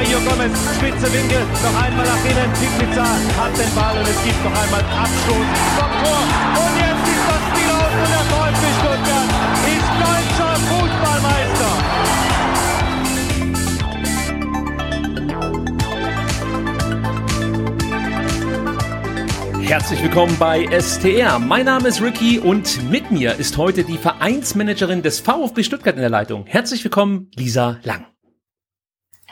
Mario Gomez, spitze Winkel, noch einmal nach innen. Pizza hat den Ball und es gibt noch einmal Abstoß vom Tor. Und jetzt ist das Spiel aus und der VfB Stuttgart ist deutscher Fußballmeister. Herzlich willkommen bei STR. Mein Name ist Ricky und mit mir ist heute die Vereinsmanagerin des VfB Stuttgart in der Leitung. Herzlich willkommen, Lisa Lang.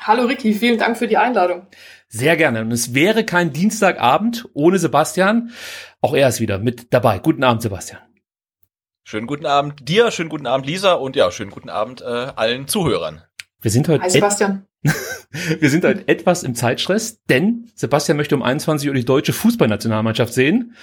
Hallo Ricky, vielen Dank für die Einladung. Sehr gerne. Und es wäre kein Dienstagabend ohne Sebastian. Auch er ist wieder mit dabei. Guten Abend, Sebastian. Schönen guten Abend dir, schönen guten Abend Lisa und ja, schönen guten Abend äh, allen Zuhörern. Wir sind heute Hi Sebastian. Wir sind heute etwas im Zeitstress, denn Sebastian möchte um 21 Uhr die deutsche Fußballnationalmannschaft sehen.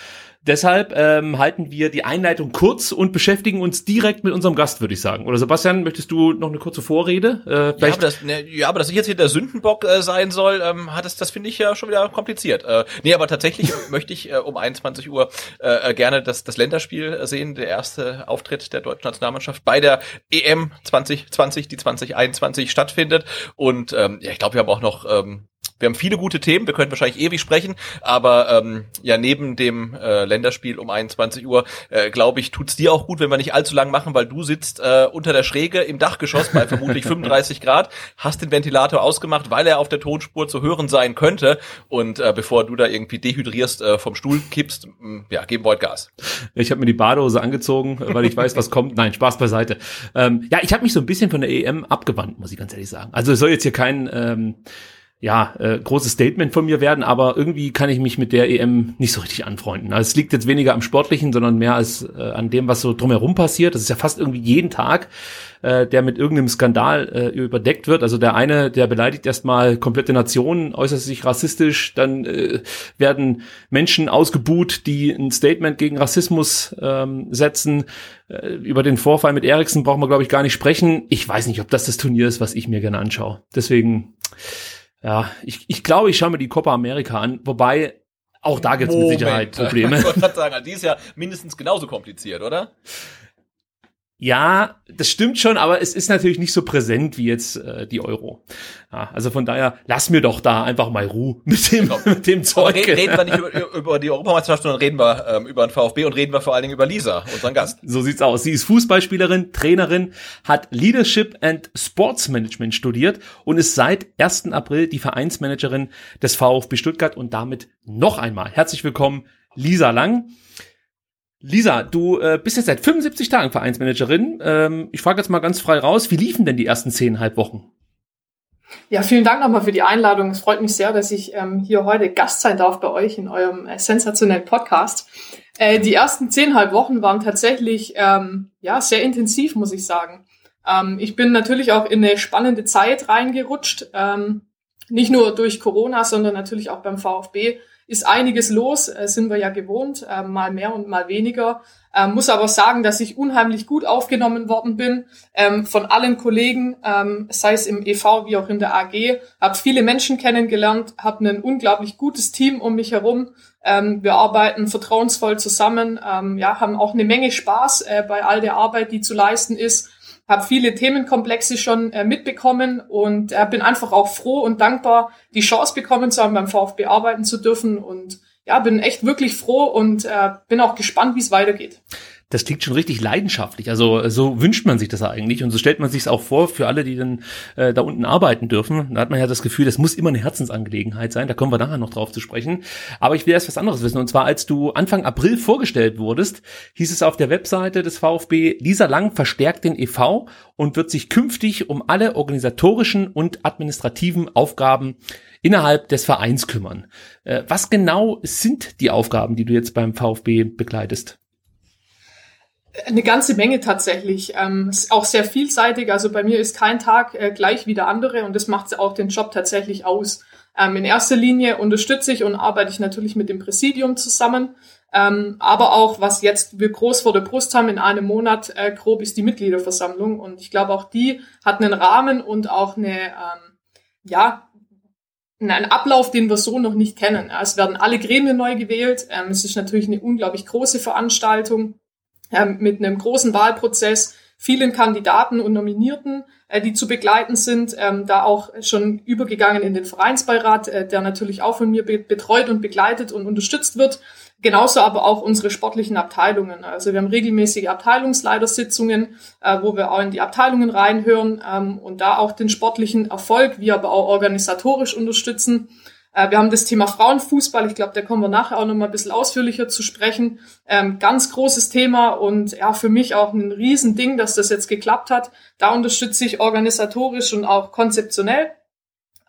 Deshalb ähm, halten wir die Einleitung kurz und beschäftigen uns direkt mit unserem Gast, würde ich sagen. Oder Sebastian, möchtest du noch eine kurze Vorrede? Äh, ja, aber das, ne, ja, aber dass ich jetzt hier der Sündenbock äh, sein soll, ähm, hat es, das finde ich ja schon wieder kompliziert. Äh, nee, aber tatsächlich möchte ich äh, um 21 Uhr äh, äh, gerne das, das Länderspiel sehen, der erste Auftritt der deutschen Nationalmannschaft bei der EM 2020, die 2021 stattfindet. Und ähm, ja, ich glaube, wir haben auch noch ähm, wir haben viele gute Themen, wir können wahrscheinlich ewig sprechen, aber ähm, ja, neben dem äh, Länderspiel um 21 Uhr, äh, glaube ich, tut's dir auch gut, wenn wir nicht allzu lang machen, weil du sitzt äh, unter der Schräge im Dachgeschoss bei vermutlich 35 Grad, hast den Ventilator ausgemacht, weil er auf der Tonspur zu hören sein könnte. Und äh, bevor du da irgendwie dehydrierst, äh, vom Stuhl kippst, mh, ja, geben wir heute Gas. Ich habe mir die Badehose angezogen, weil ich weiß, was kommt. Nein, Spaß beiseite. Ähm, ja, ich habe mich so ein bisschen von der EM abgewandt, muss ich ganz ehrlich sagen. Also es soll jetzt hier kein ähm, ja, äh, großes Statement von mir werden, aber irgendwie kann ich mich mit der EM nicht so richtig anfreunden. Also es liegt jetzt weniger am Sportlichen, sondern mehr als äh, an dem, was so drumherum passiert. Das ist ja fast irgendwie jeden Tag, äh, der mit irgendeinem Skandal äh, überdeckt wird. Also der eine, der beleidigt erstmal komplette Nationen, äußert sich rassistisch, dann äh, werden Menschen ausgebuht, die ein Statement gegen Rassismus ähm, setzen. Äh, über den Vorfall mit Eriksen brauchen wir, glaube ich, gar nicht sprechen. Ich weiß nicht, ob das das Turnier ist, was ich mir gerne anschaue. Deswegen ja, ich, ich glaube, ich schaue mir die Copa America an, wobei auch da gibt es mit Sicherheit Probleme. Ich wollte gerade sagen, die ist ja mindestens genauso kompliziert, oder? Ja, das stimmt schon, aber es ist natürlich nicht so präsent wie jetzt äh, die Euro. Ja, also von daher, lass mir doch da einfach mal Ruhe mit dem, mit dem Zeug. Reden, reden wir nicht über, über die Europameisterschaft, sondern reden wir ähm, über den VfB und reden wir vor allen Dingen über Lisa, unseren Gast. So sieht's aus. Sie ist Fußballspielerin, Trainerin, hat Leadership and Sports Management studiert und ist seit 1. April die Vereinsmanagerin des VfB Stuttgart und damit noch einmal herzlich willkommen, Lisa Lang. Lisa, du äh, bist jetzt seit 75 Tagen Vereinsmanagerin. Ähm, ich frage jetzt mal ganz frei raus, wie liefen denn die ersten zehnhalb Wochen? Ja, vielen Dank nochmal für die Einladung. Es freut mich sehr, dass ich ähm, hier heute Gast sein darf bei euch in eurem äh, sensationellen Podcast. Äh, die ersten zehnhalb Wochen waren tatsächlich ähm, ja sehr intensiv, muss ich sagen. Ähm, ich bin natürlich auch in eine spannende Zeit reingerutscht, ähm, nicht nur durch Corona, sondern natürlich auch beim VfB ist einiges los, äh, sind wir ja gewohnt, äh, mal mehr und mal weniger. Ähm, muss aber sagen, dass ich unheimlich gut aufgenommen worden bin ähm, von allen Kollegen, ähm, sei es im EV wie auch in der AG. Habe viele Menschen kennengelernt, habe ein unglaublich gutes Team um mich herum. Ähm, wir arbeiten vertrauensvoll zusammen, ähm, ja, haben auch eine Menge Spaß äh, bei all der Arbeit, die zu leisten ist habe viele Themenkomplexe schon äh, mitbekommen und äh, bin einfach auch froh und dankbar, die Chance bekommen zu haben, beim VfB arbeiten zu dürfen und ja, bin echt wirklich froh und äh, bin auch gespannt, wie es weitergeht. Das klingt schon richtig leidenschaftlich. Also so wünscht man sich das eigentlich und so stellt man sich es auch vor für alle, die dann äh, da unten arbeiten dürfen. Da hat man ja das Gefühl, das muss immer eine Herzensangelegenheit sein. Da kommen wir nachher noch drauf zu sprechen. Aber ich will erst was anderes wissen. Und zwar, als du Anfang April vorgestellt wurdest, hieß es auf der Webseite des VfB, Lisa Lang verstärkt den EV und wird sich künftig um alle organisatorischen und administrativen Aufgaben innerhalb des Vereins kümmern. Äh, was genau sind die Aufgaben, die du jetzt beim VfB begleitest? Eine ganze Menge tatsächlich. Ähm, auch sehr vielseitig. Also bei mir ist kein Tag äh, gleich wie der andere und das macht auch den Job tatsächlich aus. Ähm, in erster Linie unterstütze ich und arbeite ich natürlich mit dem Präsidium zusammen. Ähm, aber auch, was jetzt wir groß vor der Brust haben in einem Monat, äh, grob ist die Mitgliederversammlung. Und ich glaube, auch die hat einen Rahmen und auch eine, ähm, ja, einen Ablauf, den wir so noch nicht kennen. Es werden alle Gremien neu gewählt. Ähm, es ist natürlich eine unglaublich große Veranstaltung mit einem großen Wahlprozess, vielen Kandidaten und Nominierten, äh, die zu begleiten sind, ähm, da auch schon übergegangen in den Vereinsbeirat, äh, der natürlich auch von mir betreut und begleitet und unterstützt wird. Genauso aber auch unsere sportlichen Abteilungen. Also wir haben regelmäßige Abteilungsleitersitzungen, äh, wo wir auch in die Abteilungen reinhören ähm, und da auch den sportlichen Erfolg, wie aber auch organisatorisch unterstützen. Äh, wir haben das Thema Frauenfußball. Ich glaube, da kommen wir nachher auch noch mal ein bisschen ausführlicher zu sprechen. Ähm, ganz großes Thema und ja, für mich auch ein Riesending, dass das jetzt geklappt hat. Da unterstütze ich organisatorisch und auch konzeptionell.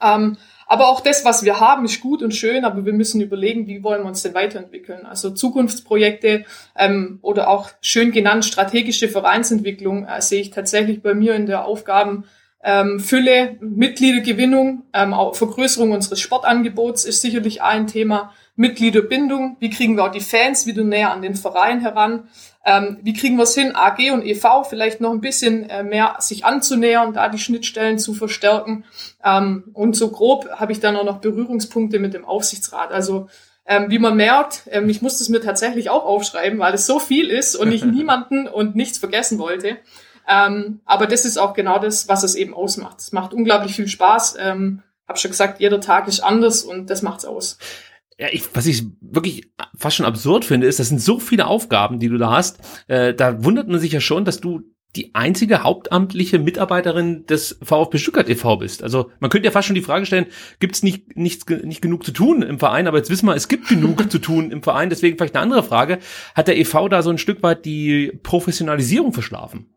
Ähm, aber auch das, was wir haben, ist gut und schön, aber wir müssen überlegen, wie wollen wir uns denn weiterentwickeln. Also Zukunftsprojekte ähm, oder auch schön genannt strategische Vereinsentwicklung äh, sehe ich tatsächlich bei mir in der Aufgaben ähm, Fülle, Mitgliedergewinnung, ähm, auch Vergrößerung unseres Sportangebots ist sicherlich ein Thema. Mitgliederbindung, wie kriegen wir auch die Fans wieder näher an den Verein heran? Ähm, wie kriegen wir es hin, AG und EV vielleicht noch ein bisschen äh, mehr sich anzunähern, da die Schnittstellen zu verstärken? Ähm, und so grob habe ich dann auch noch Berührungspunkte mit dem Aufsichtsrat. Also ähm, wie man merkt, ähm, ich muss das mir tatsächlich auch aufschreiben, weil es so viel ist und ich niemanden und nichts vergessen wollte. Ähm, aber das ist auch genau das, was es eben ausmacht. Es macht unglaublich viel Spaß. Ähm, hab schon gesagt, jeder Tag ist anders und das macht's aus. Ja, ich, was ich wirklich fast schon absurd finde, ist, das sind so viele Aufgaben, die du da hast. Äh, da wundert man sich ja schon, dass du die einzige hauptamtliche Mitarbeiterin des VfB Stuttgart e.V. bist. Also man könnte ja fast schon die Frage stellen, gibt es nicht, nicht, nicht genug zu tun im Verein? Aber jetzt wissen wir, es gibt genug zu tun im Verein. Deswegen vielleicht eine andere Frage. Hat der e.V. da so ein Stück weit die Professionalisierung verschlafen?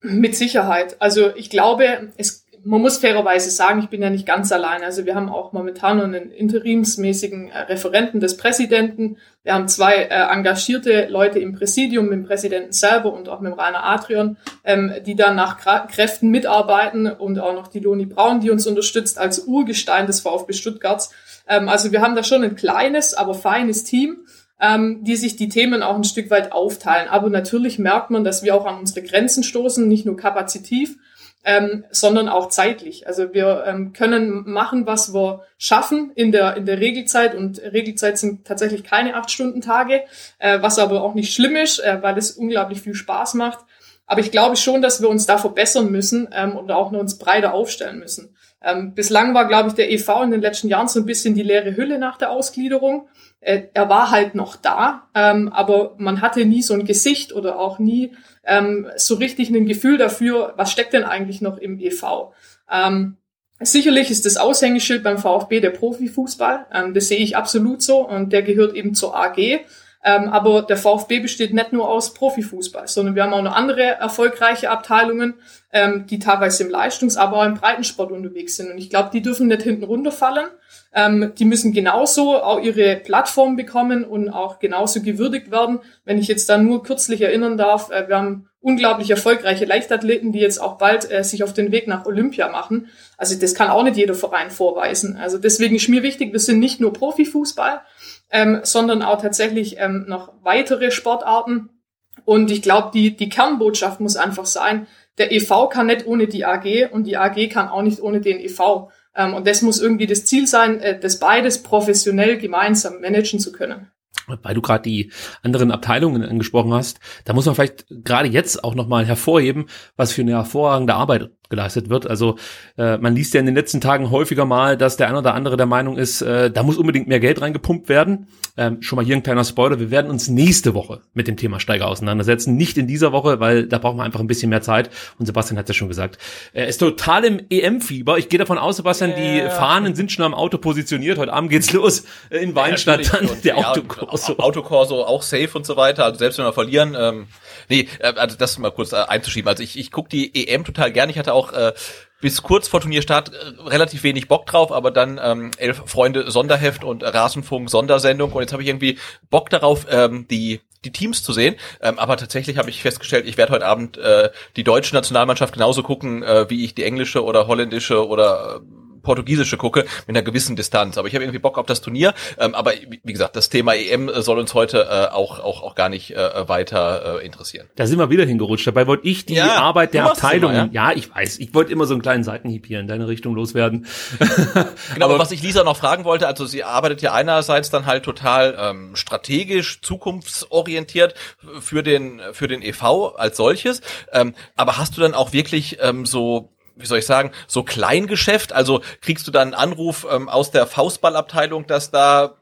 Mit Sicherheit. Also ich glaube, es, man muss fairerweise sagen, ich bin ja nicht ganz allein. Also wir haben auch momentan einen interimsmäßigen äh, Referenten des Präsidenten. Wir haben zwei äh, engagierte Leute im Präsidium, mit dem Präsidenten selber und auch mit dem Rainer Adrian, ähm, die dann nach Kräften mitarbeiten und auch noch die Loni Braun, die uns unterstützt als Urgestein des VfB Stuttgarts. Ähm, also wir haben da schon ein kleines, aber feines Team ähm, die sich die Themen auch ein Stück weit aufteilen. Aber natürlich merkt man, dass wir auch an unsere Grenzen stoßen, nicht nur kapazitiv, ähm, sondern auch zeitlich. Also wir ähm, können machen, was wir schaffen in der, in der Regelzeit und Regelzeit sind tatsächlich keine acht Stunden Tage, äh, was aber auch nicht schlimm ist, äh, weil es unglaublich viel Spaß macht. Aber ich glaube schon, dass wir uns da verbessern müssen ähm, und auch noch uns breiter aufstellen müssen. Ähm, bislang war, glaube ich, der EV in den letzten Jahren so ein bisschen die leere Hülle nach der Ausgliederung. Äh, er war halt noch da, ähm, aber man hatte nie so ein Gesicht oder auch nie ähm, so richtig ein Gefühl dafür, was steckt denn eigentlich noch im EV. Ähm, sicherlich ist das Aushängeschild beim VfB der Profifußball, ähm, das sehe ich absolut so und der gehört eben zur AG. Ähm, aber der VfB besteht nicht nur aus Profifußball, sondern wir haben auch noch andere erfolgreiche Abteilungen, ähm, die teilweise im Leistungs-, aber auch im Breitensport unterwegs sind. Und ich glaube, die dürfen nicht hinten runterfallen. Ähm, die müssen genauso auch ihre Plattform bekommen und auch genauso gewürdigt werden. Wenn ich jetzt dann nur kürzlich erinnern darf, äh, wir haben unglaublich erfolgreiche Leichtathleten, die jetzt auch bald äh, sich auf den Weg nach Olympia machen. Also das kann auch nicht jeder Verein vorweisen. Also deswegen ist mir wichtig, wir sind nicht nur Profifußball, ähm, sondern auch tatsächlich ähm, noch weitere Sportarten. Und ich glaube, die, die Kernbotschaft muss einfach sein, der EV kann nicht ohne die AG und die AG kann auch nicht ohne den EV. Ähm, und das muss irgendwie das Ziel sein, äh, das beides professionell gemeinsam managen zu können weil du gerade die anderen Abteilungen angesprochen hast, da muss man vielleicht gerade jetzt auch nochmal hervorheben, was für eine hervorragende Arbeit geleistet wird. Also äh, man liest ja in den letzten Tagen häufiger mal, dass der ein oder andere der Meinung ist, äh, da muss unbedingt mehr Geld reingepumpt werden. Ähm, schon mal hier ein kleiner Spoiler, wir werden uns nächste Woche mit dem Thema Steiger auseinandersetzen. Nicht in dieser Woche, weil da brauchen wir einfach ein bisschen mehr Zeit. Und Sebastian hat ja schon gesagt, er ist total im EM-Fieber. Ich gehe davon aus, Sebastian, die Fahnen sind schon am Auto positioniert. Heute Abend geht's los in Weinstadt Ja, dann der Ja, Autokorso. Autokorso auch safe und so weiter. Also selbst wenn wir verlieren, ähm, nee, äh, also das mal kurz äh, einzuschieben. Also ich, ich gucke die EM total gern. Ich hatte auch äh, bis kurz vor Turnierstart äh, relativ wenig Bock drauf, aber dann ähm, elf Freunde Sonderheft und Rasenfunk Sondersendung und jetzt habe ich irgendwie Bock darauf, ähm, die die Teams zu sehen. Ähm, aber tatsächlich habe ich festgestellt, ich werde heute Abend äh, die deutsche Nationalmannschaft genauso gucken, äh, wie ich die englische oder holländische oder portugiesische gucke, mit einer gewissen Distanz. Aber ich habe irgendwie Bock auf das Turnier. Ähm, aber wie gesagt, das Thema EM soll uns heute äh, auch, auch, auch gar nicht äh, weiter äh, interessieren. Da sind wir wieder hingerutscht. Dabei wollte ich die Ja, Arbeit der Abteilung. immer, ja? ich weiß. Ich wollte immer so einen kleinen Seitenhieb hier in deine Richtung loswerden. Genau, aber was ich Lisa noch fragen wollte, also sie arbeitet ja einerseits dann halt total ähm, strategisch, zukunftsorientiert für den für den EV als solches, ähm, aber hast du dann auch wirklich ähm, so wie soll ich sagen, so Kleingeschäft? Also kriegst du dann einen Anruf ähm, aus der Faustballabteilung, dass da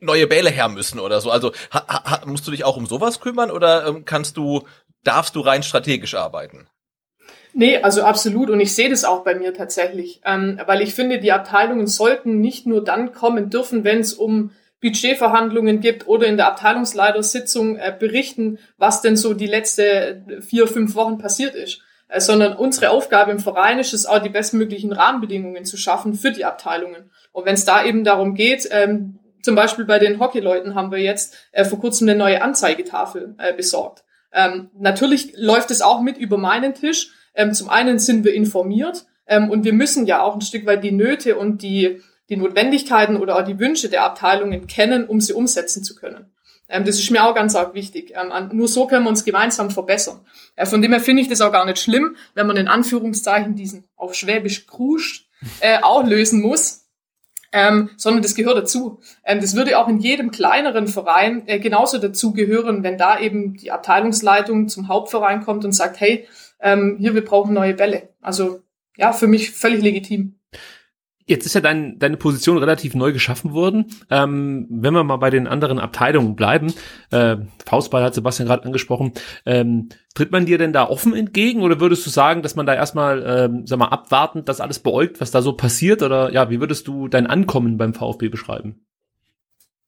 neue Bälle her müssen oder so? Also ha, ha, musst du dich auch um sowas kümmern oder ähm, kannst du, darfst du rein strategisch arbeiten? Nee, also absolut. Und ich sehe das auch bei mir tatsächlich. Ähm, weil ich finde, die Abteilungen sollten nicht nur dann kommen dürfen, wenn es um Budgetverhandlungen gibt oder in der Abteilungsleitersitzung äh, berichten, was denn so die letzte vier, fünf Wochen passiert ist. Äh, sondern unsere Aufgabe im Verein ist es auch, die bestmöglichen Rahmenbedingungen zu schaffen für die Abteilungen. Und wenn es da eben darum geht, ähm, zum Beispiel bei den Hockeyleuten haben wir jetzt äh, vor kurzem eine neue Anzeigetafel äh, besorgt. Ähm, natürlich läuft es auch mit über meinen Tisch. Ähm, zum einen sind wir informiert ähm, und wir müssen ja auch ein Stück weit die Nöte und die, die Notwendigkeiten oder auch die Wünsche der Abteilungen kennen, um sie umsetzen zu können. Ähm, das ist mir auch ganz arg wichtig. Ähm, nur so können wir uns gemeinsam verbessern. Äh, von dem her finde ich das auch gar nicht schlimm, wenn man in Anführungszeichen diesen auf Schwäbisch Krusch äh, auch lösen muss. Ähm, sondern das gehört dazu. Ähm, das würde auch in jedem kleineren Verein äh, genauso dazu gehören, wenn da eben die Abteilungsleitung zum Hauptverein kommt und sagt, hey, ähm, hier, wir brauchen neue Bälle. Also ja, für mich völlig legitim. Jetzt ist ja dein, deine Position relativ neu geschaffen worden. Ähm, wenn wir mal bei den anderen Abteilungen bleiben, äh, Faustball hat Sebastian gerade angesprochen, ähm, tritt man dir denn da offen entgegen oder würdest du sagen, dass man da erstmal, ähm, sag mal, abwartend das alles beäugt, was da so passiert? Oder ja, wie würdest du dein Ankommen beim VfB beschreiben?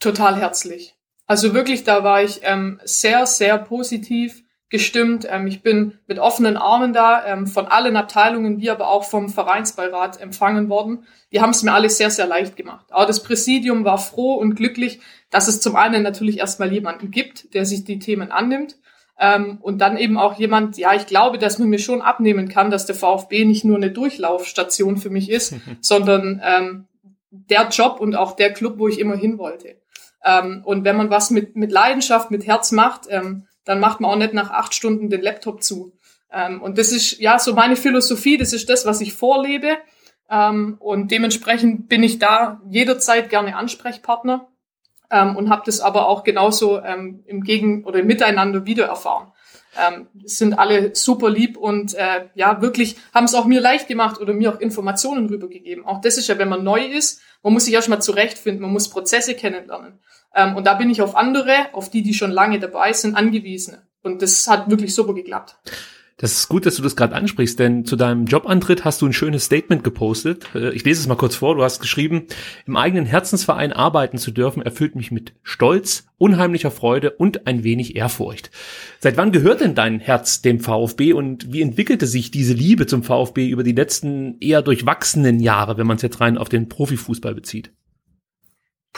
Total herzlich. Also wirklich, da war ich ähm, sehr, sehr positiv gestimmt. Ähm, ich bin mit offenen Armen da, ähm, von allen Abteilungen, wie aber auch vom Vereinsbeirat empfangen worden. Die haben es mir alle sehr, sehr leicht gemacht. Aber das Präsidium war froh und glücklich, dass es zum einen natürlich erstmal jemanden gibt, der sich die Themen annimmt. Ähm, und dann eben auch jemand, ja, ich glaube, dass man mir schon abnehmen kann, dass der VfB nicht nur eine Durchlaufstation für mich ist, sondern ähm, der Job und auch der Club, wo ich immer hin wollte. Ähm, und wenn man was mit, mit Leidenschaft, mit Herz macht, ähm, dann macht man auch nicht nach acht Stunden den Laptop zu. Ähm, und das ist ja so meine Philosophie, das ist das, was ich vorlebe. Ähm, und dementsprechend bin ich da jederzeit gerne Ansprechpartner ähm, und habe das aber auch genauso ähm, im Gegen- oder im Miteinander wieder erfahren. Ähm, sind alle super lieb und äh, ja, wirklich haben es auch mir leicht gemacht oder mir auch Informationen rübergegeben. Auch das ist ja, wenn man neu ist, man muss sich erstmal zurechtfinden, man muss Prozesse kennenlernen. Ähm, und da bin ich auf andere, auf die, die schon lange dabei sind, angewiesen. Und das hat wirklich super geklappt. Das ist gut, dass du das gerade ansprichst, denn zu deinem Jobantritt hast du ein schönes Statement gepostet. Äh, Ich lese es mal kurz vor. Du hast geschrieben, im eigenen Herzensverein arbeiten zu dürfen, erfüllt mich mit Stolz, unheimlicher Freude und ein wenig Ehrfurcht. Seit wann gehört denn dein Herz dem VfB und wie entwickelte sich diese Liebe zum VfB über die letzten eher durchwachsenen Jahre, wenn man es jetzt rein auf den Profifußball bezieht?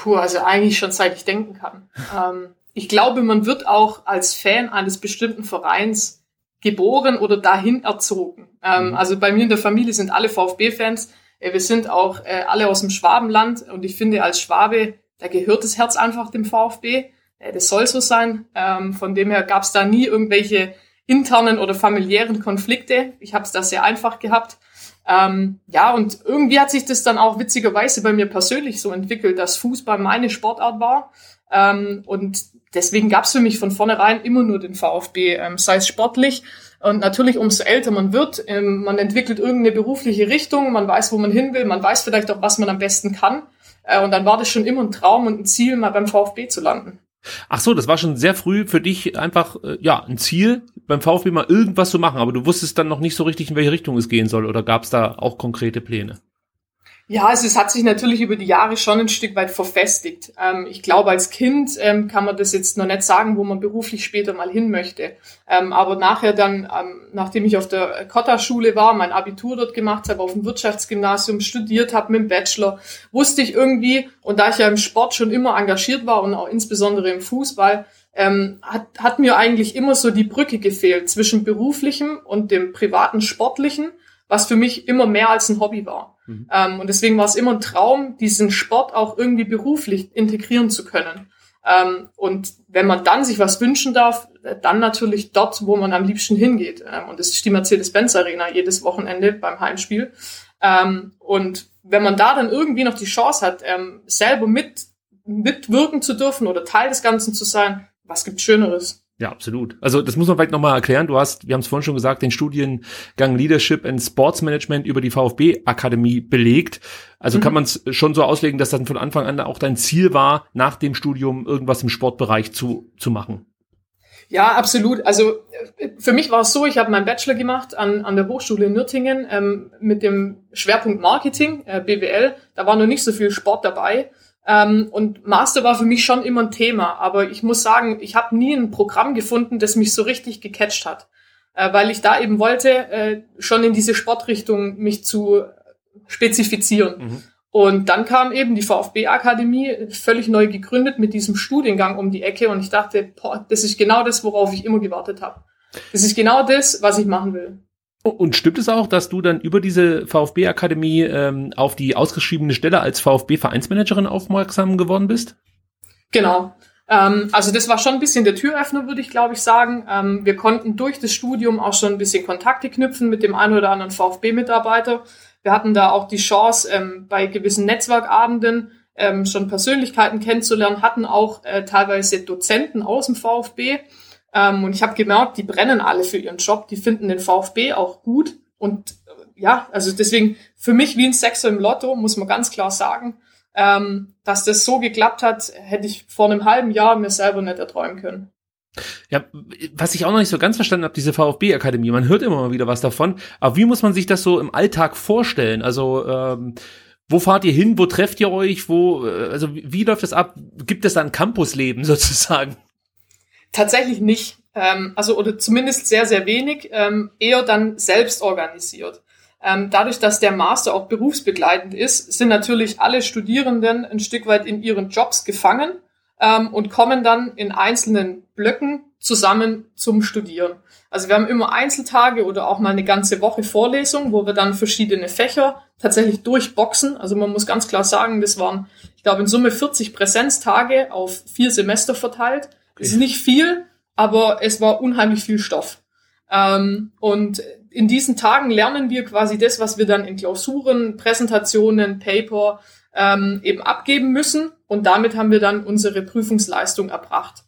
Puh, also eigentlich schon seit ich denken kann. Ähm, ich glaube, man wird auch als Fan eines bestimmten Vereins geboren oder dahin erzogen. Ähm, Mhm. Also bei mir in der Familie sind alle VfB-Fans. Äh, wir sind auch äh, alle aus dem Schwabenland und ich finde, als Schwabe, da gehört das Herz einfach dem VfB. Äh, das soll so sein. Ähm, von dem her gab es da nie irgendwelche internen oder familiären Konflikte. Ich habe es da sehr einfach gehabt. Ähm, ja, und irgendwie hat sich das dann auch witzigerweise bei mir persönlich so entwickelt, dass Fußball meine Sportart war. Ähm, und deswegen gab es für mich von vornherein immer nur den VfB, ähm, sei es sportlich. Und natürlich, umso älter man wird, ähm, man entwickelt irgendeine berufliche Richtung, man weiß, wo man hin will, man weiß vielleicht auch, was man am besten kann. Äh, und dann war das schon immer ein Traum und ein Ziel, mal beim VfB zu landen. Ach so, das war schon sehr früh für dich einfach äh, ja ein Ziel, beim VfB mal irgendwas zu machen, aber du wusstest dann noch nicht so richtig, in welche Richtung es gehen soll, oder gab es da auch konkrete Pläne? Ja, also es hat sich natürlich über die Jahre schon ein Stück weit verfestigt. Ähm, ich glaube, als Kind ähm, kann man das jetzt noch nicht sagen, wo man beruflich später mal hin möchte. Ähm, aber nachher dann, ähm, nachdem ich auf der Kotta-Schule war, mein Abitur dort gemacht habe, auf dem Wirtschaftsgymnasium studiert habe mit dem Bachelor, wusste ich irgendwie, und da ich ja im Sport schon immer engagiert war und auch insbesondere im Fußball, ähm, hat, hat mir eigentlich immer so die Brücke gefehlt zwischen beruflichem und dem privaten Sportlichen, was für mich immer mehr als ein Hobby war. Mhm. Ähm, und deswegen war es immer ein Traum, diesen Sport auch irgendwie beruflich integrieren zu können. Ähm, und wenn man dann sich was wünschen darf, dann natürlich dort, wo man am liebsten hingeht. Ähm, und das ist die Mercedes-Benz Arena jedes Wochenende beim Heimspiel. Ähm, und wenn man da dann irgendwie noch die Chance hat, ähm, selber mit, mitwirken zu dürfen oder Teil des Ganzen zu sein, was gibt Schöneres? Ja, absolut. Also das muss man vielleicht nochmal erklären. Du hast, wir haben es vorhin schon gesagt, den Studiengang Leadership and Sports Management über die VfB Akademie belegt. Also mhm. kann man es schon so auslegen, dass das von Anfang an auch dein Ziel war, nach dem Studium irgendwas im Sportbereich zu, zu machen. Ja, absolut. Also äh, für mich war es so, ich habe meinen Bachelor gemacht an, an der Hochschule in Nürtingen ähm, mit dem Schwerpunkt Marketing, äh, BWL. Da war noch nicht so viel Sport dabei. Ähm, und Master war für mich schon immer ein Thema, aber ich muss sagen, ich habe nie ein Programm gefunden, das mich so richtig gecatcht hat, äh, weil ich da eben wollte, äh, schon in diese Sportrichtung mich zu spezifizieren. Mhm. Und dann kam eben die VfB-Akademie, völlig neu gegründet mit diesem Studiengang um die Ecke und ich dachte, boah, das ist genau das, worauf ich immer gewartet habe. Das ist genau das, was ich machen will. Und stimmt es auch, dass du dann über diese VfB-Akademie ähm, auf die ausgeschriebene Stelle als VfB-Vereinsmanagerin aufmerksam geworden bist? Genau. Ähm, also das war schon ein bisschen der Türöffner, würde ich glaube ich sagen. Ähm, wir konnten durch das Studium auch schon ein bisschen Kontakte knüpfen mit dem einen oder anderen VfB-Mitarbeiter. Wir hatten da auch die Chance, ähm, bei gewissen Netzwerkabenden ähm, schon Persönlichkeiten kennenzulernen, hatten auch äh, teilweise Dozenten aus dem VfB ähm, und ich habe gemerkt, die brennen alle für ihren Job, die finden den VfB auch gut. Und äh, ja, also deswegen für mich wie ein Sechser im Lotto, muss man ganz klar sagen. Ähm, dass das so geklappt hat, hätte ich vor einem halben Jahr mir selber nicht erträumen können. Ja, was ich auch noch nicht so ganz verstanden habe, diese VfB-Akademie, man hört immer mal wieder was davon, aber wie muss man sich das so im Alltag vorstellen? Also, ähm, wo fahrt ihr hin, wo trefft ihr euch, wo, äh, also wie läuft das ab? Gibt es da ein Campusleben sozusagen? Tatsächlich nicht. Ähm, also oder zumindest sehr, sehr wenig, ähm, eher dann selbst organisiert. Ähm, dadurch, dass der Master auch berufsbegleitend ist, sind natürlich alle Studierenden ein Stück weit in ihren Jobs gefangen ähm, und kommen dann in einzelnen Blöcken zusammen zum Studieren. Also wir haben immer Einzeltage oder auch mal eine ganze Woche Vorlesung, wo wir dann verschiedene Fächer tatsächlich durchboxen. Also man muss ganz klar sagen, das waren, ich glaube, in Summe 40 Präsenztage auf vier Semester verteilt. Es ist nicht viel, aber es war unheimlich viel Stoff. Ähm, und in diesen Tagen lernen wir quasi das, was wir dann in Klausuren, Präsentationen, Paper ähm, eben abgeben müssen. Und damit haben wir dann unsere Prüfungsleistung erbracht.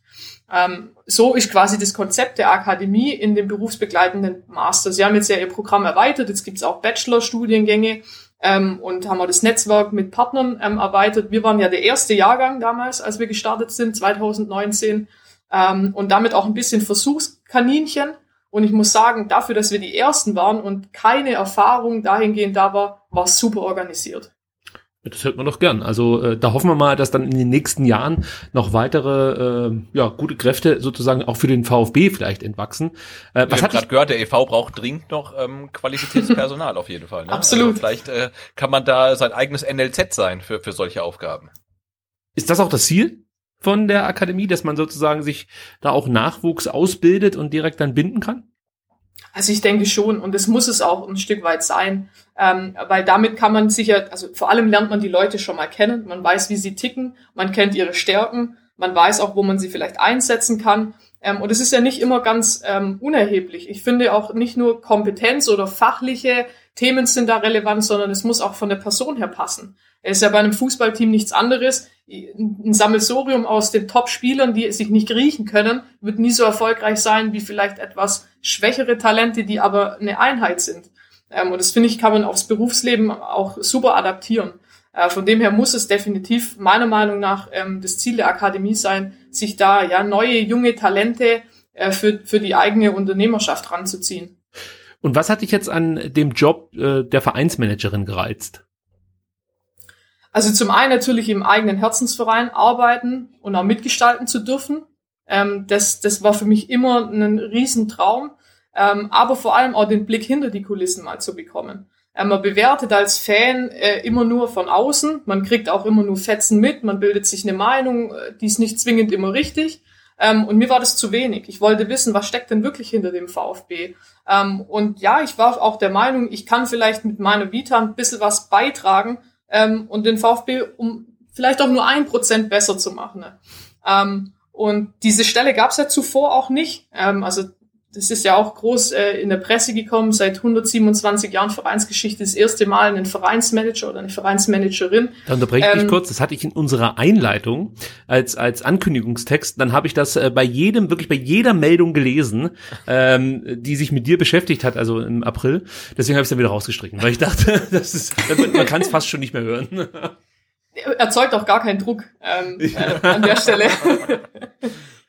Ähm, so ist quasi das Konzept der Akademie in dem berufsbegleitenden Master. Sie haben jetzt ja ihr Programm erweitert, jetzt gibt es auch Bachelor-Studiengänge ähm, und haben auch das Netzwerk mit Partnern ähm, erweitert. Wir waren ja der erste Jahrgang damals, als wir gestartet sind, 2019 ähm, und damit auch ein bisschen Versuchskaninchen. Und ich muss sagen, dafür, dass wir die Ersten waren und keine Erfahrung dahingehend da war, war es super organisiert. Das hört man doch gern. Also äh, da hoffen wir mal, dass dann in den nächsten Jahren noch weitere äh, ja, gute Kräfte sozusagen auch für den VfB vielleicht entwachsen. Äh, was hat gerade gehört, der EV braucht dringend noch ähm, qualifiziertes Personal auf jeden Fall. Ne? Absolut. Also vielleicht äh, kann man da sein eigenes NLZ sein für, für solche Aufgaben. Ist das auch das Ziel? Von der Akademie, dass man sozusagen sich da auch Nachwuchs ausbildet und direkt dann binden kann? Also ich denke schon und es muss es auch ein Stück weit sein, ähm, weil damit kann man sicher, also vor allem lernt man die Leute schon mal kennen, man weiß, wie sie ticken, man kennt ihre Stärken Man weiß auch, wo man sie vielleicht einsetzen kann. Ähm, und es ist ja nicht immer ganz ähm, unerheblich. Ich finde auch nicht nur Kompetenz oder fachliche Themen sind da relevant, sondern es muss auch von der Person her passen. Es ist ja bei einem Fußballteam nichts anderes. Ein Sammelsorium aus den Top-Spielern, die sich nicht riechen können, wird nie so erfolgreich sein wie vielleicht etwas schwächere Talente, die aber eine Einheit sind. Ähm, und das finde ich, kann man aufs Berufsleben auch super adaptieren. Äh, von dem her muss es definitiv meiner Meinung nach ähm, das Ziel der Akademie sein, sich da ja neue junge Talente äh, für, für die eigene Unternehmerschaft ranzuziehen. Und was hat dich jetzt an dem Job äh, der Vereinsmanagerin gereizt? Also zum einen natürlich im eigenen Herzensverein arbeiten und auch mitgestalten zu dürfen. Ähm, das, das war für mich immer ein Riesentraum. Ähm, aber vor allem auch den Blick hinter die Kulissen mal zu bekommen. Äh, man bewertet als Fan äh, immer nur von außen, man kriegt auch immer nur Fetzen mit, man bildet sich eine Meinung, äh, die ist nicht zwingend immer richtig. Ähm, und mir war das zu wenig. Ich wollte wissen, was steckt denn wirklich hinter dem VfB. Ähm, und ja, ich war auch der Meinung, ich kann vielleicht mit meiner Vita ein bisschen was beitragen ähm, und den VfB um vielleicht auch nur ein Prozent besser zu machen. Ne? Ähm, und diese Stelle gab es ja zuvor auch nicht. Ähm, also das ist ja auch groß äh, in der Presse gekommen, seit 127 Jahren Vereinsgeschichte das erste Mal ein Vereinsmanager oder eine Vereinsmanagerin. Da unterbreche ich ähm, dich kurz, das hatte ich in unserer Einleitung als, als Ankündigungstext, dann habe ich das äh, bei jedem, wirklich bei jeder Meldung gelesen, ähm, die sich mit dir beschäftigt hat, also im April. Deswegen habe ich es dann wieder rausgestrichen, weil ich dachte, das ist, man kann es fast schon nicht mehr hören. Erzeugt auch gar keinen Druck ähm, äh, an der Stelle.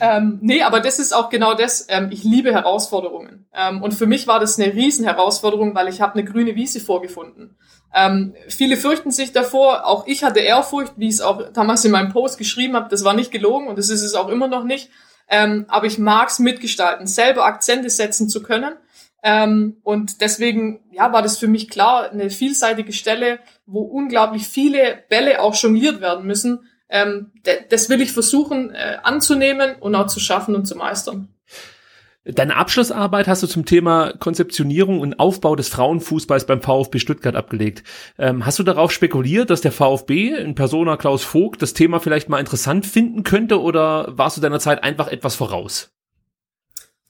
Ähm, nee, aber das ist auch genau das. Ähm, ich liebe Herausforderungen. Ähm, und für mich war das eine Riesenherausforderung, weil ich habe eine grüne Wiese vorgefunden. Ähm, viele fürchten sich davor. Auch ich hatte Ehrfurcht, wie ich es auch damals in meinem Post geschrieben habe. Das war nicht gelogen und das ist es auch immer noch nicht. Ähm, aber ich mag's mitgestalten, selber Akzente setzen zu können. Ähm, und deswegen, ja, war das für mich klar, eine vielseitige Stelle, wo unglaublich viele Bälle auch jongliert werden müssen, ähm, das will ich versuchen äh, anzunehmen und auch zu schaffen und zu meistern. Deine Abschlussarbeit hast du zum Thema Konzeptionierung und Aufbau des Frauenfußballs beim VfB Stuttgart abgelegt. Ähm, hast du darauf spekuliert, dass der VfB in Persona Klaus Vogt das Thema vielleicht mal interessant finden könnte oder warst du deiner Zeit einfach etwas voraus?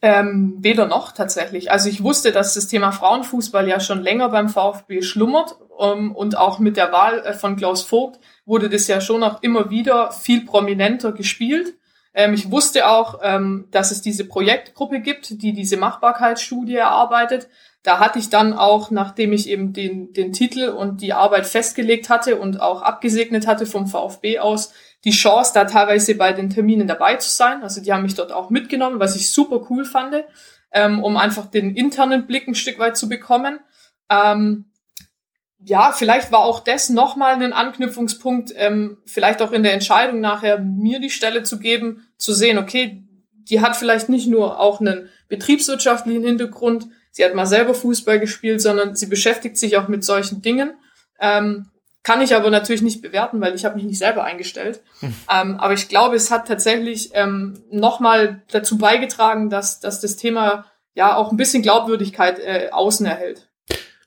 Ähm, weder noch tatsächlich. Also ich wusste, dass das Thema Frauenfußball ja schon länger beim VfB schlummert um, und auch mit der Wahl äh, von Klaus Vogt wurde das ja schon auch immer wieder viel prominenter gespielt. Ähm, ich wusste auch, ähm, dass es diese Projektgruppe gibt, die diese Machbarkeitsstudie erarbeitet. Da hatte ich dann auch, nachdem ich eben den, den Titel und die Arbeit festgelegt hatte und auch abgesegnet hatte vom VfB aus, die Chance, da teilweise bei den Terminen dabei zu sein. Also die haben mich dort auch mitgenommen, was ich super cool fand, ähm, um einfach den internen Blick ein Stück weit zu bekommen. Ähm, ja, vielleicht war auch das nochmal ein Anknüpfungspunkt, ähm, vielleicht auch in der Entscheidung nachher mir die Stelle zu geben, zu sehen, okay, die hat vielleicht nicht nur auch einen betriebswirtschaftlichen Hintergrund, sie hat mal selber Fußball gespielt, sondern sie beschäftigt sich auch mit solchen Dingen. Ähm, kann ich aber natürlich nicht bewerten, weil ich habe mich nicht selber eingestellt. Hm. Ähm, aber ich glaube, es hat tatsächlich ähm, nochmal dazu beigetragen, dass, dass das Thema ja auch ein bisschen Glaubwürdigkeit äh, außen erhält.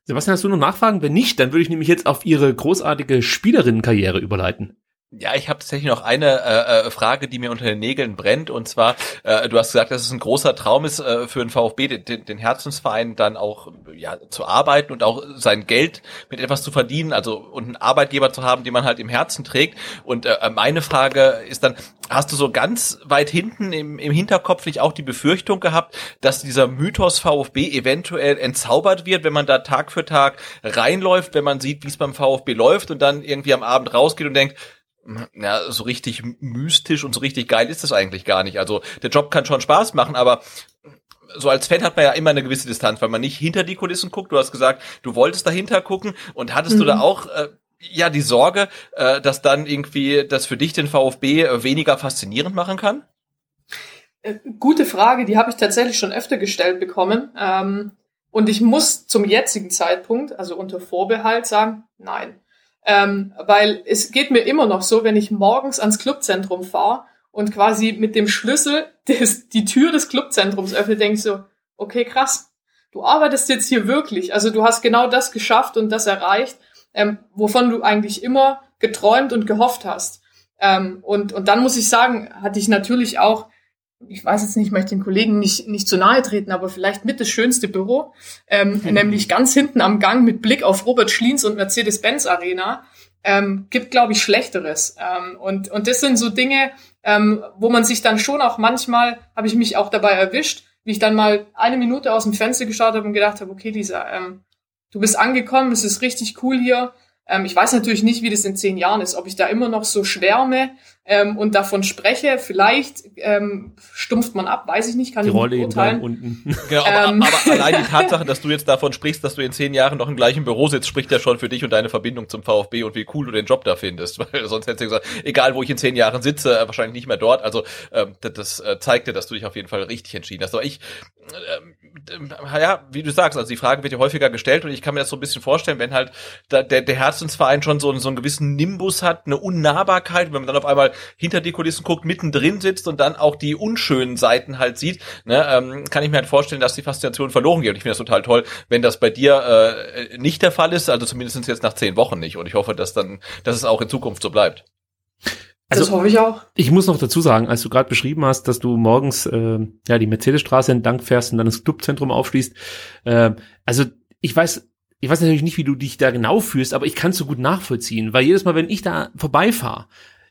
Sebastian, hast du noch Nachfragen? Wenn nicht, dann würde ich nämlich jetzt auf Ihre großartige Spielerinnenkarriere überleiten. Ja, ich habe tatsächlich noch eine äh, äh, Frage, die mir unter den Nägeln brennt. Und zwar, äh, du hast gesagt, dass es ein großer Traum ist äh, für den VfB, den, den Herzensverein dann auch ja, zu arbeiten und auch sein Geld mit etwas zu verdienen, also und einen Arbeitgeber zu haben, den man halt im Herzen trägt. Und äh, meine Frage ist dann, hast du so ganz weit hinten im, im Hinterkopf nicht auch die Befürchtung gehabt, dass dieser Mythos VfB eventuell entzaubert wird, wenn man da Tag für Tag reinläuft, wenn man sieht, wie es beim VfB läuft und dann irgendwie am Abend rausgeht und denkt, ja, so richtig mystisch und so richtig geil ist das eigentlich gar nicht. Also der Job kann schon Spaß machen, aber so als Fan hat man ja immer eine gewisse Distanz, weil man nicht hinter die Kulissen guckt. Du hast gesagt, du wolltest dahinter gucken und hattest mhm. du da mhm. auch äh, ja die Sorge, äh, dass dann irgendwie das für dich den VfB äh, weniger faszinierend machen kann? Äh, gute Frage, die habe ich tatsächlich schon öfter gestellt bekommen. Ähm, und ich muss zum jetzigen Zeitpunkt, also unter Vorbehalt sagen, nein. Ähm, weil es geht mir immer noch so, wenn ich morgens ans Clubzentrum fahre und quasi mit dem Schlüssel des, die Tür des Clubzentrums öffne, denke ich so, okay, krass, du arbeitest jetzt hier wirklich. Also du hast genau das geschafft und das erreicht, ähm, wovon du eigentlich immer geträumt und gehofft hast. Ähm, und, und dann muss ich sagen, hatte ich natürlich auch, ich weiß jetzt nicht, ich möchte den Kollegen nicht, nicht zu nahe treten, aber vielleicht mit das schönste Büro, ähm, mhm. nämlich ganz hinten am Gang mit Blick auf Robert Schliens und Mercedes-Benz Arena. Ähm, gibt, glaube ich, Schlechteres. Ähm, und, und das sind so Dinge, ähm, wo man sich dann schon auch manchmal, habe ich mich auch dabei erwischt, wie ich dann mal eine Minute aus dem Fenster geschaut habe und gedacht habe, okay, Lisa, ähm, du bist angekommen, es ist richtig cool hier, ähm, ich weiß natürlich nicht, wie das in zehn Jahren ist, ob ich da immer noch so schwärme ähm, und davon spreche. Vielleicht ähm, stumpft man ab, weiß ich nicht, kann die ich Rolle nicht beurteilen. unten. Genau, aber, ähm. aber allein die Tatsache, dass du jetzt davon sprichst, dass du in zehn Jahren noch im gleichen Büro sitzt, spricht ja schon für dich und deine Verbindung zum VfB und wie cool du den Job da findest. Weil sonst hättest du gesagt, egal wo ich in zehn Jahren sitze, äh, wahrscheinlich nicht mehr dort. Also ähm, das, das äh, zeigt dir, dass du dich auf jeden Fall richtig entschieden hast. Aber ich, ähm, ja, wie du sagst, also die Frage wird ja häufiger gestellt und ich kann mir das so ein bisschen vorstellen, wenn halt da, der, der Herzensverein schon so, so einen gewissen Nimbus hat, eine Unnahbarkeit, wenn man dann auf einmal hinter die Kulissen guckt, mittendrin sitzt und dann auch die unschönen Seiten halt sieht, ne, ähm, kann ich mir halt vorstellen, dass die Faszination verloren geht. Und ich finde das total toll, wenn das bei dir äh, nicht der Fall ist, also zumindest jetzt nach zehn Wochen nicht. Und ich hoffe, dass dann, dass es auch in Zukunft so bleibt. Also, das hoffe ich auch. Ich muss noch dazu sagen, als du gerade beschrieben hast, dass du morgens äh, ja die Mercedesstraße entlang fährst und dann das Clubzentrum aufschließt. Äh, also ich weiß, ich weiß natürlich nicht, wie du dich da genau fühlst, aber ich kann es so gut nachvollziehen, weil jedes Mal, wenn ich da vorbeifahre,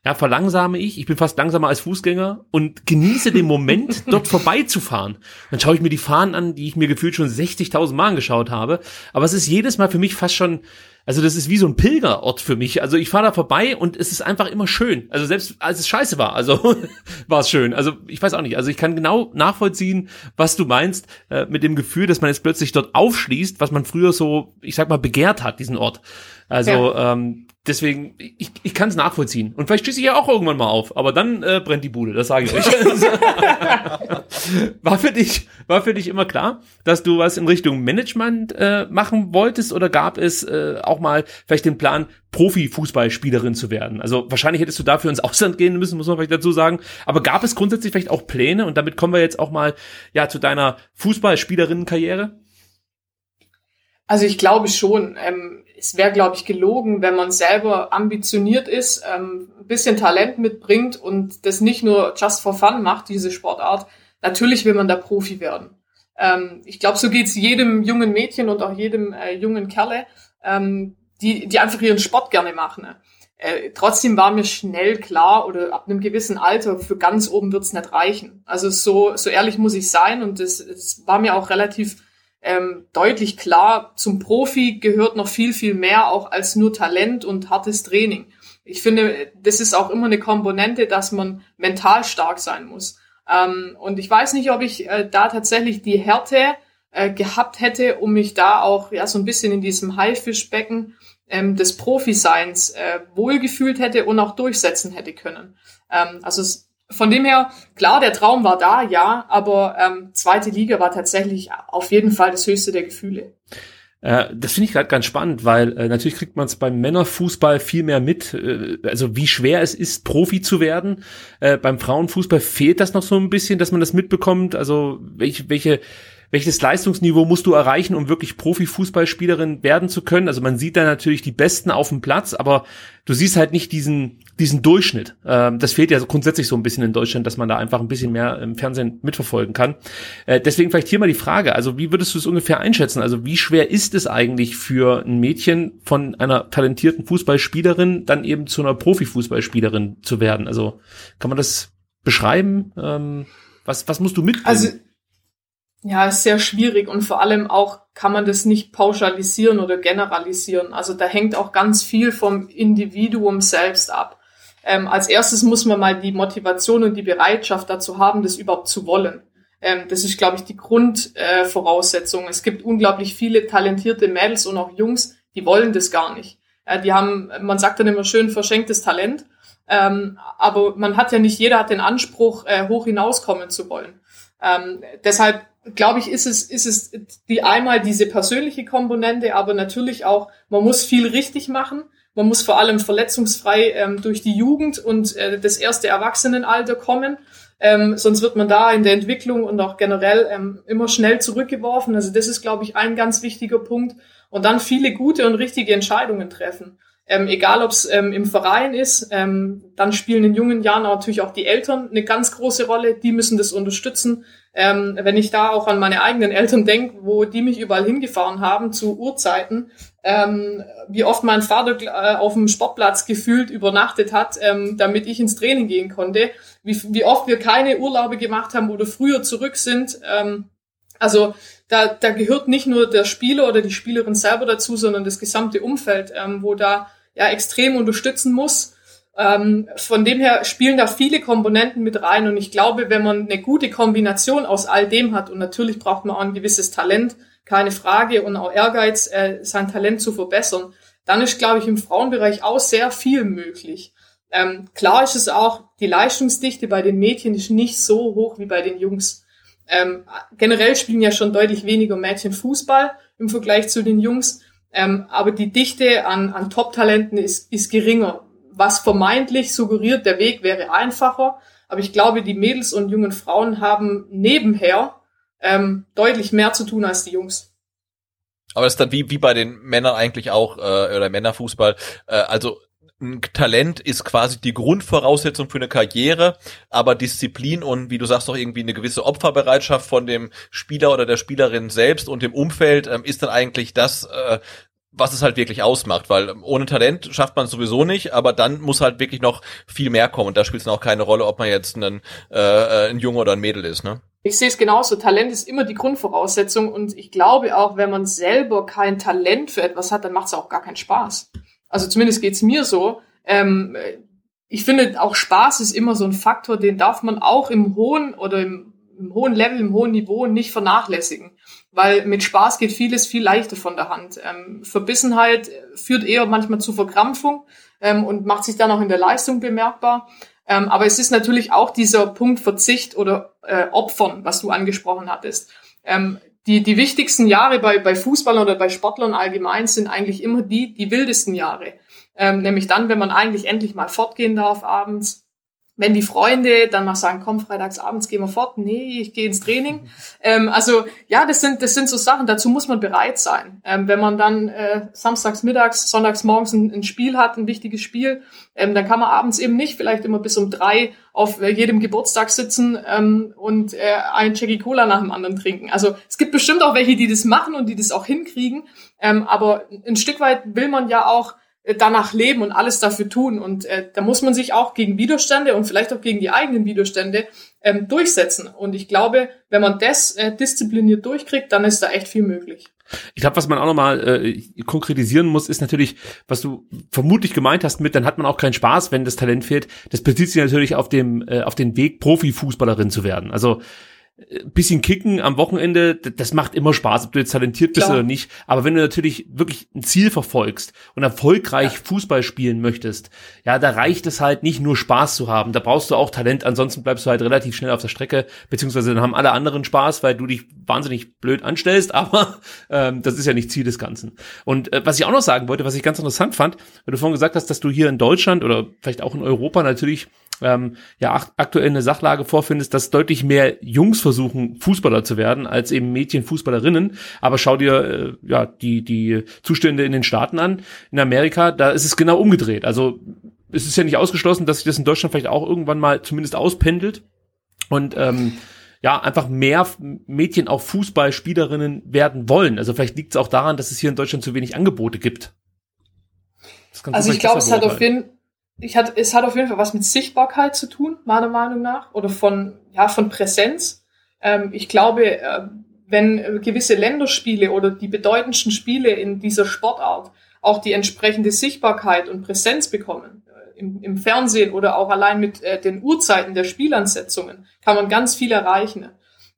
ja, verlangsame ich, ich bin fast langsamer als Fußgänger und genieße den Moment, dort vorbeizufahren. Dann schaue ich mir die Fahnen an, die ich mir gefühlt schon 60.000 Mal angeschaut habe. Aber es ist jedes Mal für mich fast schon, also das ist wie so ein Pilgerort für mich. Also ich fahre da vorbei und es ist einfach immer schön. Also selbst als es scheiße war, also war es schön. Also ich weiß auch nicht. Also ich kann genau nachvollziehen, was du meinst, äh, mit dem Gefühl, dass man jetzt plötzlich dort aufschließt, was man früher so, ich sag mal, begehrt hat, diesen Ort. Also ja. ähm, deswegen, ich, ich kann es nachvollziehen. Und vielleicht schließe ich ja auch irgendwann mal auf, aber dann äh, brennt die Bude, das sage ich euch. war für dich, war für dich immer klar, dass du was in Richtung Management äh, machen wolltest oder gab es äh, auch mal vielleicht den Plan, Profifußballspielerin zu werden? Also wahrscheinlich hättest du dafür ins Ausland gehen müssen, muss man vielleicht dazu sagen. Aber gab es grundsätzlich vielleicht auch Pläne? Und damit kommen wir jetzt auch mal ja zu deiner Fußballspielerinnenkarriere. Also ich glaube schon. Ähm, es wäre, glaube ich, gelogen, wenn man selber ambitioniert ist, ähm, ein bisschen Talent mitbringt und das nicht nur just for fun macht, diese Sportart. Natürlich will man da Profi werden. Ähm, ich glaube, so geht's jedem jungen Mädchen und auch jedem äh, jungen Kerle, ähm, die, die einfach ihren Sport gerne machen. Ne? Äh, trotzdem war mir schnell klar oder ab einem gewissen Alter für ganz oben wird's nicht reichen. Also so, so ehrlich muss ich sein und das war mir auch relativ ähm, deutlich klar, zum Profi gehört noch viel, viel mehr auch als nur Talent und hartes Training. Ich finde, das ist auch immer eine Komponente, dass man mental stark sein muss. Ähm, und ich weiß nicht, ob ich äh, da tatsächlich die Härte äh, gehabt hätte, um mich da auch ja so ein bisschen in diesem Haifischbecken ähm, des Profiseins äh, wohlgefühlt hätte und auch durchsetzen hätte können. Ähm, also es, von dem her, klar, der Traum war da, ja, aber ähm, zweite Liga war tatsächlich auf jeden Fall das höchste der Gefühle. Äh, das finde ich gerade ganz spannend, weil äh, natürlich kriegt man es beim Männerfußball viel mehr mit, äh, also wie schwer es ist, Profi zu werden. Äh, beim Frauenfußball fehlt das noch so ein bisschen, dass man das mitbekommt. Also welche, welche welches Leistungsniveau musst du erreichen, um wirklich Profifußballspielerin werden zu können? Also man sieht da natürlich die Besten auf dem Platz, aber du siehst halt nicht diesen, diesen Durchschnitt. Ähm, das fehlt ja grundsätzlich so ein bisschen in Deutschland, dass man da einfach ein bisschen mehr im Fernsehen mitverfolgen kann. Äh, deswegen vielleicht hier mal die Frage, also wie würdest du es ungefähr einschätzen? Also wie schwer ist es eigentlich für ein Mädchen von einer talentierten Fußballspielerin dann eben zu einer Profifußballspielerin zu werden? Also kann man das beschreiben? Ähm, was, was musst du mitbringen? Also ja, ist sehr schwierig und vor allem auch kann man das nicht pauschalisieren oder generalisieren. Also da hängt auch ganz viel vom Individuum selbst ab. Ähm, als erstes muss man mal die Motivation und die Bereitschaft dazu haben, das überhaupt zu wollen. Ähm, das ist, glaube ich, die Grundvoraussetzung. Äh, es gibt unglaublich viele talentierte Mädels und auch Jungs, die wollen das gar nicht. Äh, die haben, man sagt dann immer schön, verschenktes Talent. Ähm, aber man hat ja nicht, jeder hat den Anspruch, äh, hoch hinauskommen zu wollen. Ähm, deshalb glaube ich, ist es, ist es die einmal diese persönliche Komponente, aber natürlich auch, man muss viel richtig machen. Man muss vor allem verletzungsfrei ähm, durch die Jugend und äh, das erste Erwachsenenalter kommen. Ähm, sonst wird man da in der Entwicklung und auch generell ähm, immer schnell zurückgeworfen. Also das ist, glaube ich, ein ganz wichtiger Punkt. Und dann viele gute und richtige Entscheidungen treffen. Ähm, egal, ob es ähm, im Verein ist, ähm, dann spielen in jungen Jahren natürlich auch die Eltern eine ganz große Rolle. Die müssen das unterstützen. Ähm, wenn ich da auch an meine eigenen Eltern denke, wo die mich überall hingefahren haben zu Uhrzeiten, ähm, wie oft mein Vater äh, auf dem Sportplatz gefühlt übernachtet hat, ähm, damit ich ins Training gehen konnte, wie, wie oft wir keine Urlaube gemacht haben oder früher zurück sind. Ähm, also da, da gehört nicht nur der Spieler oder die Spielerin selber dazu, sondern das gesamte Umfeld, ähm, wo da ja extrem unterstützen muss. Ähm, von dem her spielen da viele Komponenten mit rein und ich glaube, wenn man eine gute Kombination aus all dem hat und natürlich braucht man auch ein gewisses Talent, keine Frage und auch Ehrgeiz, äh, sein Talent zu verbessern, dann ist, glaube ich, im Frauenbereich auch sehr viel möglich. Ähm, klar ist es auch, die Leistungsdichte bei den Mädchen ist nicht so hoch wie bei den Jungs. Ähm, generell spielen ja schon deutlich weniger Mädchen Fußball im Vergleich zu den Jungs. Ähm, aber die Dichte an, an Top-Talenten ist, ist geringer, was vermeintlich suggeriert, der Weg wäre einfacher. Aber ich glaube, die Mädels und jungen Frauen haben nebenher ähm, deutlich mehr zu tun als die Jungs. Aber das ist dann wie, wie bei den Männern eigentlich auch, äh, oder Männerfußball. Äh, also ein Talent ist quasi die Grundvoraussetzung für eine Karriere, aber Disziplin und wie du sagst auch irgendwie eine gewisse Opferbereitschaft von dem Spieler oder der Spielerin selbst und dem Umfeld ähm, ist dann eigentlich das, äh, was es halt wirklich ausmacht, weil ohne Talent schafft man es sowieso nicht, aber dann muss halt wirklich noch viel mehr kommen und da spielt es auch keine Rolle, ob man jetzt ein, äh, äh, ein Junge oder ein Mädel ist, ne? Ich sehe es genauso. Talent ist immer die Grundvoraussetzung und ich glaube auch, wenn man selber kein Talent für etwas hat, dann macht es auch gar keinen Spaß. Also zumindest geht's mir so. Ähm, ich finde, auch Spaß ist immer so ein Faktor, den darf man auch im hohen oder im, im hohen Level, im hohen Niveau nicht vernachlässigen. Weil mit Spaß geht vieles viel leichter von der Hand. Ähm, Verbissenheit führt eher manchmal zu Verkrampfung ähm, und macht sich dann auch in der Leistung bemerkbar. Ähm, aber es ist natürlich auch dieser Punkt Verzicht oder äh, Opfern, was du angesprochen hattest. Ähm, die, die wichtigsten Jahre bei, bei Fußballern oder bei Sportlern allgemein sind eigentlich immer die, die wildesten Jahre. Ähm, nämlich dann, wenn man eigentlich endlich mal fortgehen darf abends, wenn die Freunde dann mal sagen, komm, freitags abends gehen wir fort, nee, ich gehe ins Training. Ähm, also ja, das sind, das sind so Sachen, dazu muss man bereit sein. Ähm, wenn man dann äh, samstags mittags, sonntags morgens ein, ein Spiel hat, ein wichtiges Spiel, ähm, dann kann man abends eben nicht vielleicht immer bis um drei auf äh, jedem Geburtstag sitzen ähm, und äh, ein Jackie Cola nach dem anderen trinken. Also es gibt bestimmt auch welche, die das machen und die das auch hinkriegen, ähm, aber ein Stück weit will man ja auch danach leben und alles dafür tun. Und äh, da muss man sich auch gegen Widerstände und vielleicht auch gegen die eigenen Widerstände ähm, durchsetzen. Und ich glaube, wenn man das äh, diszipliniert durchkriegt, dann ist da echt viel möglich. Ich glaube, was man auch nochmal äh, konkretisieren muss, ist natürlich, was du vermutlich gemeint hast mit, dann hat man auch keinen Spaß, wenn das Talent fehlt. Das bezieht sich natürlich auf dem äh, auf den Weg, Profifußballerin zu werden. Also bisschen kicken am Wochenende, das macht immer Spaß, ob du jetzt talentiert bist Klar. oder nicht. Aber wenn du natürlich wirklich ein Ziel verfolgst und erfolgreich ja. Fußball spielen möchtest, ja, da reicht es halt nicht nur Spaß zu haben. Da brauchst du auch Talent, ansonsten bleibst du halt relativ schnell auf der Strecke, beziehungsweise dann haben alle anderen Spaß, weil du dich wahnsinnig blöd anstellst, aber ähm, das ist ja nicht Ziel des Ganzen. Und äh, was ich auch noch sagen wollte, was ich ganz interessant fand, weil du vorhin gesagt hast, dass du hier in Deutschland oder vielleicht auch in Europa natürlich ähm, ja aktuell eine Sachlage vorfindest, dass deutlich mehr Jungs versuchen, Fußballer zu werden, als eben Mädchen Fußballerinnen. Aber schau dir äh, ja die, die Zustände in den Staaten an. In Amerika, da ist es genau umgedreht. Also es ist ja nicht ausgeschlossen, dass sich das in Deutschland vielleicht auch irgendwann mal zumindest auspendelt. Und ähm, ja, einfach mehr Mädchen auch Fußballspielerinnen werden wollen. Also vielleicht liegt es auch daran, dass es hier in Deutschland zu wenig Angebote gibt. Also ich glaube, es hat auf jeden ich hat, es hat auf jeden Fall was mit Sichtbarkeit zu tun, meiner Meinung nach, oder von, ja, von Präsenz. Ähm, ich glaube, äh, wenn gewisse Länderspiele oder die bedeutendsten Spiele in dieser Sportart auch die entsprechende Sichtbarkeit und Präsenz bekommen, äh, im, im, Fernsehen oder auch allein mit äh, den Uhrzeiten der Spielansetzungen, kann man ganz viel erreichen.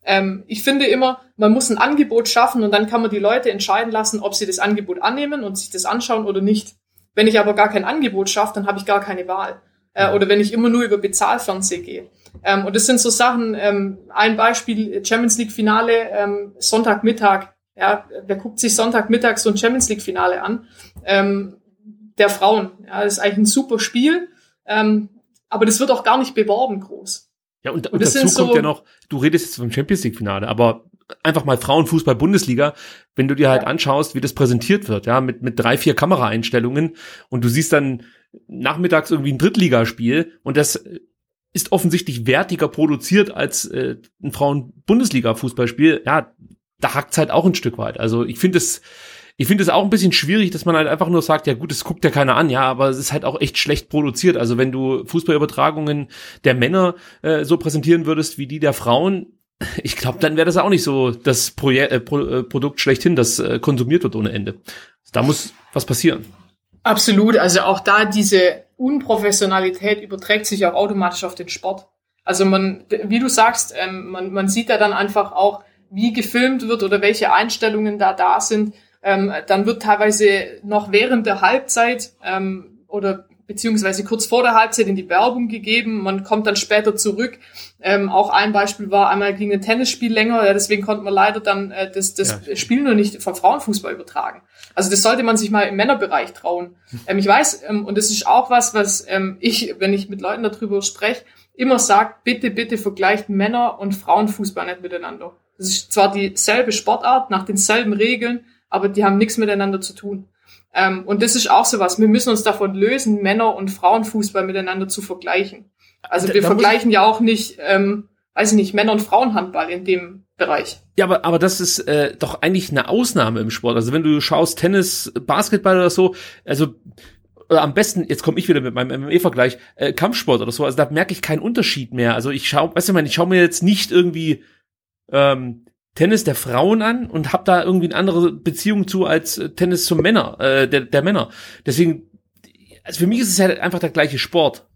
Ähm, ich finde immer, man muss ein Angebot schaffen und dann kann man die Leute entscheiden lassen, ob sie das Angebot annehmen und sich das anschauen oder nicht. Wenn ich aber gar kein Angebot schaffe, dann habe ich gar keine Wahl. Äh, oder wenn ich immer nur über Bezahlfernsehen gehe. Ähm, und das sind so Sachen, ähm, ein Beispiel, Champions League Finale, ähm, Sonntagmittag. Ja, wer guckt sich Sonntagmittag so ein Champions League Finale an? Ähm, der Frauen. Ja, das ist eigentlich ein super Spiel. Ähm, aber das wird auch gar nicht beworben groß. Ja, und, und, und dazu kommt so, ja noch, du redest jetzt vom Champions League Finale, aber einfach mal Frauenfußball Bundesliga, wenn du dir halt anschaust, wie das präsentiert wird, ja, mit, mit drei, vier Kameraeinstellungen und du siehst dann nachmittags irgendwie ein Drittligaspiel und das ist offensichtlich wertiger produziert als äh, ein Frauen-Bundesliga-Fußballspiel, ja, da hackt's halt auch ein Stück weit. Also ich finde es, ich finde es auch ein bisschen schwierig, dass man halt einfach nur sagt, ja gut, es guckt ja keiner an, ja, aber es ist halt auch echt schlecht produziert. Also wenn du Fußballübertragungen der Männer äh, so präsentieren würdest wie die der Frauen, ich glaube, dann wäre das auch nicht so das Projek äh, Pro äh, Produkt schlechthin, das äh, konsumiert wird ohne Ende. Da muss was passieren. Absolut. Also auch da diese Unprofessionalität überträgt sich auch automatisch auf den Sport. Also man, wie du sagst, ähm, man, man sieht da dann einfach auch, wie gefilmt wird oder welche Einstellungen da da sind. Ähm, dann wird teilweise noch während der Halbzeit ähm, oder beziehungsweise kurz vor der Halbzeit in die Werbung gegeben. Man kommt dann später zurück. Ähm, auch ein Beispiel war, einmal ging ein Tennisspiel länger, ja, deswegen konnte man leider dann äh, das, das ja. Spiel nur nicht vom Frauenfußball übertragen. Also das sollte man sich mal im Männerbereich trauen. Ähm, ich weiß, ähm, und das ist auch was, was ähm, ich, wenn ich mit Leuten darüber spreche, immer sagt, bitte, bitte vergleicht Männer- und Frauenfußball nicht miteinander. Das ist zwar dieselbe Sportart, nach denselben Regeln, aber die haben nichts miteinander zu tun. Ähm, und das ist auch so was. Wir müssen uns davon lösen, Männer- und Frauenfußball miteinander zu vergleichen. Also wir da vergleichen ja auch nicht, ähm, weiß ich nicht, Männer- und Frauenhandball in dem Bereich. Ja, aber, aber das ist äh, doch eigentlich eine Ausnahme im Sport. Also wenn du schaust, Tennis, Basketball oder so, also oder am besten, jetzt komme ich wieder mit meinem MMA-Vergleich, äh, Kampfsport oder so, also da merke ich keinen Unterschied mehr. Also ich schaue, weißt du, ich, ich schaue mir jetzt nicht irgendwie ähm, Tennis der Frauen an und habe da irgendwie eine andere Beziehung zu als äh, Tennis zum Männer, äh, der, der Männer. Deswegen, also für mich ist es halt einfach der gleiche Sport.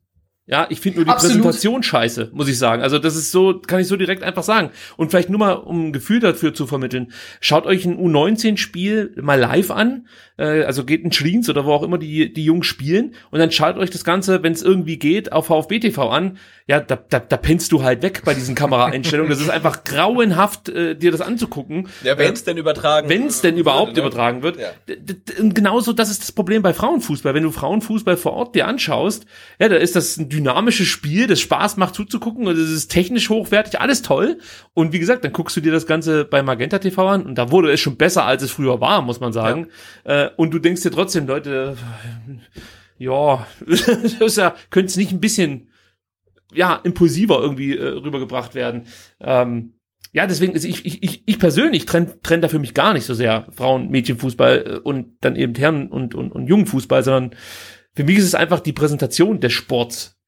Ja, ich finde nur die Absolut. Präsentation scheiße, muss ich sagen. Also das ist so, kann ich so direkt einfach sagen. Und vielleicht nur mal, um ein Gefühl dafür zu vermitteln, schaut euch ein U19-Spiel mal live an. Äh, also geht in Schliens oder wo auch immer die, die Jungs spielen. Und dann schaut euch das Ganze, wenn es irgendwie geht, auf VfB TV an. Ja, da, da, da pennst du halt weg bei diesen Kameraeinstellungen. Das ist einfach grauenhaft, äh, dir das anzugucken. Ja, wenn es äh, denn übertragen Wenn es denn überhaupt wird, ne? übertragen wird. Ja. Und genauso, das ist das Problem bei Frauenfußball. Wenn du Frauenfußball vor Ort dir anschaust, ja, da ist das ein dynamisches Spiel, das Spaß macht zuzugucken und es ist technisch hochwertig, alles toll. Und wie gesagt, dann guckst du dir das Ganze bei Magenta TV an und da wurde es schon besser, als es früher war, muss man sagen. Ja. Äh, und du denkst dir trotzdem, Leute, ja, das ja, könnte es nicht ein bisschen, ja, impulsiver irgendwie äh, rübergebracht werden. Ähm, ja, deswegen, also ich, ich, ich persönlich trenne trenn da für mich gar nicht so sehr Frauen, Mädchenfußball äh, und dann eben Herren- und, und, und Jungenfußball, sondern für mich ist es einfach die Präsentation des Sports.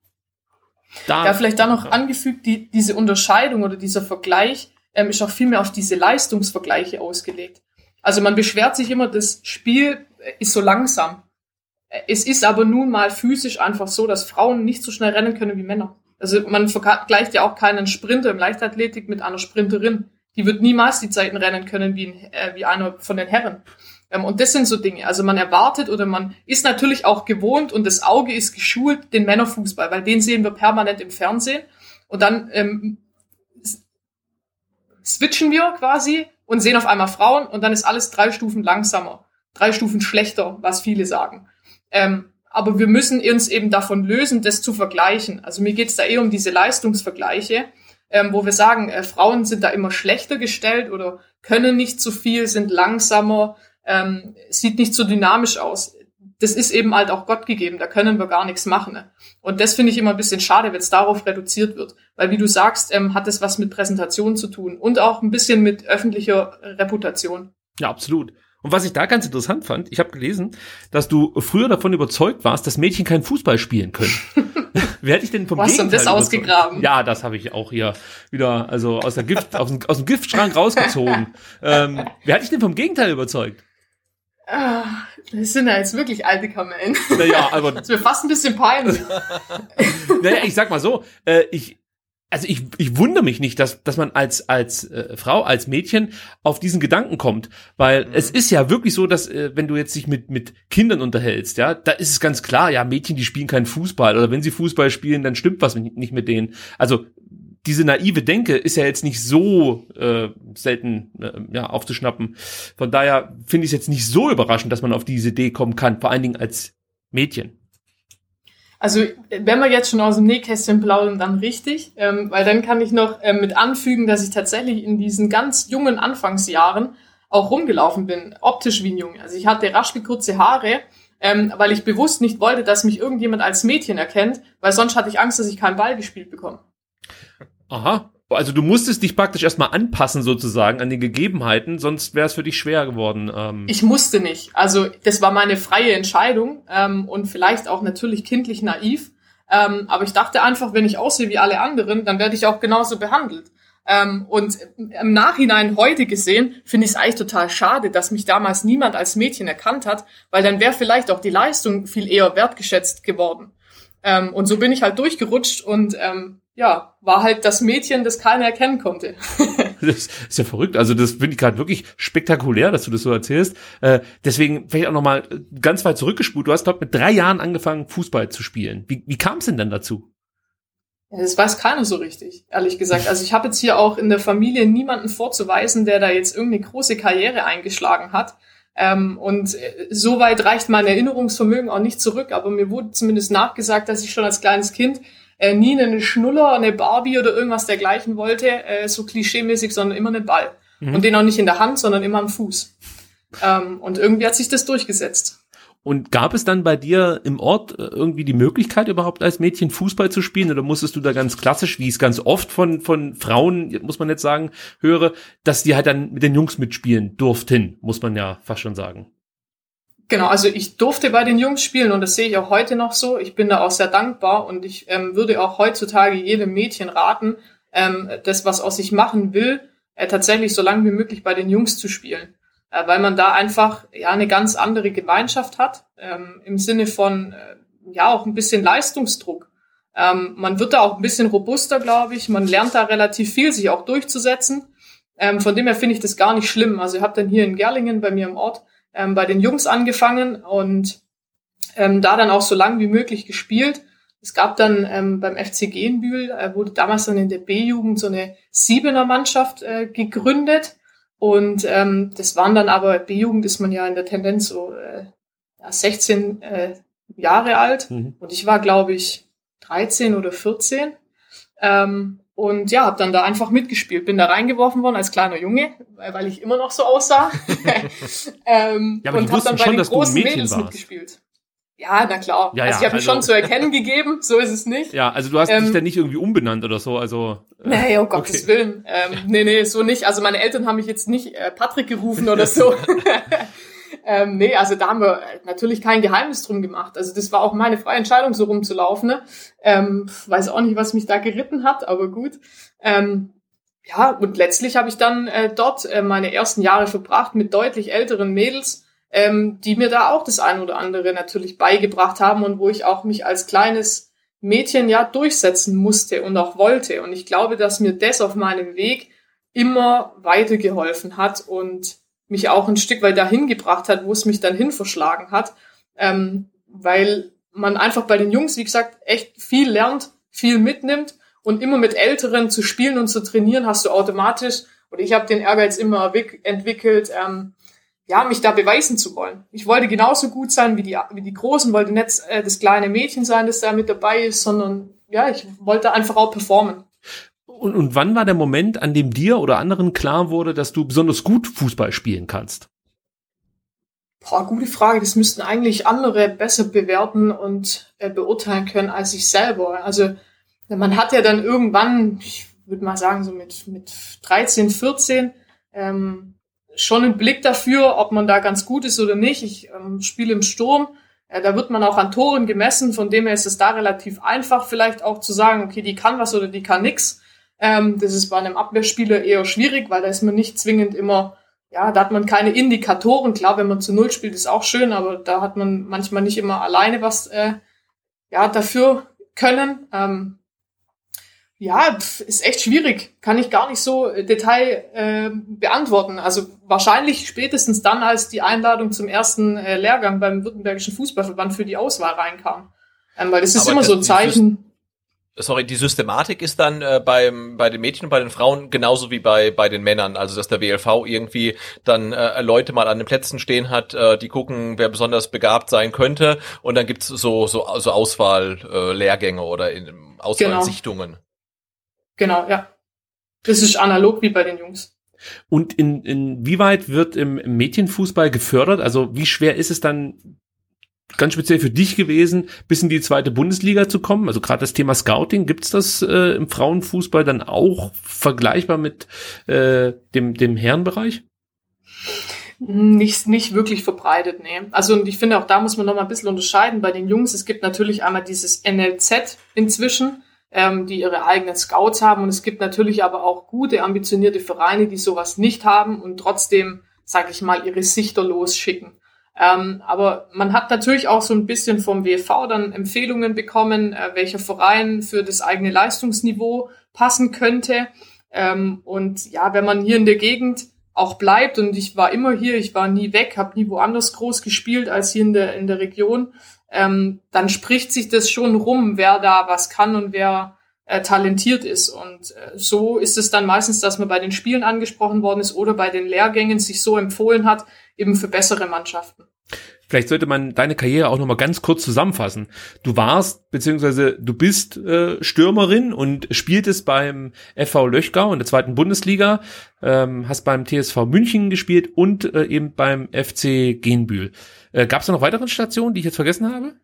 Da, ja, vielleicht da noch angefügt, die, diese Unterscheidung oder dieser Vergleich ähm, ist auch viel mehr auf diese Leistungsvergleiche ausgelegt. Also man beschwert sich immer, das Spiel ist so langsam. Es ist aber nun mal physisch einfach so, dass Frauen nicht so schnell rennen können wie Männer. Also man vergleicht ja auch keinen Sprinter im Leichtathletik mit einer Sprinterin. Die wird niemals die Zeiten rennen können wie, äh, wie einer von den Herren. Ähm, und das sind so Dinge. Also man erwartet oder man ist natürlich auch gewohnt und das Auge ist geschult, den Männerfußball, weil den sehen wir permanent im Fernsehen. Und dann ähm, switchen wir quasi und sehen auf einmal Frauen und dann ist alles drei Stufen langsamer, drei Stufen schlechter, was viele sagen. Ähm, aber wir müssen uns eben davon lösen, das zu vergleichen. Also mir geht es da eher um diese Leistungsvergleiche, ähm, wo wir sagen, äh, Frauen sind da immer schlechter gestellt oder können nicht so viel, sind langsamer, ähm, sieht nicht so dynamisch aus. Das ist eben halt auch Gott gegeben, da können wir gar nichts machen. Ne? Und das finde ich immer ein bisschen schade, wenn es darauf reduziert wird. Weil wie du sagst, ähm, hat es was mit Präsentation zu tun und auch ein bisschen mit öffentlicher Reputation. Ja, absolut. Und was ich da ganz interessant fand, ich habe gelesen, dass du früher davon überzeugt warst, dass Mädchen keinen Fußball spielen können. Wer hätte ich denn vom Was Gegenteil das ausgegraben? Ja, das habe ich auch hier wieder, also aus der Gift, aus, dem, aus dem Giftschrank rausgezogen. ähm, wer hätte ich denn vom Gegenteil überzeugt? Ah, das sind ja jetzt wirklich alte Kamellen. Naja, aber. Das ist mir fast ein bisschen peinlich. naja, ich sag mal so, äh, ich, also ich, ich wundere mich nicht, dass, dass man als, als äh, Frau, als Mädchen auf diesen Gedanken kommt. Weil mhm. es ist ja wirklich so, dass, äh, wenn du jetzt dich mit, mit Kindern unterhältst, ja, da ist es ganz klar, ja, Mädchen, die spielen keinen Fußball. Oder wenn sie Fußball spielen, dann stimmt was nicht mit denen. Also diese naive Denke ist ja jetzt nicht so äh, selten äh, ja, aufzuschnappen. Von daher finde ich es jetzt nicht so überraschend, dass man auf diese Idee kommen kann, vor allen Dingen als Mädchen. Also wenn wir jetzt schon aus dem Nähkästchen plaudern, dann richtig, ähm, weil dann kann ich noch ähm, mit anfügen, dass ich tatsächlich in diesen ganz jungen Anfangsjahren auch rumgelaufen bin, optisch wie ein Junge. Also ich hatte rasch wie kurze Haare, ähm, weil ich bewusst nicht wollte, dass mich irgendjemand als Mädchen erkennt, weil sonst hatte ich Angst, dass ich keinen Ball gespielt bekomme. Aha. Also du musstest dich praktisch erstmal anpassen sozusagen an die Gegebenheiten, sonst wäre es für dich schwer geworden. Ähm. Ich musste nicht. Also das war meine freie Entscheidung ähm, und vielleicht auch natürlich kindlich naiv. Ähm, aber ich dachte einfach, wenn ich aussehe wie alle anderen, dann werde ich auch genauso behandelt. Ähm, und im Nachhinein heute gesehen, finde ich es eigentlich total schade, dass mich damals niemand als Mädchen erkannt hat, weil dann wäre vielleicht auch die Leistung viel eher wertgeschätzt geworden. Ähm, und so bin ich halt durchgerutscht und ähm, ja, war halt das Mädchen, das keiner erkennen konnte. das ist ja verrückt. Also das finde ich gerade wirklich spektakulär, dass du das so erzählst. Äh, deswegen vielleicht auch nochmal ganz weit zurückgespult. Du hast, glaube mit drei Jahren angefangen, Fußball zu spielen. Wie, wie kam es denn dann dazu? Ja, das weiß keiner so richtig, ehrlich gesagt. Also ich habe jetzt hier auch in der Familie niemanden vorzuweisen, der da jetzt irgendeine große Karriere eingeschlagen hat. Ähm, und äh, soweit reicht mein Erinnerungsvermögen auch nicht zurück, aber mir wurde zumindest nachgesagt, dass ich schon als kleines Kind äh, nie eine Schnuller, eine Barbie oder irgendwas dergleichen wollte, äh, so klischeemäßig, sondern immer einen Ball. Mhm. Und den auch nicht in der Hand, sondern immer am Fuß. Ähm, und irgendwie hat sich das durchgesetzt. Und gab es dann bei dir im Ort äh, irgendwie die Möglichkeit, überhaupt als Mädchen Fußball zu spielen? Oder musstest du da ganz klassisch, wie ich es ganz oft von, von Frauen, muss man jetzt sagen, höre, dass die halt dann mit den Jungs mitspielen durften, muss man ja fast schon sagen. Genau, also ich durfte bei den Jungs spielen und das sehe ich auch heute noch so. Ich bin da auch sehr dankbar und ich ähm, würde auch heutzutage jedem Mädchen raten, ähm, das, was aus sich machen will, äh, tatsächlich so lange wie möglich bei den Jungs zu spielen. Äh, weil man da einfach ja eine ganz andere Gemeinschaft hat, ähm, im Sinne von äh, ja auch ein bisschen Leistungsdruck. Ähm, man wird da auch ein bisschen robuster, glaube ich. Man lernt da relativ viel, sich auch durchzusetzen. Ähm, von dem her finde ich das gar nicht schlimm. Also ich habe dann hier in Gerlingen bei mir im Ort ähm, bei den Jungs angefangen und ähm, da dann auch so lang wie möglich gespielt. Es gab dann ähm, beim FC Genbühl, äh, wurde damals dann in der B-Jugend so eine Siebener Mannschaft äh, gegründet. Und ähm, das waren dann aber, B-Jugend ist man ja in der Tendenz so äh, 16 äh, Jahre alt. Mhm. Und ich war, glaube ich, 13 oder 14. Ähm, und ja, habe dann da einfach mitgespielt. Bin da reingeworfen worden als kleiner Junge, weil ich immer noch so aussah. ähm, ja, aber und habe dann bei schon, den großen Mädels warst. mitgespielt. Ja, na klar. Ja, ja, also ich habe also, mich schon zu erkennen gegeben, so ist es nicht. Ja, also du hast ähm, dich da nicht irgendwie umbenannt oder so, also. Äh, nee, um Gottes okay. Willen. Ähm, nee, nee, so nicht. Also meine Eltern haben mich jetzt nicht äh, Patrick gerufen oder so. Ähm, nee, also da haben wir natürlich kein Geheimnis drum gemacht. Also das war auch meine freie Entscheidung, so rumzulaufen. Ne? Ähm, weiß auch nicht, was mich da geritten hat, aber gut. Ähm, ja, und letztlich habe ich dann äh, dort äh, meine ersten Jahre verbracht mit deutlich älteren Mädels, ähm, die mir da auch das ein oder andere natürlich beigebracht haben und wo ich auch mich als kleines Mädchen ja durchsetzen musste und auch wollte. Und ich glaube, dass mir das auf meinem Weg immer weitergeholfen hat und mich auch ein Stück weit dahin gebracht hat, wo es mich dann hin verschlagen hat. Ähm, weil man einfach bei den Jungs, wie gesagt, echt viel lernt, viel mitnimmt und immer mit Älteren zu spielen und zu trainieren, hast du automatisch, oder ich habe den Ehrgeiz immer entwickelt, ähm, ja, mich da beweisen zu wollen. Ich wollte genauso gut sein wie die, wie die Großen, wollte nicht äh, das kleine Mädchen sein, das da mit dabei ist, sondern ja, ich wollte einfach auch performen. Und, und wann war der Moment, an dem dir oder anderen klar wurde, dass du besonders gut Fußball spielen kannst? Boah, gute Frage. Das müssten eigentlich andere besser bewerten und äh, beurteilen können als ich selber. Also man hat ja dann irgendwann, ich würde mal sagen, so mit, mit 13, 14, ähm, schon einen Blick dafür, ob man da ganz gut ist oder nicht. Ich ähm, spiele im Sturm. Äh, da wird man auch an Toren gemessen. Von dem her ist es da relativ einfach, vielleicht auch zu sagen, okay, die kann was oder die kann nix. Ähm, das ist bei einem Abwehrspieler eher schwierig, weil da ist man nicht zwingend immer, ja, da hat man keine Indikatoren. Klar, wenn man zu Null spielt, ist auch schön, aber da hat man manchmal nicht immer alleine was, äh, ja, dafür können. Ähm, ja, ist echt schwierig. Kann ich gar nicht so äh, Detail äh, beantworten. Also wahrscheinlich spätestens dann, als die Einladung zum ersten äh, Lehrgang beim Württembergischen Fußballverband für die Auswahl reinkam. Ähm, weil das ist aber immer das, so ein Zeichen. Sorry, die Systematik ist dann äh, beim, bei den Mädchen und bei den Frauen genauso wie bei, bei den Männern. Also, dass der WLV irgendwie dann äh, Leute mal an den Plätzen stehen hat, äh, die gucken, wer besonders begabt sein könnte. Und dann gibt's so, so, so Auswahl-Lehrgänge äh, oder in, Auswahlsichtungen. Genau. genau, ja. Das ist analog wie bei den Jungs. Und in, inwieweit wird im Mädchenfußball gefördert? Also wie schwer ist es dann ganz speziell für dich gewesen, bis in die zweite Bundesliga zu kommen? Also gerade das Thema Scouting, gibt's das äh, im Frauenfußball dann auch vergleichbar mit äh, dem, dem Herrenbereich? Nicht, nicht wirklich verbreitet, nee. Also und ich finde auch da muss man noch mal ein bisschen unterscheiden bei den Jungs. Es gibt natürlich einmal dieses NLZ inzwischen, ähm, die ihre eigenen Scouts haben und es gibt natürlich aber auch gute, ambitionierte Vereine, die sowas nicht haben und trotzdem, sage ich mal, ihre Sichter losschicken. Ähm, aber man hat natürlich auch so ein bisschen vom WV dann Empfehlungen bekommen, äh, welcher Verein für das eigene Leistungsniveau passen könnte. Ähm, und ja, wenn man hier in der Gegend auch bleibt und ich war immer hier, ich war nie weg, habe nie woanders groß gespielt als hier in der in der Region, ähm, dann spricht sich das schon rum, wer da was kann und wer äh, talentiert ist. Und äh, so ist es dann meistens, dass man bei den Spielen angesprochen worden ist oder bei den Lehrgängen sich so empfohlen hat, eben für bessere Mannschaften. Vielleicht sollte man deine Karriere auch noch mal ganz kurz zusammenfassen. Du warst beziehungsweise du bist äh, Stürmerin und spieltest beim FV Löchgau in der zweiten Bundesliga, ähm, hast beim TSV München gespielt und äh, eben beim FC Genbühl. Äh, Gab es da noch weitere Stationen, die ich jetzt vergessen habe?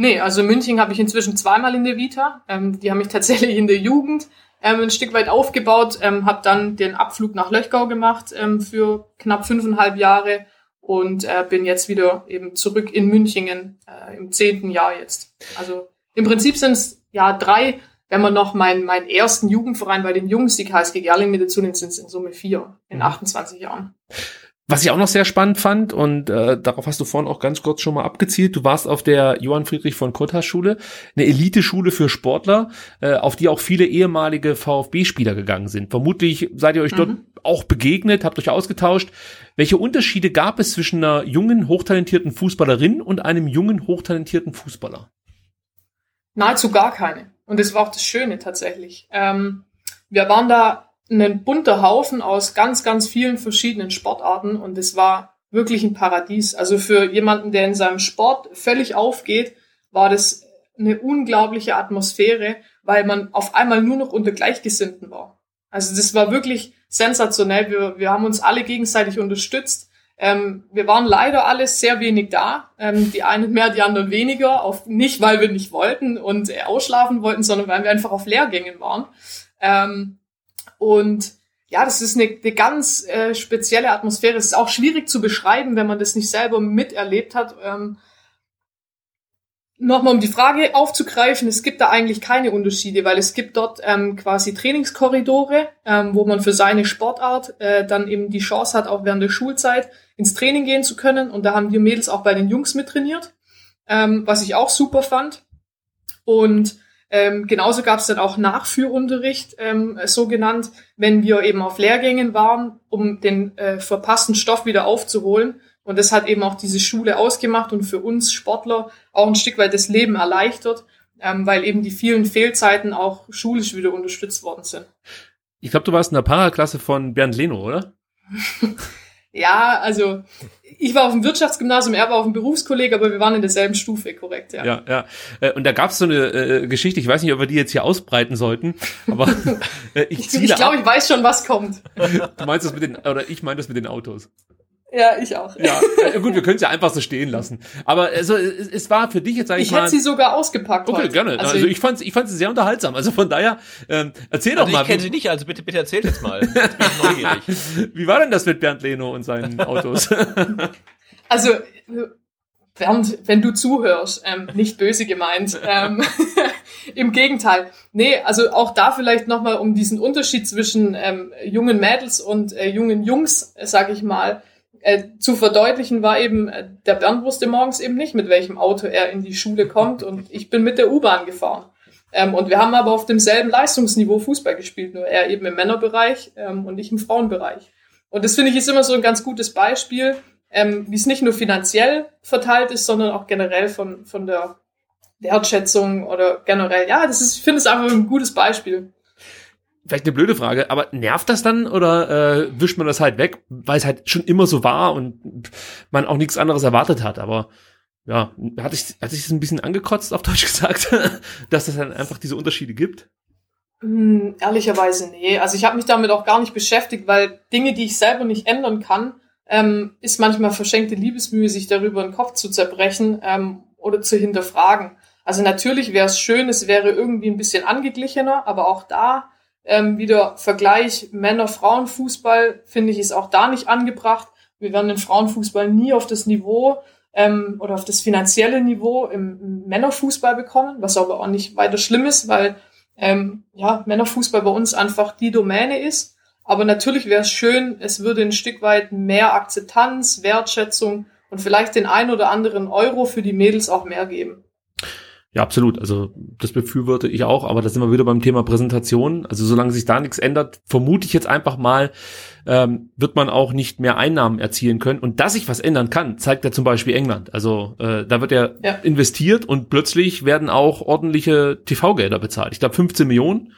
Nee, also München habe ich inzwischen zweimal in der Vita. Ähm, die haben mich tatsächlich in der Jugend ähm, ein Stück weit aufgebaut, ähm, habe dann den Abflug nach Löchgau gemacht ähm, für knapp fünfeinhalb Jahre und äh, bin jetzt wieder eben zurück in Münchingen äh, im zehnten Jahr jetzt. Also im Prinzip sind es ja drei, wenn man noch meinen meinen ersten Jugendverein bei den Jungs, die KSG Gerling mit dazu nimmt, sind es in Summe vier in 28 mhm. Jahren. Was ich auch noch sehr spannend fand, und äh, darauf hast du vorhin auch ganz kurz schon mal abgezielt, du warst auf der Johann Friedrich von Kottas Schule, eine Elite-Schule für Sportler, äh, auf die auch viele ehemalige VfB-Spieler gegangen sind. Vermutlich seid ihr euch mhm. dort auch begegnet, habt euch ausgetauscht. Welche Unterschiede gab es zwischen einer jungen, hochtalentierten Fußballerin und einem jungen, hochtalentierten Fußballer? Nahezu gar keine. Und das war auch das Schöne tatsächlich. Ähm, wir waren da ein bunter Haufen aus ganz, ganz vielen verschiedenen Sportarten und es war wirklich ein Paradies. Also für jemanden, der in seinem Sport völlig aufgeht, war das eine unglaubliche Atmosphäre, weil man auf einmal nur noch unter Gleichgesinnten war. Also das war wirklich sensationell. Wir, wir haben uns alle gegenseitig unterstützt. Ähm, wir waren leider alle sehr wenig da. Ähm, die einen mehr, die anderen weniger. Auf, nicht, weil wir nicht wollten und ausschlafen wollten, sondern weil wir einfach auf Lehrgängen waren. Ähm, und ja, das ist eine, eine ganz äh, spezielle Atmosphäre. Es ist auch schwierig zu beschreiben, wenn man das nicht selber miterlebt hat. Ähm, Nochmal um die Frage aufzugreifen, es gibt da eigentlich keine Unterschiede, weil es gibt dort ähm, quasi Trainingskorridore, ähm, wo man für seine Sportart äh, dann eben die Chance hat, auch während der Schulzeit ins Training gehen zu können. Und da haben die Mädels auch bei den Jungs mittrainiert, ähm, was ich auch super fand. Und ähm, genauso gab es dann auch Nachführunterricht, ähm, so genannt, wenn wir eben auf Lehrgängen waren, um den äh, verpassten Stoff wieder aufzuholen. Und das hat eben auch diese Schule ausgemacht und für uns Sportler auch ein Stück weit das Leben erleichtert, ähm, weil eben die vielen Fehlzeiten auch schulisch wieder unterstützt worden sind. Ich glaube, du warst in der Paraklasse von Bernd Leno, oder? ja, also ich war auf dem Wirtschaftsgymnasium, er war auf dem Berufskolleg, aber wir waren in derselben Stufe, korrekt, ja. Ja, ja. Äh, und da gab es so eine äh, Geschichte, ich weiß nicht, ob wir die jetzt hier ausbreiten sollten, aber äh, ich ziele Ich glaube, ich weiß schon, was kommt. du meinst das mit den, oder ich meine das mit den Autos. Ja, ich auch. Ja, äh, gut, wir können es ja einfach so stehen lassen. Aber also, es, es war für dich jetzt eigentlich ich mal... Ich hätte sie sogar ausgepackt Okay, heute. gerne. Also, also ich fand ich fand sie sehr unterhaltsam. Also von daher, ähm, erzähl also doch mal. Ich kenne sie nicht, also bitte, bitte erzähl jetzt mal. Wie war denn das mit Bernd Leno und seinen Autos? also, Bernd, wenn du zuhörst, ähm, nicht böse gemeint. Ähm, Im Gegenteil. Nee, also auch da vielleicht nochmal um diesen Unterschied zwischen ähm, jungen Mädels und äh, jungen Jungs, äh, sag ich mal, äh, zu verdeutlichen war eben, äh, der Bernd wusste morgens eben nicht, mit welchem Auto er in die Schule kommt und ich bin mit der U-Bahn gefahren. Ähm, und wir haben aber auf demselben Leistungsniveau Fußball gespielt, nur er eben im Männerbereich ähm, und ich im Frauenbereich. Und das finde ich ist immer so ein ganz gutes Beispiel, ähm, wie es nicht nur finanziell verteilt ist, sondern auch generell von, von der Wertschätzung oder generell. Ja, das ist, ich finde es einfach ein gutes Beispiel. Vielleicht eine blöde Frage, aber nervt das dann oder äh, wischt man das halt weg, weil es halt schon immer so war und man auch nichts anderes erwartet hat? Aber ja, hatte ich, hatte ich es ein bisschen angekotzt, auf Deutsch gesagt, dass es dann einfach diese Unterschiede gibt? Hm, ehrlicherweise nee. Also ich habe mich damit auch gar nicht beschäftigt, weil Dinge, die ich selber nicht ändern kann, ähm, ist manchmal verschenkte Liebesmühe, sich darüber den Kopf zu zerbrechen ähm, oder zu hinterfragen. Also natürlich wäre es schön, es wäre irgendwie ein bisschen angeglichener, aber auch da ähm, wieder Vergleich Männer-Frauen-Fußball, finde ich, ist auch da nicht angebracht. Wir werden den Frauenfußball nie auf das Niveau ähm, oder auf das finanzielle Niveau im Männerfußball bekommen, was aber auch nicht weiter schlimm ist, weil ähm, ja, Männerfußball bei uns einfach die Domäne ist. Aber natürlich wäre es schön, es würde ein Stück weit mehr Akzeptanz, Wertschätzung und vielleicht den ein oder anderen Euro für die Mädels auch mehr geben. Ja, absolut. Also das befürworte ich auch, aber da sind wir wieder beim Thema Präsentation. Also solange sich da nichts ändert, vermute ich jetzt einfach mal, ähm, wird man auch nicht mehr Einnahmen erzielen können. Und dass sich was ändern kann, zeigt ja zum Beispiel England. Also äh, da wird ja, ja, investiert und plötzlich werden auch ordentliche TV-Gelder bezahlt. Ich glaube 15 Millionen,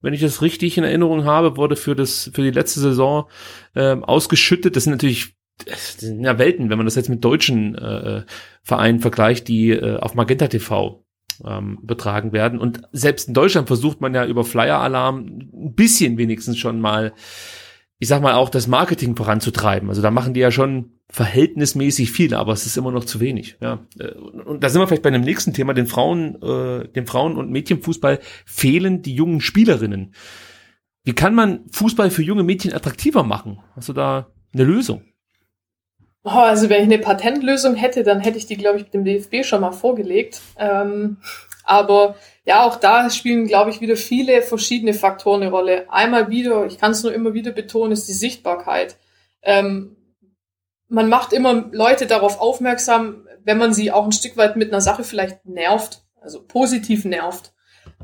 wenn ich das richtig in Erinnerung habe, wurde für das für die letzte Saison ähm, ausgeschüttet. Das sind natürlich das sind ja Welten, wenn man das jetzt mit deutschen äh, Vereinen vergleicht, die äh, auf Magenta TV ähm, betragen werden. Und selbst in Deutschland versucht man ja über Flyer-Alarm ein bisschen wenigstens schon mal, ich sag mal, auch das Marketing voranzutreiben. Also da machen die ja schon verhältnismäßig viel, aber es ist immer noch zu wenig. Ja. Äh, und da sind wir vielleicht bei einem nächsten Thema, den Frauen, äh, dem Frauen- und Mädchenfußball fehlen die jungen Spielerinnen. Wie kann man Fußball für junge Mädchen attraktiver machen? Hast du da eine Lösung? Oh, also wenn ich eine Patentlösung hätte, dann hätte ich die, glaube ich, dem DFB schon mal vorgelegt. Ähm, aber ja, auch da spielen, glaube ich, wieder viele verschiedene Faktoren eine Rolle. Einmal wieder, ich kann es nur immer wieder betonen, ist die Sichtbarkeit. Ähm, man macht immer Leute darauf aufmerksam, wenn man sie auch ein Stück weit mit einer Sache vielleicht nervt, also positiv nervt.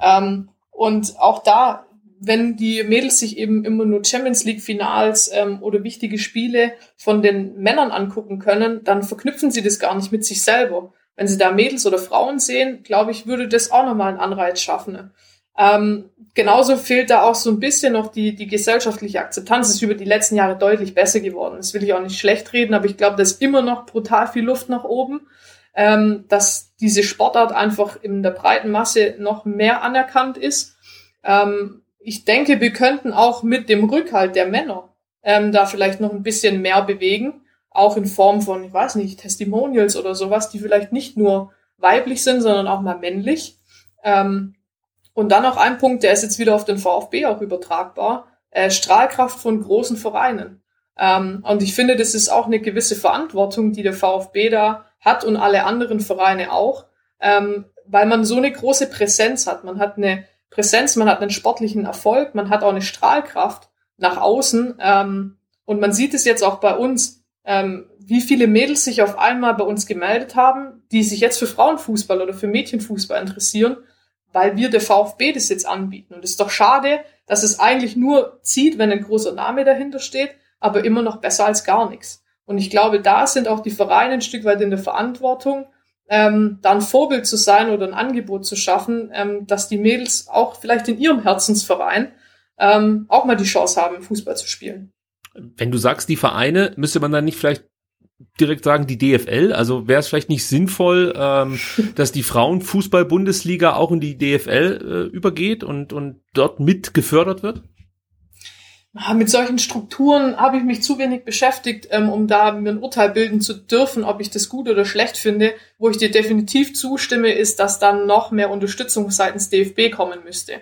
Ähm, und auch da wenn die Mädels sich eben immer nur Champions League Finals ähm, oder wichtige Spiele von den Männern angucken können, dann verknüpfen sie das gar nicht mit sich selber. Wenn sie da Mädels oder Frauen sehen, glaube ich, würde das auch nochmal einen Anreiz schaffen. Ähm, genauso fehlt da auch so ein bisschen noch die, die gesellschaftliche Akzeptanz. Es ist über die letzten Jahre deutlich besser geworden. Das will ich auch nicht schlecht reden, aber ich glaube, da ist immer noch brutal viel Luft nach oben. Ähm, dass diese Sportart einfach in der breiten Masse noch mehr anerkannt ist. Ähm, ich denke, wir könnten auch mit dem Rückhalt der Männer ähm, da vielleicht noch ein bisschen mehr bewegen, auch in Form von, ich weiß nicht, Testimonials oder sowas, die vielleicht nicht nur weiblich sind, sondern auch mal männlich. Ähm, und dann noch ein Punkt, der ist jetzt wieder auf den VfB auch übertragbar, äh, Strahlkraft von großen Vereinen. Ähm, und ich finde, das ist auch eine gewisse Verantwortung, die der VfB da hat und alle anderen Vereine auch, ähm, weil man so eine große Präsenz hat. Man hat eine Präsenz, man hat einen sportlichen Erfolg, man hat auch eine Strahlkraft nach außen. Ähm, und man sieht es jetzt auch bei uns, ähm, wie viele Mädels sich auf einmal bei uns gemeldet haben, die sich jetzt für Frauenfußball oder für Mädchenfußball interessieren, weil wir der VfB das jetzt anbieten. Und es ist doch schade, dass es eigentlich nur zieht, wenn ein großer Name dahinter steht, aber immer noch besser als gar nichts. Und ich glaube, da sind auch die Vereine ein Stück weit in der Verantwortung, ähm, da ein Vorbild zu sein oder ein Angebot zu schaffen, ähm, dass die Mädels auch vielleicht in ihrem Herzensverein ähm, auch mal die Chance haben, Fußball zu spielen. Wenn du sagst, die Vereine, müsste man dann nicht vielleicht direkt sagen, die DFL? Also wäre es vielleicht nicht sinnvoll, ähm, dass die Frauenfußball-Bundesliga auch in die DFL äh, übergeht und, und dort mit gefördert wird? Ah, mit solchen Strukturen habe ich mich zu wenig beschäftigt, ähm, um da mir ein Urteil bilden zu dürfen, ob ich das gut oder schlecht finde. Wo ich dir definitiv zustimme, ist, dass dann noch mehr Unterstützung seitens DFB kommen müsste.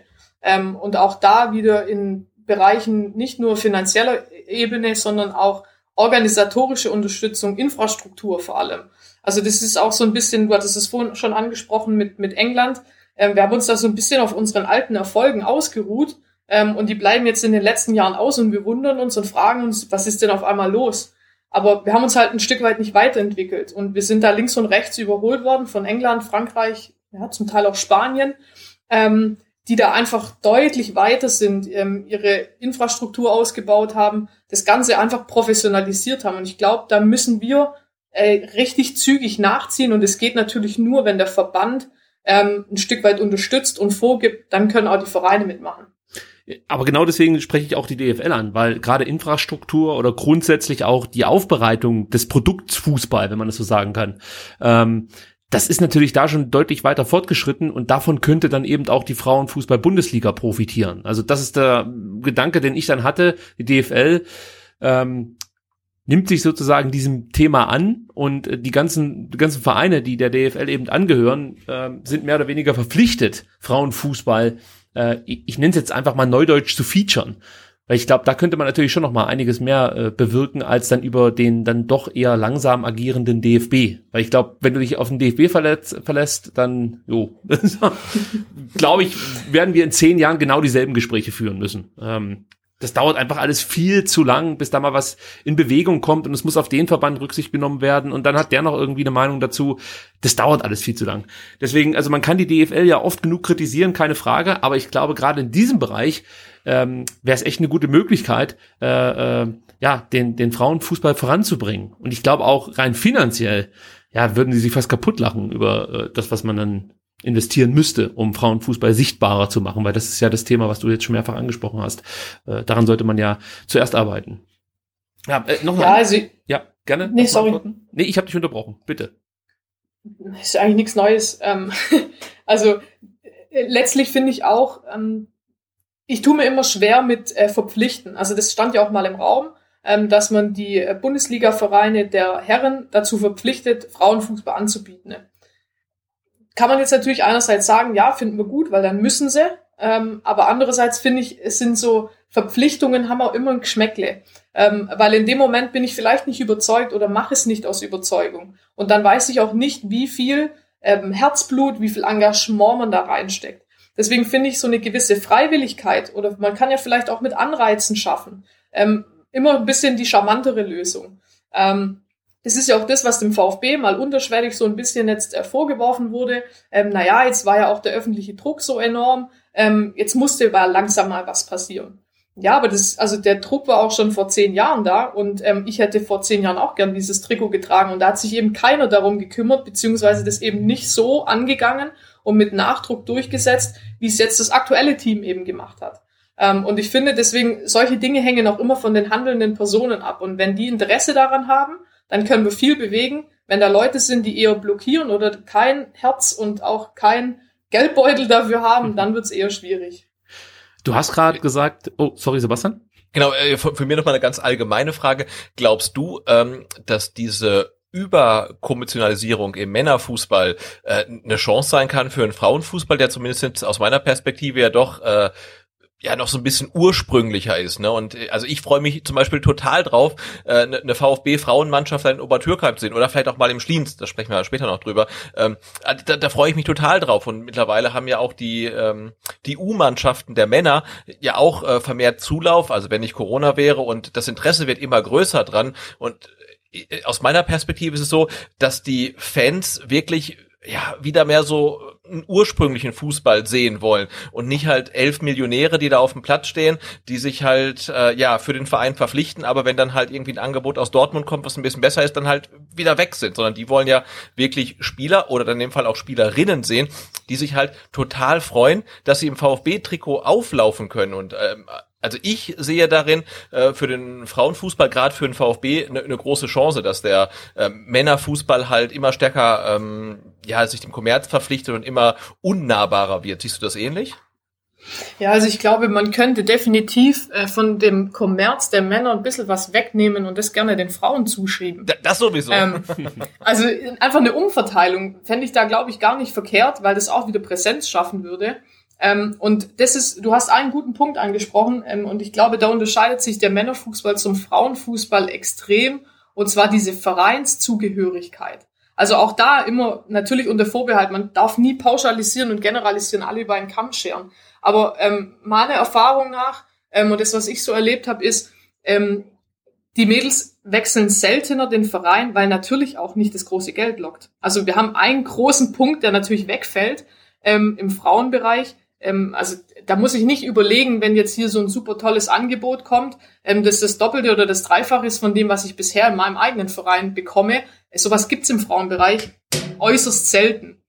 Ähm, und auch da wieder in Bereichen nicht nur finanzieller Ebene, sondern auch organisatorische Unterstützung, Infrastruktur vor allem. Also das ist auch so ein bisschen, du hattest es vorhin schon angesprochen mit, mit England. Ähm, wir haben uns da so ein bisschen auf unseren alten Erfolgen ausgeruht ähm, und die bleiben jetzt in den letzten Jahren aus und wir wundern uns und fragen uns, was ist denn auf einmal los? Aber wir haben uns halt ein Stück weit nicht weiterentwickelt und wir sind da links und rechts überholt worden von England, Frankreich, ja, zum Teil auch Spanien, ähm, die da einfach deutlich weiter sind, ähm, ihre Infrastruktur ausgebaut haben, das Ganze einfach professionalisiert haben. Und ich glaube, da müssen wir äh, richtig zügig nachziehen und es geht natürlich nur, wenn der Verband ähm, ein Stück weit unterstützt und vorgibt, dann können auch die Vereine mitmachen. Aber genau deswegen spreche ich auch die DFL an, weil gerade Infrastruktur oder grundsätzlich auch die Aufbereitung des Produkts Fußball, wenn man das so sagen kann, ähm, das ist natürlich da schon deutlich weiter fortgeschritten und davon könnte dann eben auch die Frauenfußball-Bundesliga profitieren. Also das ist der Gedanke, den ich dann hatte. Die DFL ähm, nimmt sich sozusagen diesem Thema an und die ganzen, die ganzen Vereine, die der DFL eben angehören, äh, sind mehr oder weniger verpflichtet, Frauenfußball, äh, ich, nenne es jetzt einfach mal neudeutsch zu featuren. Weil ich glaube, da könnte man natürlich schon noch mal einiges mehr äh, bewirken als dann über den dann doch eher langsam agierenden DFB. Weil ich glaube, wenn du dich auf den DFB verletzt, verlässt, dann jo, glaube ich, werden wir in zehn Jahren genau dieselben Gespräche führen müssen. Ähm, das dauert einfach alles viel zu lang, bis da mal was in Bewegung kommt und es muss auf den Verband Rücksicht genommen werden und dann hat der noch irgendwie eine Meinung dazu. Das dauert alles viel zu lang. Deswegen, also man kann die DFL ja oft genug kritisieren, keine Frage, aber ich glaube, gerade in diesem Bereich ähm, wäre es echt eine gute Möglichkeit, äh, äh, ja, den, den Frauenfußball voranzubringen. Und ich glaube auch rein finanziell, ja, würden sie sich fast kaputt lachen über äh, das, was man dann investieren müsste, um Frauenfußball sichtbarer zu machen, weil das ist ja das Thema, was du jetzt schon mehrfach angesprochen hast. Äh, daran sollte man ja zuerst arbeiten. Ja, äh, noch ja, also, ja, gerne. Nee, sorry. Nee, ich habe dich unterbrochen. Bitte. Das ist eigentlich nichts Neues. Ähm, also äh, letztlich finde ich auch, ähm, ich tue mir immer schwer mit äh, Verpflichten. Also das stand ja auch mal im Raum, ähm, dass man die äh, Bundesliga-Vereine der Herren dazu verpflichtet, Frauenfußball anzubieten kann man jetzt natürlich einerseits sagen, ja, finden wir gut, weil dann müssen sie. Ähm, aber andererseits finde ich, es sind so Verpflichtungen haben auch immer ein Geschmäckle. Ähm, weil in dem Moment bin ich vielleicht nicht überzeugt oder mache es nicht aus Überzeugung. Und dann weiß ich auch nicht, wie viel ähm, Herzblut, wie viel Engagement man da reinsteckt. Deswegen finde ich so eine gewisse Freiwilligkeit oder man kann ja vielleicht auch mit Anreizen schaffen. Ähm, immer ein bisschen die charmantere Lösung. Ähm, das ist ja auch das, was dem VfB mal unterschwellig so ein bisschen jetzt äh, vorgeworfen wurde. Ähm, naja, jetzt war ja auch der öffentliche Druck so enorm. Ähm, jetzt musste aber langsam mal was passieren. Ja, aber das, also der Druck war auch schon vor zehn Jahren da und ähm, ich hätte vor zehn Jahren auch gern dieses Trikot getragen und da hat sich eben keiner darum gekümmert, beziehungsweise das eben nicht so angegangen und mit Nachdruck durchgesetzt, wie es jetzt das aktuelle Team eben gemacht hat. Ähm, und ich finde deswegen, solche Dinge hängen auch immer von den handelnden Personen ab. Und wenn die Interesse daran haben, dann können wir viel bewegen. Wenn da Leute sind, die eher blockieren oder kein Herz und auch kein Geldbeutel dafür haben, dann wird es eher schwierig. Du hast gerade gesagt, oh, sorry, Sebastian. Genau, äh, für mir nochmal eine ganz allgemeine Frage. Glaubst du, ähm, dass diese Überkommerzialisierung im Männerfußball äh, eine Chance sein kann für einen Frauenfußball, der zumindest aus meiner Perspektive ja doch äh, ja noch so ein bisschen ursprünglicher ist. Ne? Und äh, also ich freue mich zum Beispiel total drauf, äh, eine ne VfB-Frauenmannschaft in Obertürkheim zu sehen oder vielleicht auch mal im Schliens, da sprechen wir später noch drüber. Ähm, äh, da, da freue ich mich total drauf. Und mittlerweile haben ja auch die, ähm, die U-Mannschaften der Männer ja auch äh, vermehrt Zulauf, also wenn nicht Corona wäre und das Interesse wird immer größer dran. Und äh, aus meiner Perspektive ist es so, dass die Fans wirklich ja, wieder mehr so einen ursprünglichen Fußball sehen wollen und nicht halt elf Millionäre, die da auf dem Platz stehen, die sich halt äh, ja für den Verein verpflichten, aber wenn dann halt irgendwie ein Angebot aus Dortmund kommt, was ein bisschen besser ist, dann halt wieder weg sind, sondern die wollen ja wirklich Spieler oder dann in dem Fall auch Spielerinnen sehen, die sich halt total freuen, dass sie im VfB-Trikot auflaufen können. Und ähm, also ich sehe darin äh, für den Frauenfußball, gerade für den VfB, eine ne große Chance, dass der äh, Männerfußball halt immer stärker ähm, ja, sich dem Kommerz verpflichtet und immer unnahbarer wird. Siehst du das ähnlich? Ja, also ich glaube, man könnte definitiv äh, von dem Kommerz der Männer ein bisschen was wegnehmen und das gerne den Frauen zuschieben. Das sowieso. Ähm, also einfach eine Umverteilung fände ich da, glaube ich, gar nicht verkehrt, weil das auch wieder Präsenz schaffen würde. Ähm, und das ist, du hast einen guten Punkt angesprochen, ähm, und ich glaube, da unterscheidet sich der Männerfußball zum Frauenfußball extrem, und zwar diese Vereinszugehörigkeit. Also auch da immer natürlich unter Vorbehalt, man darf nie pauschalisieren und generalisieren, alle über einen Kamm scheren. Aber ähm, meiner Erfahrung nach, ähm, und das, was ich so erlebt habe, ist, ähm, die Mädels wechseln seltener den Verein, weil natürlich auch nicht das große Geld lockt. Also wir haben einen großen Punkt, der natürlich wegfällt ähm, im Frauenbereich, ähm, also da muss ich nicht überlegen, wenn jetzt hier so ein super tolles Angebot kommt, ähm, dass das Doppelte oder das Dreifache ist von dem, was ich bisher in meinem eigenen Verein bekomme. Sowas gibt's im Frauenbereich äußerst selten.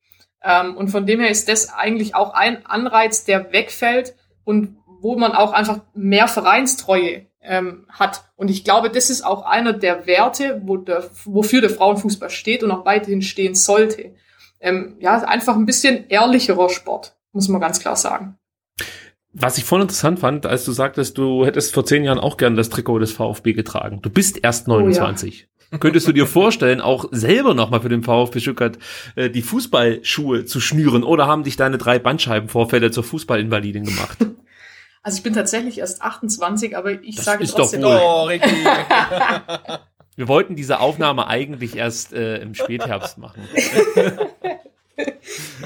Ähm, und von dem her ist das eigentlich auch ein Anreiz, der wegfällt und wo man auch einfach mehr Vereinstreue ähm, hat. Und ich glaube, das ist auch einer der Werte, wo der, wofür der Frauenfußball steht und auch weiterhin stehen sollte. Ähm, ja, einfach ein bisschen ehrlicherer Sport, muss man ganz klar sagen. Was ich voll interessant fand, als du sagtest, du hättest vor zehn Jahren auch gern das Trikot des VfB getragen. Du bist erst 29. Oh ja. Könntest du dir vorstellen, auch selber nochmal für den VfB Stuttgart äh, die Fußballschuhe zu schnüren oder haben dich deine drei Bandscheibenvorfälle zur Fußballinvalidin gemacht? Also ich bin tatsächlich erst 28, aber ich das sage ist trotzdem. Doch wohl. Oh, Ricky. Wir wollten diese Aufnahme eigentlich erst äh, im Spätherbst machen.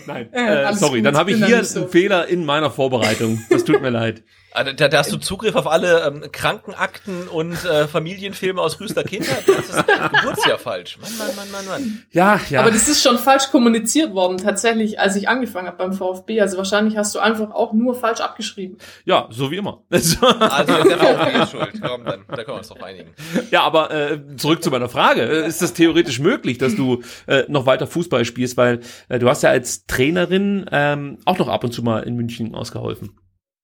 Nein, Äh, äh, sorry, gut, dann habe ich hier nicht so. einen Fehler in meiner Vorbereitung. Das tut mir leid. Also, Da, da hast du Zugriff auf alle ähm, Krankenakten und äh, Familienfilme aus frühester Kindheit. Das ist Geburtsjahr falsch. Mann, Mann, Mann, Mann, Mann. Ja, ja. Aber das ist schon falsch kommuniziert worden, tatsächlich, als ich angefangen habe beim VfB. Also wahrscheinlich hast du einfach auch nur falsch abgeschrieben. ja, so wie immer. Also der VfB ist schuld. Komm, dann, da können wir uns drauf einigen. ja, aber äh, zurück zu meiner Frage. Äh, Ist das theoretisch möglich, dass du äh, noch weiter Fußball spielst? Weil äh, du hast ja als Trainerin ähm, auch noch ab und zu mal in München ausgeholfen.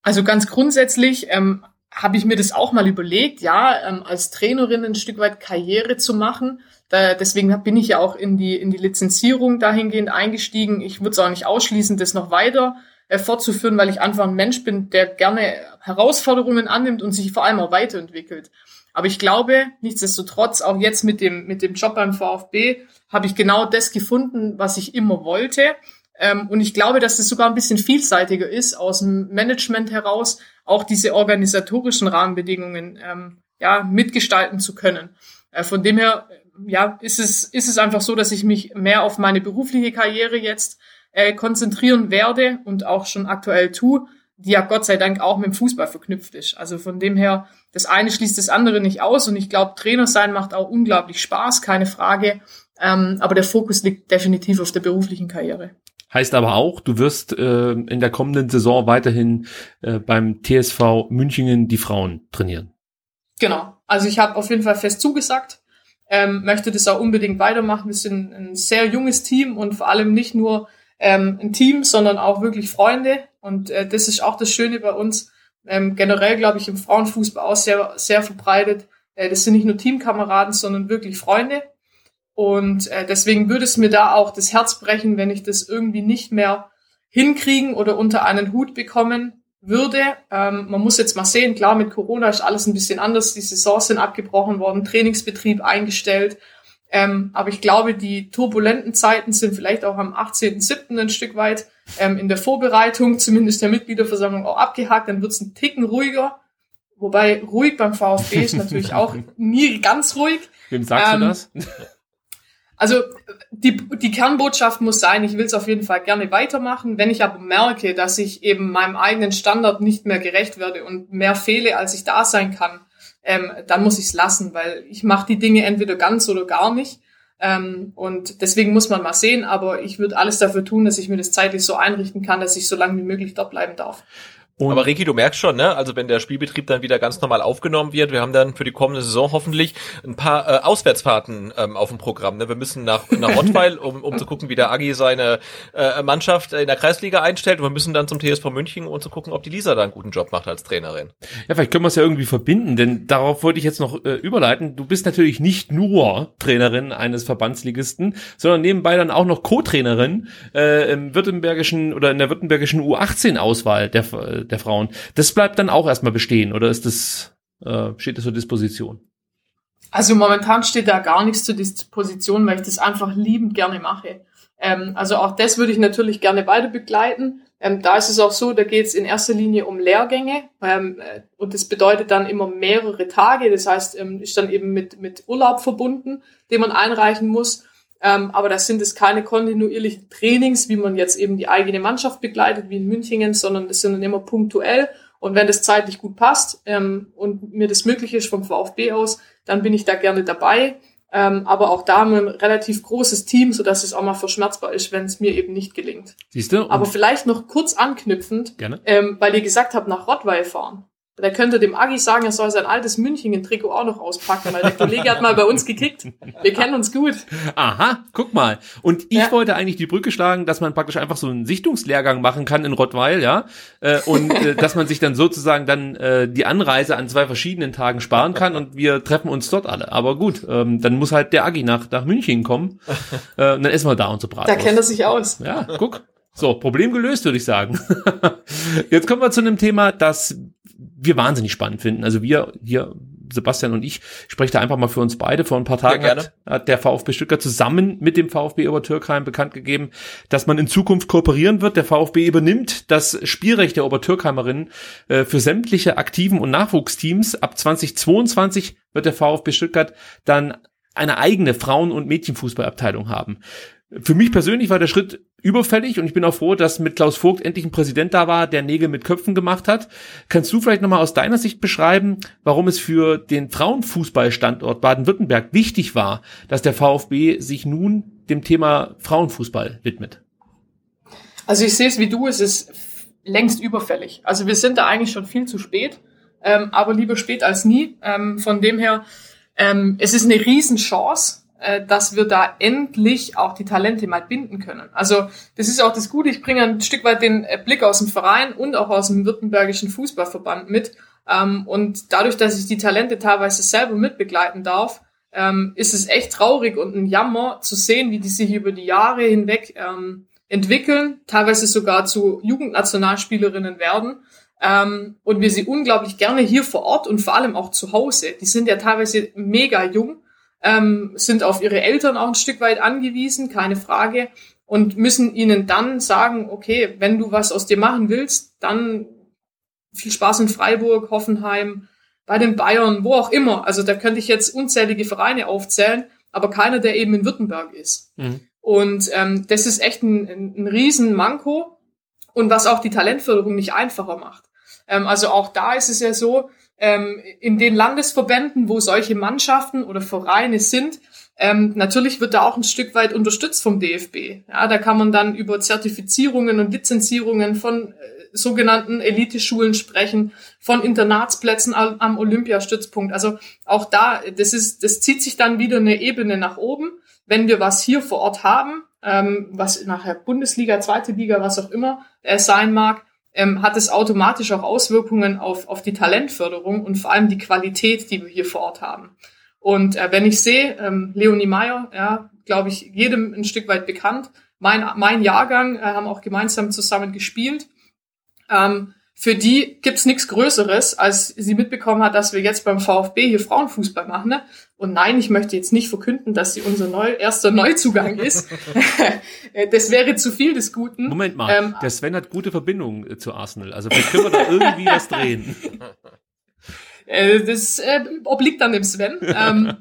Also ganz grundsätzlich ähm, habe ich mir das auch mal überlegt, ja, ähm, als Trainerin ein Stück weit Karriere zu machen. Da, deswegen bin ich ja auch in die, in die Lizenzierung dahingehend eingestiegen. Ich würde es auch nicht ausschließen, das noch weiter äh, fortzuführen, weil ich einfach ein Mensch bin, der gerne Herausforderungen annimmt und sich vor allem auch weiterentwickelt. Aber ich glaube, nichtsdestotrotz, auch jetzt mit dem, mit dem Job beim VfB, habe ich genau das gefunden, was ich immer wollte. Ähm, und ich glaube, dass das sogar ein bisschen vielseitiger ist, aus dem Management heraus auch diese organisatorischen Rahmenbedingungen ähm, ja, mitgestalten zu können. Äh, von dem her, äh, ja, ist es, ist es einfach so, dass ich mich mehr auf meine berufliche Karriere jetzt äh, konzentrieren werde und auch schon aktuell tue, die ja Gott sei Dank auch mit dem Fußball verknüpft ist. Also von dem her, das eine schließt das andere nicht aus und ich glaube, Trainer sein macht auch unglaublich Spaß, keine Frage. Ähm, aber der Fokus liegt definitiv auf der beruflichen Karriere. Heißt aber auch, du wirst äh, in der kommenden Saison weiterhin äh, beim TSV Münchingen die Frauen trainieren. Genau. Also ich habe auf jeden Fall fest zugesagt, ähm, möchte das auch unbedingt weitermachen. Wir sind ein sehr junges Team und vor allem nicht nur ähm, ein Team, sondern auch wirklich Freunde. Und äh, das ist auch das Schöne bei uns. Ähm, generell, glaube ich, im Frauenfußball auch sehr, sehr verbreitet. Äh, das sind nicht nur Teamkameraden, sondern wirklich Freunde. Und äh, deswegen würde es mir da auch das Herz brechen, wenn ich das irgendwie nicht mehr hinkriegen oder unter einen Hut bekommen würde. Ähm, man muss jetzt mal sehen, klar, mit Corona ist alles ein bisschen anders. Die Saisons sind abgebrochen worden, Trainingsbetrieb eingestellt. Ähm, aber ich glaube, die turbulenten Zeiten sind vielleicht auch am 18.07. ein Stück weit ähm, in der Vorbereitung, zumindest der Mitgliederversammlung, auch abgehakt. Dann wird es ein Ticken ruhiger. Wobei ruhig beim VfB ist natürlich auch nie ganz ruhig. Wem sagst Ähm, du das? Also die, die Kernbotschaft muss sein, ich will es auf jeden Fall gerne weitermachen. Wenn ich aber merke, dass ich eben meinem eigenen Standard nicht mehr gerecht werde und mehr fehle, als ich da sein kann, ähm, dann muss ich es lassen, weil ich mache die Dinge entweder ganz oder gar nicht. Ähm, und deswegen muss man mal sehen, aber ich würde alles dafür tun, dass ich mir das zeitlich so einrichten kann, dass ich so lange wie möglich dort bleiben darf. Und Aber Ricky, du merkst schon, ne? Also wenn der Spielbetrieb dann wieder ganz normal aufgenommen wird, wir haben dann für die kommende Saison hoffentlich ein paar äh, Auswärtsfahrten ähm, auf dem Programm. Ne? Wir müssen nach, nach Rottweil, um, um zu gucken, wie der Agi seine äh, Mannschaft in der Kreisliga einstellt. Und wir müssen dann zum TSV München, um zu gucken, ob die Lisa da einen guten Job macht als Trainerin. ja, vielleicht können wir es ja irgendwie verbinden, denn darauf wollte ich jetzt noch äh, überleiten. Du bist natürlich nicht nur Trainerin eines Verbandsligisten, sondern nebenbei dann auch noch Co-Trainerin äh, im württembergischen oder in der württembergischen U18-Auswahl der, äh, der Frauen. Das bleibt dann auch erstmal bestehen oder ist das, äh, steht das zur Disposition? Also momentan steht da gar nichts zur Disposition, weil ich das einfach liebend gerne mache. Ähm, also auch das würde ich natürlich gerne weiter begleiten. Ähm, da ist es auch so, da geht es in erster Linie um Lehrgänge ähm, äh, und das bedeutet dann immer mehrere Tage. Das heißt, ähm, ist dann eben mit, mit Urlaub verbunden, den man einreichen muss. Ähm, aber das sind es keine kontinuierlichen Trainings, wie man jetzt eben die eigene Mannschaft begleitet, wie in Münchingen, sondern das sind dann immer punktuell. Und wenn das zeitlich gut passt ähm, und mir das möglich ist vom VfB aus, dann bin ich da gerne dabei. Ähm, aber auch da haben wir ein relativ großes Team, sodass es auch mal verschmerzbar ist, wenn es mir eben nicht gelingt. Siehst du? Aber vielleicht noch kurz anknüpfend, Gerne. ähm, weil ihr gesagt habt, nach Rottweil fahren. Da könnte dem Agi sagen, er soll sein altes München-Trikot auch noch auspacken, weil der Kollege hat mal bei uns gekickt. Wir kennen uns gut. Aha, guck mal. Und ich ja. wollte eigentlich die Brücke schlagen, dass man praktisch einfach so einen Sichtungslehrgang machen kann in Rottweil, ja, äh, und äh, dass man sich dann sozusagen dann äh, die Anreise an zwei verschiedenen Tagen sparen kann und wir treffen uns dort alle. Aber gut, ähm, dann muss halt der Agi nach, nach München kommen äh, und dann essen wir da unsere Bratwurst. Da kennt er sich aus. Ja, guck. So, Problem gelöst, würde ich sagen. Jetzt kommen wir zu einem Thema, das wir wahnsinnig spannend finden. Also wir hier, Sebastian und ich, spreche da einfach mal für uns beide. Vor ein paar Tagen hat, hat, der VfB Stuttgart zusammen mit dem VfB Obertürkheim bekannt gegeben, dass man in Zukunft kooperieren wird. Der VfB übernimmt das Spielrecht der Obertürkheimerinnen äh, für sämtliche aktiven und Nachwuchsteams. Ab 2022 wird der VfB Stuttgart dann eine eigene Frauen- und Mädchenfußballabteilung haben. Für mich persönlich war der Schritt überfällig und ich bin auch froh, dass mit Klaus Vogt endlich ein Präsident da war, der Nägel mit Köpfen gemacht hat. Kannst du vielleicht nochmal aus deiner Sicht beschreiben, warum es für den Frauenfußballstandort Baden-Württemberg wichtig war, dass der VfB sich nun dem Thema Frauenfußball widmet? Also ich sehe es wie du, es ist längst überfällig. Also wir sind da eigentlich schon viel zu spät, ähm, aber lieber spät als nie. Ähm, von dem her, ähm, es ist eine Riesenchance, dass wir da endlich auch die Talente mal binden können. Also das ist auch das Gute. Ich bringe ein Stück weit den äh, Blick aus dem Verein und auch aus dem Württembergischen Fußballverband mit. Ähm, und dadurch, dass ich die Talente teilweise selber mitbegleiten darf, ähm, ist es echt traurig und ein Jammer zu sehen, wie die sich über die Jahre hinweg ähm, entwickeln, teilweise sogar zu Jugendnationalspielerinnen werden. und wir sie unglaublich gerne hier vor Ort und vor allem auch zu Hause. Die sind ja teilweise mega jung ähm, sind auf ihre Eltern auch ein Stück weit angewiesen, keine Frage, und müssen ihnen dann sagen, okay, wenn du was aus dir machen willst, dann viel Spaß in Freiburg, Hoffenheim, bei den Bayern, wo auch immer. Also da könnte ich jetzt unzählige Vereine aufzählen, aber keiner, der eben in Württemberg ist. Mhm. Und ähm, das ist echt ein, ein, ein Riesenmanko und was auch die Talentförderung nicht einfacher macht. Ähm, also auch da ist es ja so, ähm, in den Landesverbänden, wo solche Mannschaften oder Vereine sind, ähm, natürlich wird da auch ein Stück weit unterstützt vom DFB. Ja, da kann man dann über Zertifizierungen und Lizenzierungen von äh, sogenannten Eliteschulen sprechen, von Internatsplätzen am, am Olympiastützpunkt. Also auch da, das ist, das zieht sich dann wieder eine Ebene nach oben. Wenn wir was hier vor Ort haben, ähm, was nachher Bundesliga, zweite Liga, was auch immer äh, sein mag, ähm, hat es automatisch auch Auswirkungen auf, auf die Talentförderung und vor allem die Qualität, die wir hier vor Ort haben. Und äh, wenn ich sehe, ähm, Leonie Meyer, ja, glaube ich, jedem ein Stück weit bekannt, mein, mein Jahrgang äh, haben auch gemeinsam zusammen gespielt. Ähm, für die gibt's nichts Größeres, als sie mitbekommen hat, dass wir jetzt beim VfB hier Frauenfußball machen. Ne? Und nein, ich möchte jetzt nicht verkünden, dass sie unser neu, erster Neuzugang ist. das wäre zu viel des Guten. Moment mal, ähm, der Sven hat gute Verbindungen äh, zu Arsenal. Also vielleicht können wir da irgendwie was drehen. Äh, das äh, obliegt dann dem Sven. ähm,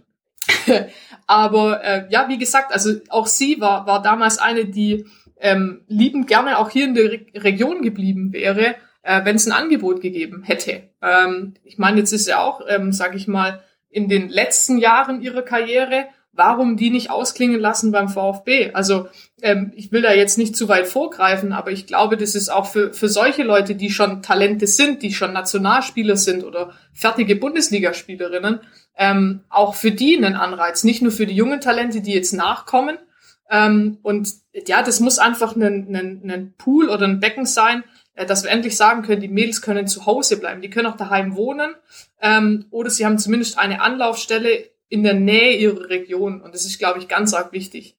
aber äh, ja, wie gesagt, also auch sie war, war damals eine, die ähm, liebend gerne auch hier in der Re Region geblieben wäre äh, wenn es ein Angebot gegeben hätte. Ähm, ich meine, jetzt ist ja auch, ähm, sage ich mal, in den letzten Jahren ihrer Karriere, warum die nicht ausklingen lassen beim VfB? Also ähm, ich will da jetzt nicht zu weit vorgreifen, aber ich glaube, das ist auch für, für solche Leute, die schon Talente sind, die schon Nationalspieler sind oder fertige Bundesligaspielerinnen, ähm, auch für die einen Anreiz, nicht nur für die jungen Talente, die jetzt nachkommen. Ähm, und ja, das muss einfach ein, ein, ein Pool oder ein Becken sein, dass wir endlich sagen können, die Mädels können zu Hause bleiben, die können auch daheim wohnen ähm, oder sie haben zumindest eine Anlaufstelle in der Nähe ihrer Region und das ist, glaube ich, ganz arg wichtig.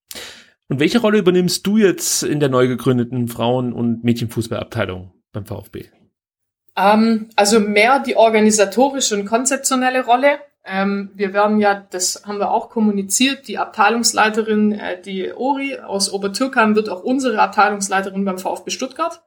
Und welche Rolle übernimmst du jetzt in der neu gegründeten Frauen- und Mädchenfußballabteilung beim VfB? Ähm, also mehr die organisatorische und konzeptionelle Rolle. Ähm, wir werden ja, das haben wir auch kommuniziert, die Abteilungsleiterin, äh, die Ori aus Obertürkheim wird auch unsere Abteilungsleiterin beim VfB Stuttgart.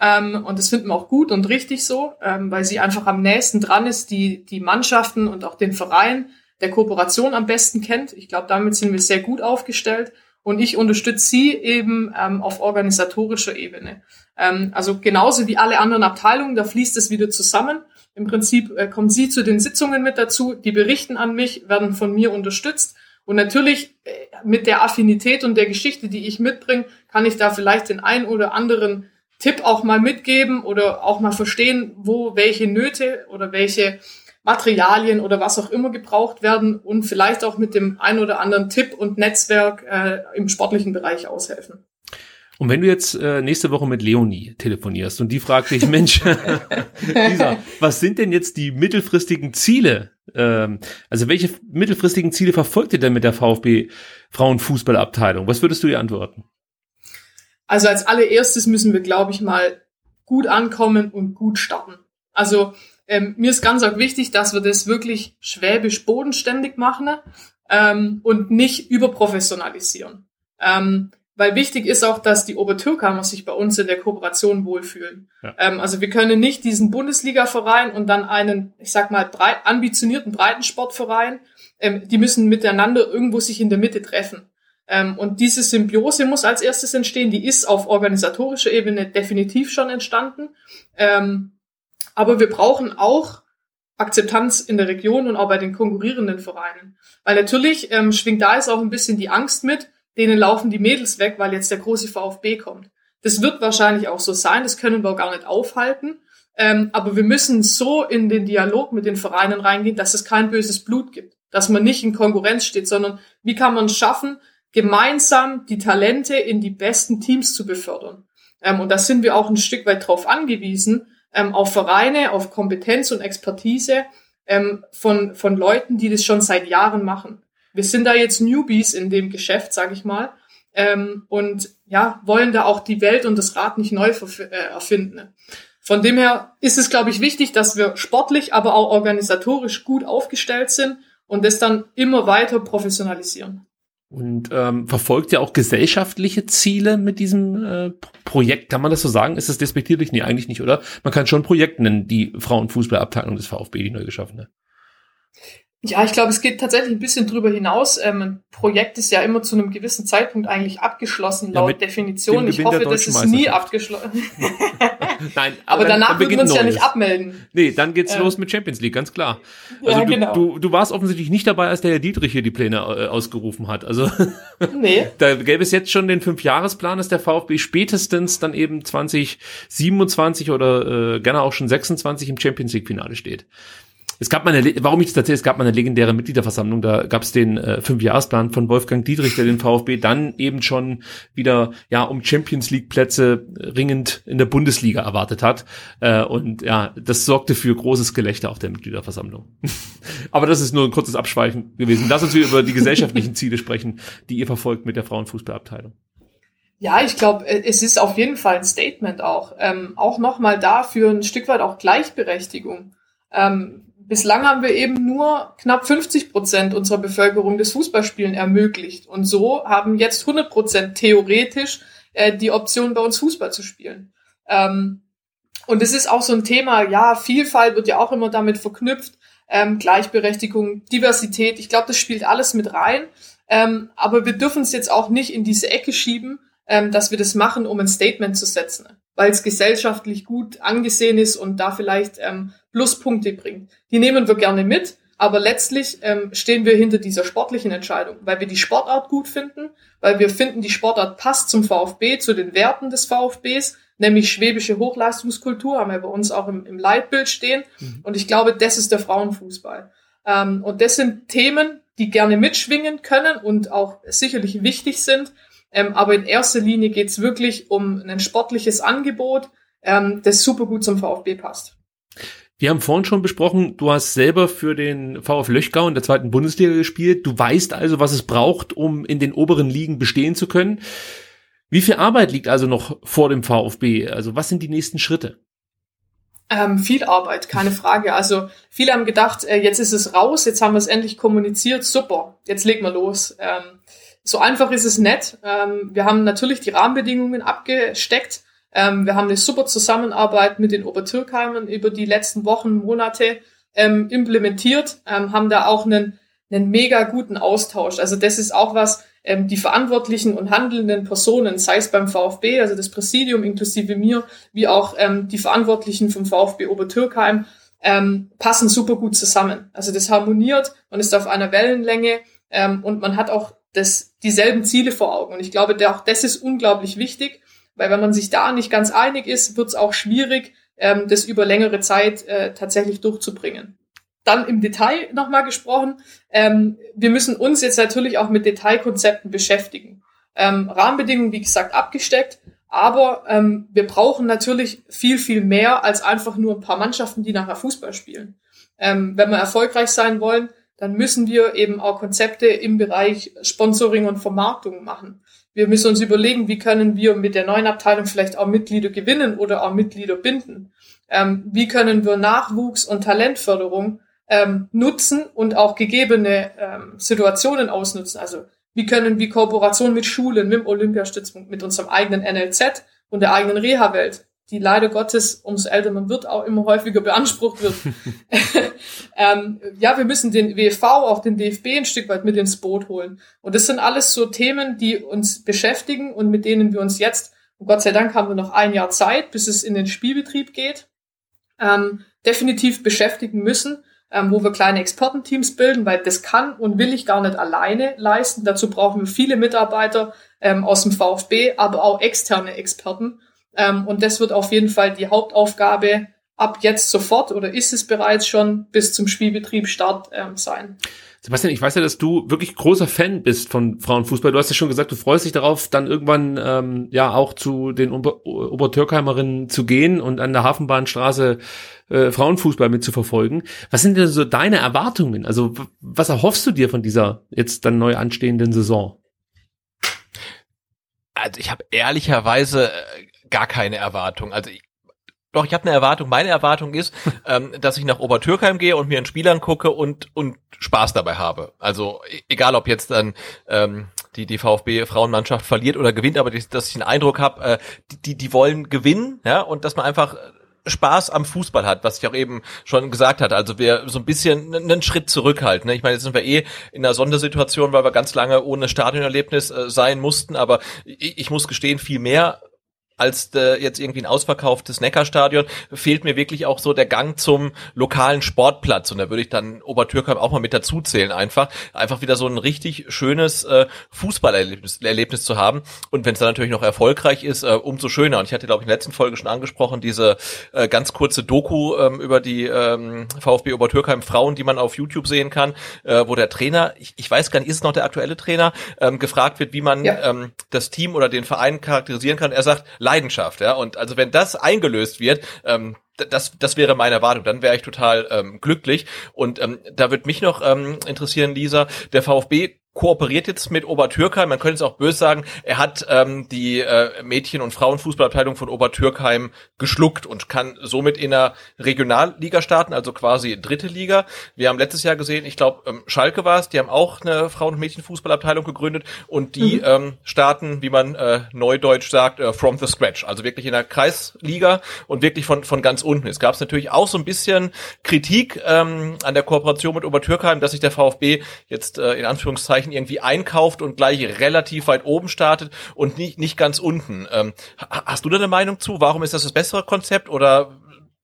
Ähm, und das finden wir auch gut und richtig so, ähm, weil sie einfach am nächsten dran ist, die, die Mannschaften und auch den Verein der Kooperation am besten kennt. Ich glaube, damit sind wir sehr gut aufgestellt. Und ich unterstütze sie eben ähm, auf organisatorischer Ebene. Ähm, also genauso wie alle anderen Abteilungen, da fließt es wieder zusammen. Im Prinzip äh, kommen sie zu den Sitzungen mit dazu, die berichten an mich, werden von mir unterstützt. Und natürlich äh, mit der Affinität und der Geschichte, die ich mitbringe, kann ich da vielleicht den ein oder anderen Tipp auch mal mitgeben oder auch mal verstehen, wo welche Nöte oder welche Materialien oder was auch immer gebraucht werden und vielleicht auch mit dem ein oder anderen Tipp und Netzwerk äh, im sportlichen Bereich aushelfen. Und wenn du jetzt äh, nächste Woche mit Leonie telefonierst und die fragt dich, Mensch, Lisa, was sind denn jetzt die mittelfristigen Ziele? Ähm, also welche mittelfristigen Ziele verfolgt ihr denn mit der VfB Frauenfußballabteilung? Was würdest du ihr antworten? Also als allererstes müssen wir, glaube ich, mal gut ankommen und gut starten. Also ähm, mir ist ganz auch wichtig, dass wir das wirklich schwäbisch bodenständig machen ähm, und nicht überprofessionalisieren. Ähm, weil wichtig ist auch, dass die Obertürkheimer sich bei uns in der Kooperation wohlfühlen. Ja. Ähm, also wir können nicht diesen Bundesliga-Verein und dann einen, ich sag mal, breit, ambitionierten Breitensportverein, ähm, die müssen miteinander irgendwo sich in der Mitte treffen. Ähm, und diese Symbiose muss als erstes entstehen, die ist auf organisatorischer Ebene definitiv schon entstanden. Ähm, aber wir brauchen auch Akzeptanz in der Region und auch bei den konkurrierenden Vereinen. Weil natürlich ähm, schwingt da jetzt auch ein bisschen die Angst mit, denen laufen die Mädels weg, weil jetzt der große VfB kommt. Das wird wahrscheinlich auch so sein, das können wir gar nicht aufhalten. Aber wir müssen so in den Dialog mit den Vereinen reingehen, dass es kein böses Blut gibt, dass man nicht in Konkurrenz steht, sondern wie kann man es schaffen, gemeinsam die Talente in die besten Teams zu befördern. Ähm, und da sind wir auch ein Stück weit drauf angewiesen, ähm, auf Vereine, auf Kompetenz und Expertise ähm, von, von Leuten, die das schon seit Jahren machen. Wir sind da jetzt Newbies in dem Geschäft, sage ich mal, ähm, und ja, wollen da auch die Welt und das Rad nicht neu äh, erfinden. Von dem her ist es, glaube ich, wichtig, dass wir sportlich, aber auch organisatorisch gut aufgestellt sind und das dann immer weiter professionalisieren. Und ähm, verfolgt ja auch gesellschaftliche Ziele mit diesem äh, Projekt. Kann man das so sagen? Ist das despektierlich? Nee, eigentlich nicht, oder? Man kann schon Projekt nennen, die Frauenfußballabteilung des VfB, die neu geschaffene. Ja, ich glaube, es geht tatsächlich ein bisschen drüber hinaus. Ähm, ein Projekt ist ja immer zu einem gewissen Zeitpunkt eigentlich abgeschlossen, laut ja, Definition. Ich hoffe, das ist nie abgeschlossen. Nein, aber, aber danach würden wir uns ja nicht abmelden. Nee, dann geht's ähm. los mit Champions League, ganz klar. Also ja, du, genau. du, du warst offensichtlich nicht dabei, als der Herr Dietrich hier die Pläne äh, ausgerufen hat. Also nee. da gäbe es jetzt schon den Fünfjahresplan, dass der VfB spätestens dann eben 2027 oder äh, gerne auch schon 26 im Champions League-Finale steht. Es gab mal eine, warum ich das erzähle, es gab mal eine legendäre Mitgliederversammlung, da gab es den äh, Fünfjahresplan von Wolfgang Dietrich, der den VfB dann eben schon wieder ja um Champions League Plätze ringend in der Bundesliga erwartet hat. Äh, und ja, das sorgte für großes Gelächter auf der Mitgliederversammlung. Aber das ist nur ein kurzes Abschweifen gewesen. Lass uns über die gesellschaftlichen Ziele sprechen, die ihr verfolgt mit der Frauenfußballabteilung. Ja, ich glaube, äh, es ist auf jeden Fall ein Statement auch. Ähm, auch nochmal dafür ein Stück weit auch Gleichberechtigung. Ähm, bislang haben wir eben nur knapp 50 Prozent unserer Bevölkerung das Fußballspielen ermöglicht. Und so haben jetzt 100 Prozent theoretisch äh, die Option, bei uns Fußball zu spielen. Ähm, und es ist auch so ein Thema, ja, Vielfalt wird ja auch immer damit verknüpft, ähm, Gleichberechtigung, Diversität. Ich glaube, das spielt alles mit rein. Ähm, aber wir dürfen es jetzt auch nicht in diese Ecke schieben, ähm, dass wir das machen, um ein Statement zu setzen, weil es gesellschaftlich gut angesehen ist und da vielleicht ähm, Pluspunkte bringt. Die nehmen wir gerne mit, aber letztlich ähm, stehen wir hinter dieser sportlichen Entscheidung, weil wir die Sportart gut finden, weil wir finden, die Sportart passt zum VfB, zu den Werten des VfBs, nämlich schwäbische Hochleistungskultur, haben wir bei uns auch im, im Leitbild stehen. Mhm. Und ich glaube, das ist der Frauenfußball. Ähm, und das sind Themen, die gerne mitschwingen können und auch sicherlich wichtig sind. Ähm, aber in erster Linie geht's wirklich um ein sportliches Angebot, ähm, das super gut zum VfB passt. Wir haben vorhin schon besprochen, du hast selber für den VfL Löchgau in der zweiten Bundesliga gespielt. Du weißt also, was es braucht, um in den oberen Ligen bestehen zu können. Wie viel Arbeit liegt also noch vor dem VfB? Also was sind die nächsten Schritte? Ähm, viel Arbeit, keine Frage. Also viele haben gedacht, äh, jetzt ist es raus, jetzt haben wir es endlich kommuniziert, super, jetzt legen wir los. Ähm, so einfach ist es nicht. Ähm, wir haben natürlich die Rahmenbedingungen abgesteckt. Ähm, wir haben eine super Zusammenarbeit mit den Obertürkheimern über die letzten Wochen, Monate ähm, implementiert, ähm, haben da auch einen, einen mega guten Austausch. Also das ist auch was, ähm, die verantwortlichen und handelnden Personen, sei es beim VfB, also das Präsidium inklusive mir, wie auch ähm, die Verantwortlichen vom VfB Obertürkheim, ähm, passen super gut zusammen. Also das harmoniert, man ist auf einer Wellenlänge und man hat auch das, dieselben Ziele vor Augen. Und ich glaube, auch das ist unglaublich wichtig, Weil wenn man sich da nicht ganz einig ist, wird es auch schwierig, ähm, das über längere Zeit äh, tatsächlich durchzubringen. Dann im Detail nochmal gesprochen. Ähm, wir müssen uns jetzt natürlich auch mit Detailkonzepten beschäftigen. Ähm, Rahmenbedingungen, wie gesagt, abgesteckt. Aber ähm, wir brauchen natürlich viel, viel mehr als einfach nur ein paar Mannschaften, die nachher Fußball spielen. Ähm, wenn wir erfolgreich sein wollen, dann müssen wir eben auch Konzepte im Bereich Sponsoring und Vermarktung machen. Wir müssen uns überlegen, wie können wir mit der neuen Abteilung vielleicht auch Mitglieder gewinnen oder auch Mitglieder binden. Ähm, wie können wir Nachwuchs- und Talentförderung ähm, nutzen und auch gegebene ähm, Situationen ausnutzen. Also wie können wir Kooperation mit Schulen, mit dem Olympiastützpunkt, mit unserem eigenen NLZ und der eigenen Reha-Welt, die leider Gottes, umso älter man wird, auch immer häufiger beansprucht wird. ähm, ja, wir müssen den WV, auch den DFB ein Stück weit mit ins Boot holen. Und das sind alles so Themen, die uns beschäftigen und mit denen wir uns jetzt, und Gott sei Dank haben wir noch ein Jahr Zeit, bis es in den Spielbetrieb geht, ähm, definitiv beschäftigen müssen ähm, wo wir kleine Expertenteams bilden, weil das kann und will ich gar nicht alleine leisten. Dazu brauchen wir viele Mitarbeiter ähm, aus dem VfB, aber auch externe Experten. Ähm, und das wird auf jeden Fall die Hauptaufgabe ab jetzt sofort oder ist es bereits schon bis zum Spielbetrieb Start ähm, sein. Sebastian, ich weiß ja, dass du wirklich großer Fan bist von Frauenfußball. Du hast ja schon gesagt, du freust dich darauf, dann irgendwann ähm, ja auch zu den Ober Obertürkheimerinnen zu gehen und an der Hafenbahnstraße äh, Frauenfußball mit zu verfolgen. Was sind denn so deine Erwartungen? Also was erhoffst du dir von dieser jetzt dann neu anstehenden Saison? Also ich habe ehrlicherweise äh, gar keine Erwartung. Also ich, doch, ich habe eine Erwartung. Meine Erwartung ist, ähm, dass ich nach Obertürkheim gehe und mir einen Spiel angucke und, und Spaß dabei habe. Also e-, egal, ob jetzt dann ähm, die, die VfB-Frauenmannschaft verliert oder gewinnt, aber die, dass ich einen Eindruck habe, äh, die, die wollen gewinnen, ja, und dass man einfach Spaß am Fußball hat, was ich auch eben schon gesagt hatte. Also wir so ein bisschen einen Schritt zurückhalten. Ne? Ich meine, jetzt sind wir eh in einer Sondersituation, weil wir ganz lange ohne Stadionerlebnis äh, sein mussten, aber ich, ich muss gestehen, viel mehr als äh, jetzt irgendwie ein ausverkauftes Neckarstadion, fehlt mir wirklich auch so der Gang zum lokalen Sportplatz. Und da würde ich dann Obertürkheim auch mal mit dazu zählen, einfach. Einfach wieder so ein richtig schönes äh, Fußballerlebnis Erlebnis zu haben. Und wenn es dann natürlich noch erfolgreich ist, äh, umso schöner. Und ich hatte, glaube ich, in der letzten Folge schon angesprochen, diese äh, ganz kurze Doku ähm, über die ähm, VfB Obertürkheim Frauen, die man auf YouTube sehen kann, äh, wo der Trainer, ich, ich weiß gar nicht, ist es noch der aktuelle Trainer, ähm, gefragt wird, wie man ja. ähm, das Team oder den Verein charakterisieren kann. Er sagt, Leidenschaft, ja. Und also wenn das eingelöst wird, ähm, das, das wäre meine Erwartung. Dann wäre ich total ähm, glücklich. Und ähm, da wird mich noch ähm, interessieren, Lisa, der VfB kooperiert jetzt mit Obertürkheim. Man könnte es auch böse sagen, er hat ähm, die äh, Mädchen- und Frauenfußballabteilung von Obertürkheim geschluckt und kann somit in der Regionalliga starten, also quasi dritte Liga. Wir haben letztes Jahr gesehen, ich glaube, ähm, Schalke war es, die haben auch eine Frauen- und Mädchenfußballabteilung gegründet und die mhm. ähm, starten, wie man äh, neudeutsch sagt, äh, from the scratch, also wirklich in der Kreisliga und wirklich von, von ganz unten. Es gab natürlich auch so ein bisschen Kritik ähm, an der Kooperation mit Obertürkheim, dass sich der VfB jetzt äh, in Anführungszeichen Anführungszeichen irgendwie einkauft und gleich relativ weit oben startet und nicht, nicht ganz unten. Ähm, hast du da eine Meinung zu? Warum ist das das bessere Konzept oder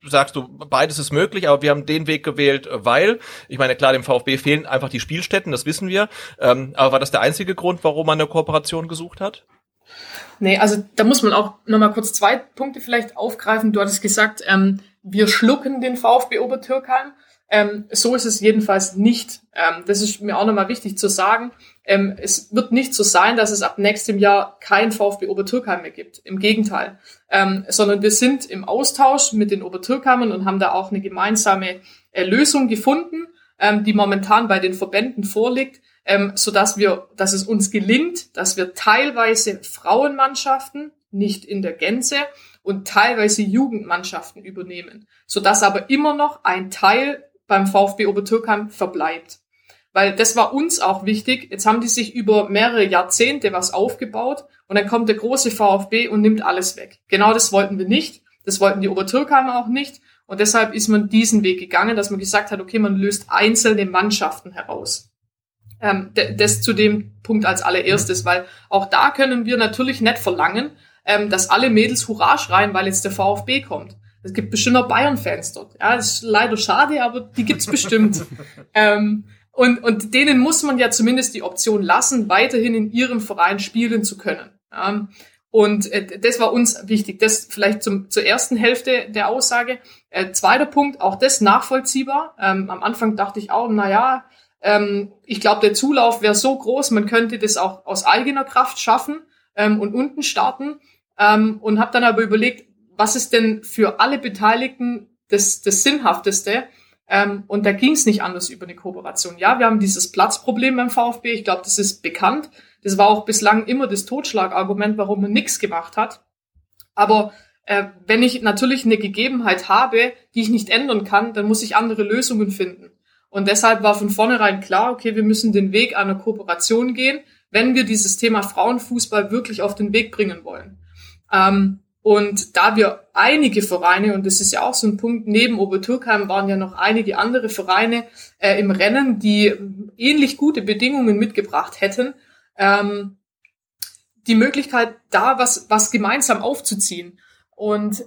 sagst du, beides ist möglich, aber wir haben den Weg gewählt, weil, ich meine, klar, dem VfB fehlen einfach die Spielstätten, das wissen wir. Ähm, aber war das der einzige Grund, warum man eine Kooperation gesucht hat? Nee, also da muss man auch nochmal kurz zwei Punkte vielleicht aufgreifen. Du hattest gesagt, ähm, wir schlucken den VfB Obertürkheim. Ähm, so ist es jedenfalls nicht. Ähm, das ist mir auch nochmal wichtig zu sagen. Ähm, es wird nicht so sein, dass es ab nächstem Jahr kein VfB Obertürkheim mehr gibt. Im Gegenteil. Ähm, sondern wir sind im Austausch mit den Obertürkheimern und haben da auch eine gemeinsame äh, Lösung gefunden, ähm, die momentan bei den Verbänden vorliegt, ähm, so dass wir, dass es uns gelingt, dass wir teilweise Frauenmannschaften, nicht in der Gänze, und teilweise Jugendmannschaften übernehmen, so dass aber immer noch ein Teil beim VfB Obertürkheim verbleibt. Weil das war uns auch wichtig. Jetzt haben die sich über mehrere Jahrzehnte was aufgebaut und dann kommt der große VfB und nimmt alles weg. Genau das wollten wir nicht. Das wollten die Obertürkheimer auch nicht. Und deshalb ist man diesen Weg gegangen, dass man gesagt hat, okay, man löst einzelne Mannschaften heraus. Ähm, das zu dem Punkt als allererstes, weil auch da können wir natürlich nicht verlangen, ähm, dass alle Mädels Hurra schreien, weil jetzt der VfB kommt. Es gibt bestimmt auch Bayern-Fans dort. Ja, das ist leider schade, aber die gibt's bestimmt. ähm, und, und denen muss man ja zumindest die Option lassen, weiterhin in ihrem Verein spielen zu können. Ähm, und äh, das war uns wichtig. Das vielleicht zum, zur ersten Hälfte der Aussage. Äh, zweiter Punkt, auch das nachvollziehbar. Ähm, am Anfang dachte ich auch, na ja, ähm, ich glaube, der Zulauf wäre so groß, man könnte das auch aus eigener Kraft schaffen ähm, und unten starten. Ähm, und habe dann aber überlegt, was ist denn für alle Beteiligten das, das Sinnhafteste? Ähm, und da ging es nicht anders über eine Kooperation. Ja, wir haben dieses Platzproblem beim VfB. Ich glaube, das ist bekannt. Das war auch bislang immer das Totschlagargument, warum man nichts gemacht hat. Aber äh, wenn ich natürlich eine Gegebenheit habe, die ich nicht ändern kann, dann muss ich andere Lösungen finden. Und deshalb war von vornherein klar, okay, wir müssen den Weg einer Kooperation gehen, wenn wir dieses Thema Frauenfußball wirklich auf den Weg bringen wollen. Ähm, und da wir einige Vereine, und das ist ja auch so ein Punkt, neben Obertürkheim waren ja noch einige andere Vereine äh, im Rennen, die ähnlich gute Bedingungen mitgebracht hätten, ähm, die Möglichkeit, da was, was gemeinsam aufzuziehen. Und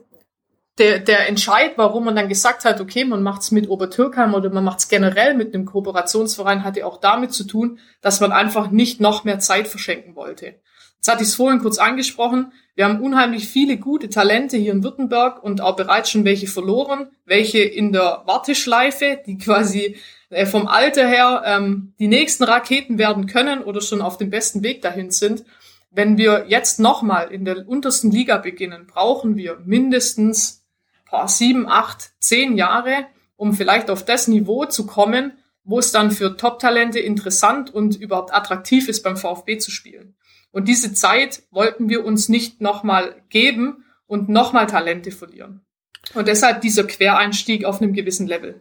der, der Entscheid, warum man dann gesagt hat, okay, man macht's mit Obertürkheim oder man macht's generell mit einem Kooperationsverein, hatte auch damit zu tun, dass man einfach nicht noch mehr Zeit verschenken wollte. Jetzt hatte ich es vorhin kurz angesprochen. Wir haben unheimlich viele gute Talente hier in Württemberg und auch bereits schon welche verloren, welche in der Warteschleife, die quasi äh, vom Alter her ähm, die nächsten Raketen werden können oder schon auf dem besten Weg dahin sind. Wenn wir jetzt nochmal in der untersten Liga beginnen, brauchen wir mindestens paar, sieben, acht, zehn Jahre, um vielleicht auf das Niveau zu kommen, wo es dann für Top-Talente interessant und überhaupt attraktiv ist, beim VfB zu spielen. Und diese Zeit wollten wir uns nicht nochmal geben und nochmal Talente verlieren. Und deshalb dieser Quereinstieg auf einem gewissen Level.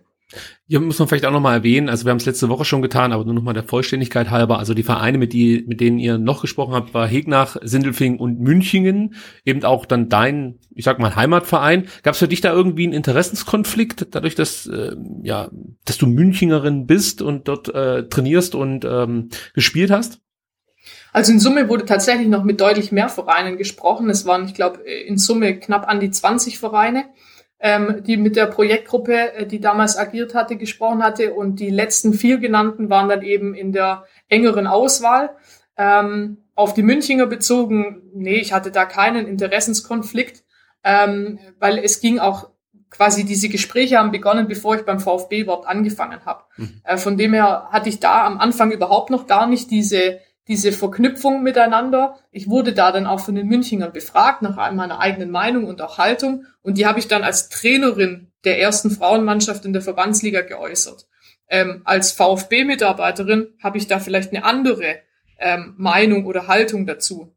Hier muss man vielleicht auch nochmal erwähnen, also wir haben es letzte Woche schon getan, aber nur nochmal der Vollständigkeit halber. Also die Vereine, mit, die, mit denen ihr noch gesprochen habt, war Hegnach, Sindelfing und Münchingen. Eben auch dann dein, ich sag mal, Heimatverein. Gab es für dich da irgendwie einen Interessenskonflikt, dadurch, dass, äh, ja, dass du Münchingerin bist und dort äh, trainierst und ähm, gespielt hast? Also in Summe wurde tatsächlich noch mit deutlich mehr Vereinen gesprochen. Es waren, ich glaube, in Summe knapp an die 20 Vereine ähm, die mit der Projektgruppe, äh, die damals agiert hatte, gesprochen hatte. Und die letzten vier genannten waren dann eben in der engeren Auswahl. Ähm, auf die Münchinger bezogen, nee, ich hatte da keinen Interessenskonflikt, ähm, weil es ging auch quasi diese Gespräche haben begonnen, bevor ich beim VfB überhaupt angefangen habe. Mhm. Äh, von dem her hatte ich da am Anfang überhaupt noch gar nicht diese diese Verknüpfung miteinander. Ich wurde da dann auch von den Münchnern befragt nach meiner eigenen Meinung und auch Haltung. Und die habe ich dann als Trainerin der ersten Frauenmannschaft in der Verbandsliga geäußert. Ähm, als VfB-Mitarbeiterin habe ich da vielleicht eine andere ähm, Meinung oder Haltung dazu.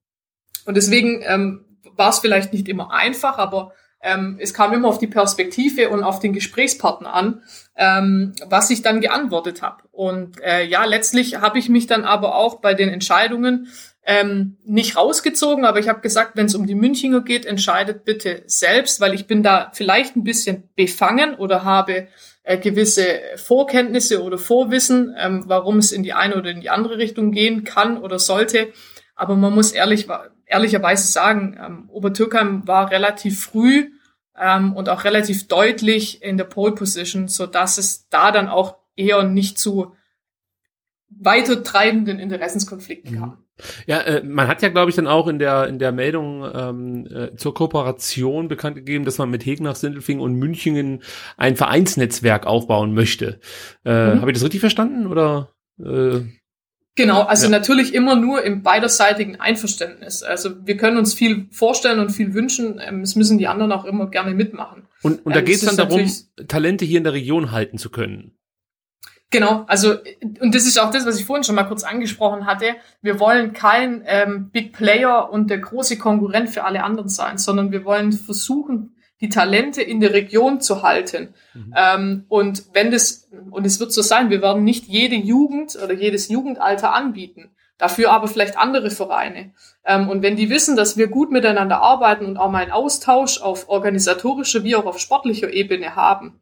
Und deswegen ähm, war es vielleicht nicht immer einfach, aber ähm, es kam immer auf die Perspektive und auf den Gesprächspartner an, ähm, was ich dann geantwortet habe. Und äh, ja, letztlich habe ich mich dann aber auch bei den Entscheidungen ähm, nicht rausgezogen, aber ich habe gesagt, wenn es um die Münchinger geht, entscheidet bitte selbst, weil ich bin da vielleicht ein bisschen befangen oder habe äh, gewisse Vorkenntnisse oder Vorwissen, ähm, warum es in die eine oder in die andere Richtung gehen kann oder sollte. Aber man muss ehrlich ehrlicherweise sagen, ähm, Obertürkheim war relativ früh ähm, und auch relativ deutlich in der Pole Position, so dass es da dann auch eher nicht zu weiter treibenden Interessenskonflikten kam. Ja, äh, man hat ja, glaube ich, dann auch in der in der Meldung ähm, äh, zur Kooperation bekannt gegeben, dass man mit Hegnach, Sindelfingen und Münchingen ein Vereinsnetzwerk aufbauen möchte. Äh, mhm. Habe ich das richtig verstanden oder? Äh Genau, also ja. natürlich immer nur im beiderseitigen Einverständnis. Also wir können uns viel vorstellen und viel wünschen. Ähm, es müssen die anderen auch immer gerne mitmachen. Und, und da ähm, geht es dann darum, Talente hier in der Region halten zu können. Genau, also und das ist auch das, was ich vorhin schon mal kurz angesprochen hatte. Wir wollen kein ähm, Big Player und der große Konkurrent für alle anderen sein, sondern wir wollen versuchen, die Talente in der Region zu halten. Mhm. Ähm, und wenn das, und es wird so sein, wir werden nicht jede Jugend oder jedes Jugendalter anbieten, dafür aber vielleicht andere Vereine. Ähm, und wenn die wissen, dass wir gut miteinander arbeiten und auch mal einen Austausch auf organisatorischer wie auch auf sportlicher Ebene haben,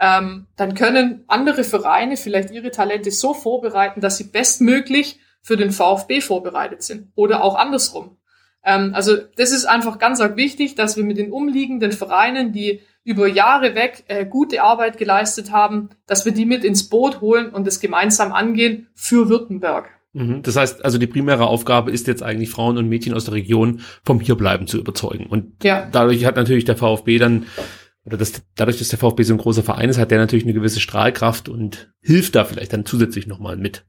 ähm, dann können andere Vereine vielleicht ihre Talente so vorbereiten, dass sie bestmöglich für den VfB vorbereitet sind oder auch andersrum. Ähm, also das ist einfach ganz wichtig, dass wir mit den umliegenden Vereinen, die über Jahre weg äh, gute Arbeit geleistet haben, dass wir die mit ins Boot holen und das gemeinsam angehen für Württemberg. Mhm. Das heißt, also die primäre Aufgabe ist jetzt eigentlich Frauen und Mädchen aus der Region vom Hierbleiben zu überzeugen. Und ja. dadurch hat natürlich der VfB dann oder das, dadurch, dass der VfB so ein großer Verein ist, hat der natürlich eine gewisse Strahlkraft und hilft da vielleicht dann zusätzlich nochmal mit.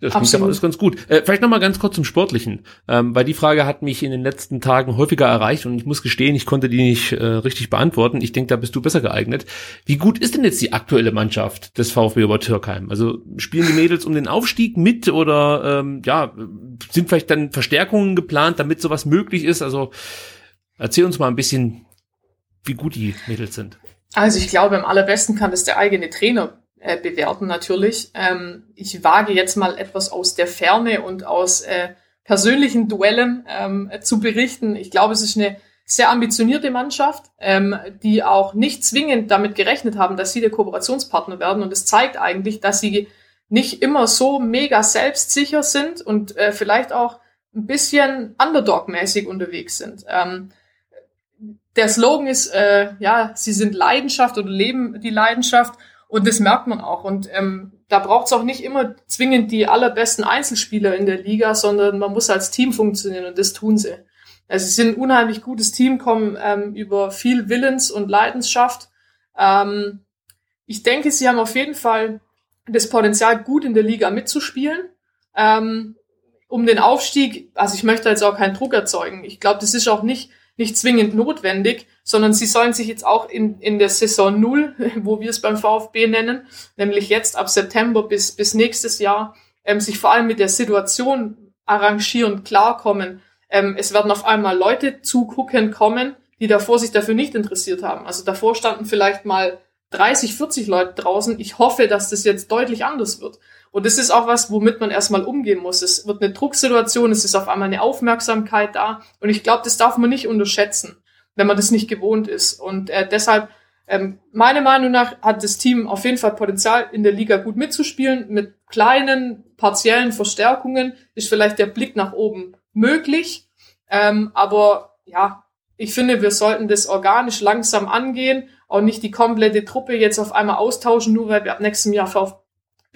Das klingt aber alles ganz gut. Äh, vielleicht nochmal ganz kurz zum Sportlichen, ähm, weil die Frage hat mich in den letzten Tagen häufiger erreicht und ich muss gestehen, ich konnte die nicht äh, richtig beantworten. Ich denke, da bist du besser geeignet. Wie gut ist denn jetzt die aktuelle Mannschaft des VfB Obertürkheim? Also spielen die Mädels um den Aufstieg mit oder ähm, ja, sind vielleicht dann Verstärkungen geplant, damit sowas möglich ist? Also erzähl uns mal ein bisschen, wie gut die Mädels sind. Also ich glaube, am allerbesten kann das der eigene Trainer äh, bewerten natürlich. Ähm, ich wage jetzt mal etwas aus der Ferne und aus äh, persönlichen Duellen ähm, zu berichten. Ich glaube, es ist eine sehr ambitionierte Mannschaft, ähm, die auch nicht zwingend damit gerechnet haben, dass sie der Kooperationspartner werden. Und es zeigt eigentlich, dass sie nicht immer so mega selbstsicher sind und äh, vielleicht auch ein bisschen Underdog-mäßig unterwegs sind. Ähm, der Slogan ist, äh, ja, sie sind Leidenschaft oder leben die Leidenschaft und das merkt man auch. Und ähm, da braucht es auch nicht immer zwingend die allerbesten Einzelspieler in der Liga, sondern man muss als Team funktionieren und das tun sie. Also sie sind ein unheimlich gutes Team, kommen ähm, über viel Willens- und Leidenschaft. Ähm, ich denke, sie haben auf jeden Fall das Potenzial, gut in der Liga mitzuspielen. Ähm, um den Aufstieg, also ich möchte jetzt auch keinen Druck erzeugen. Ich glaube, das ist auch nicht nicht zwingend notwendig, sondern sie sollen sich jetzt auch in, in der Saison Null, wo wir es beim VfB nennen, nämlich jetzt ab September bis, bis nächstes Jahr, ähm, sich vor allem mit der Situation arrangieren, klarkommen. Ähm, es werden auf einmal Leute zugucken kommen, die davor sich dafür nicht interessiert haben. Also davor standen vielleicht mal 30, 40 Leute draußen. Ich hoffe, dass das jetzt deutlich anders wird. Und das ist auch was, womit man erstmal umgehen muss. Es wird eine Drucksituation, es ist auf einmal eine Aufmerksamkeit da. Und ich glaube, das darf man nicht unterschätzen, wenn man das nicht gewohnt ist. Und äh, deshalb, ähm, meiner Meinung nach, hat das Team auf jeden Fall Potenzial, in der Liga gut mitzuspielen. Mit kleinen, partiellen Verstärkungen ist vielleicht der Blick nach oben möglich. Ähm, aber ja, ich finde, wir sollten das organisch langsam angehen, auch nicht die komplette Truppe jetzt auf einmal austauschen, nur weil wir ab nächstem Jahr VfB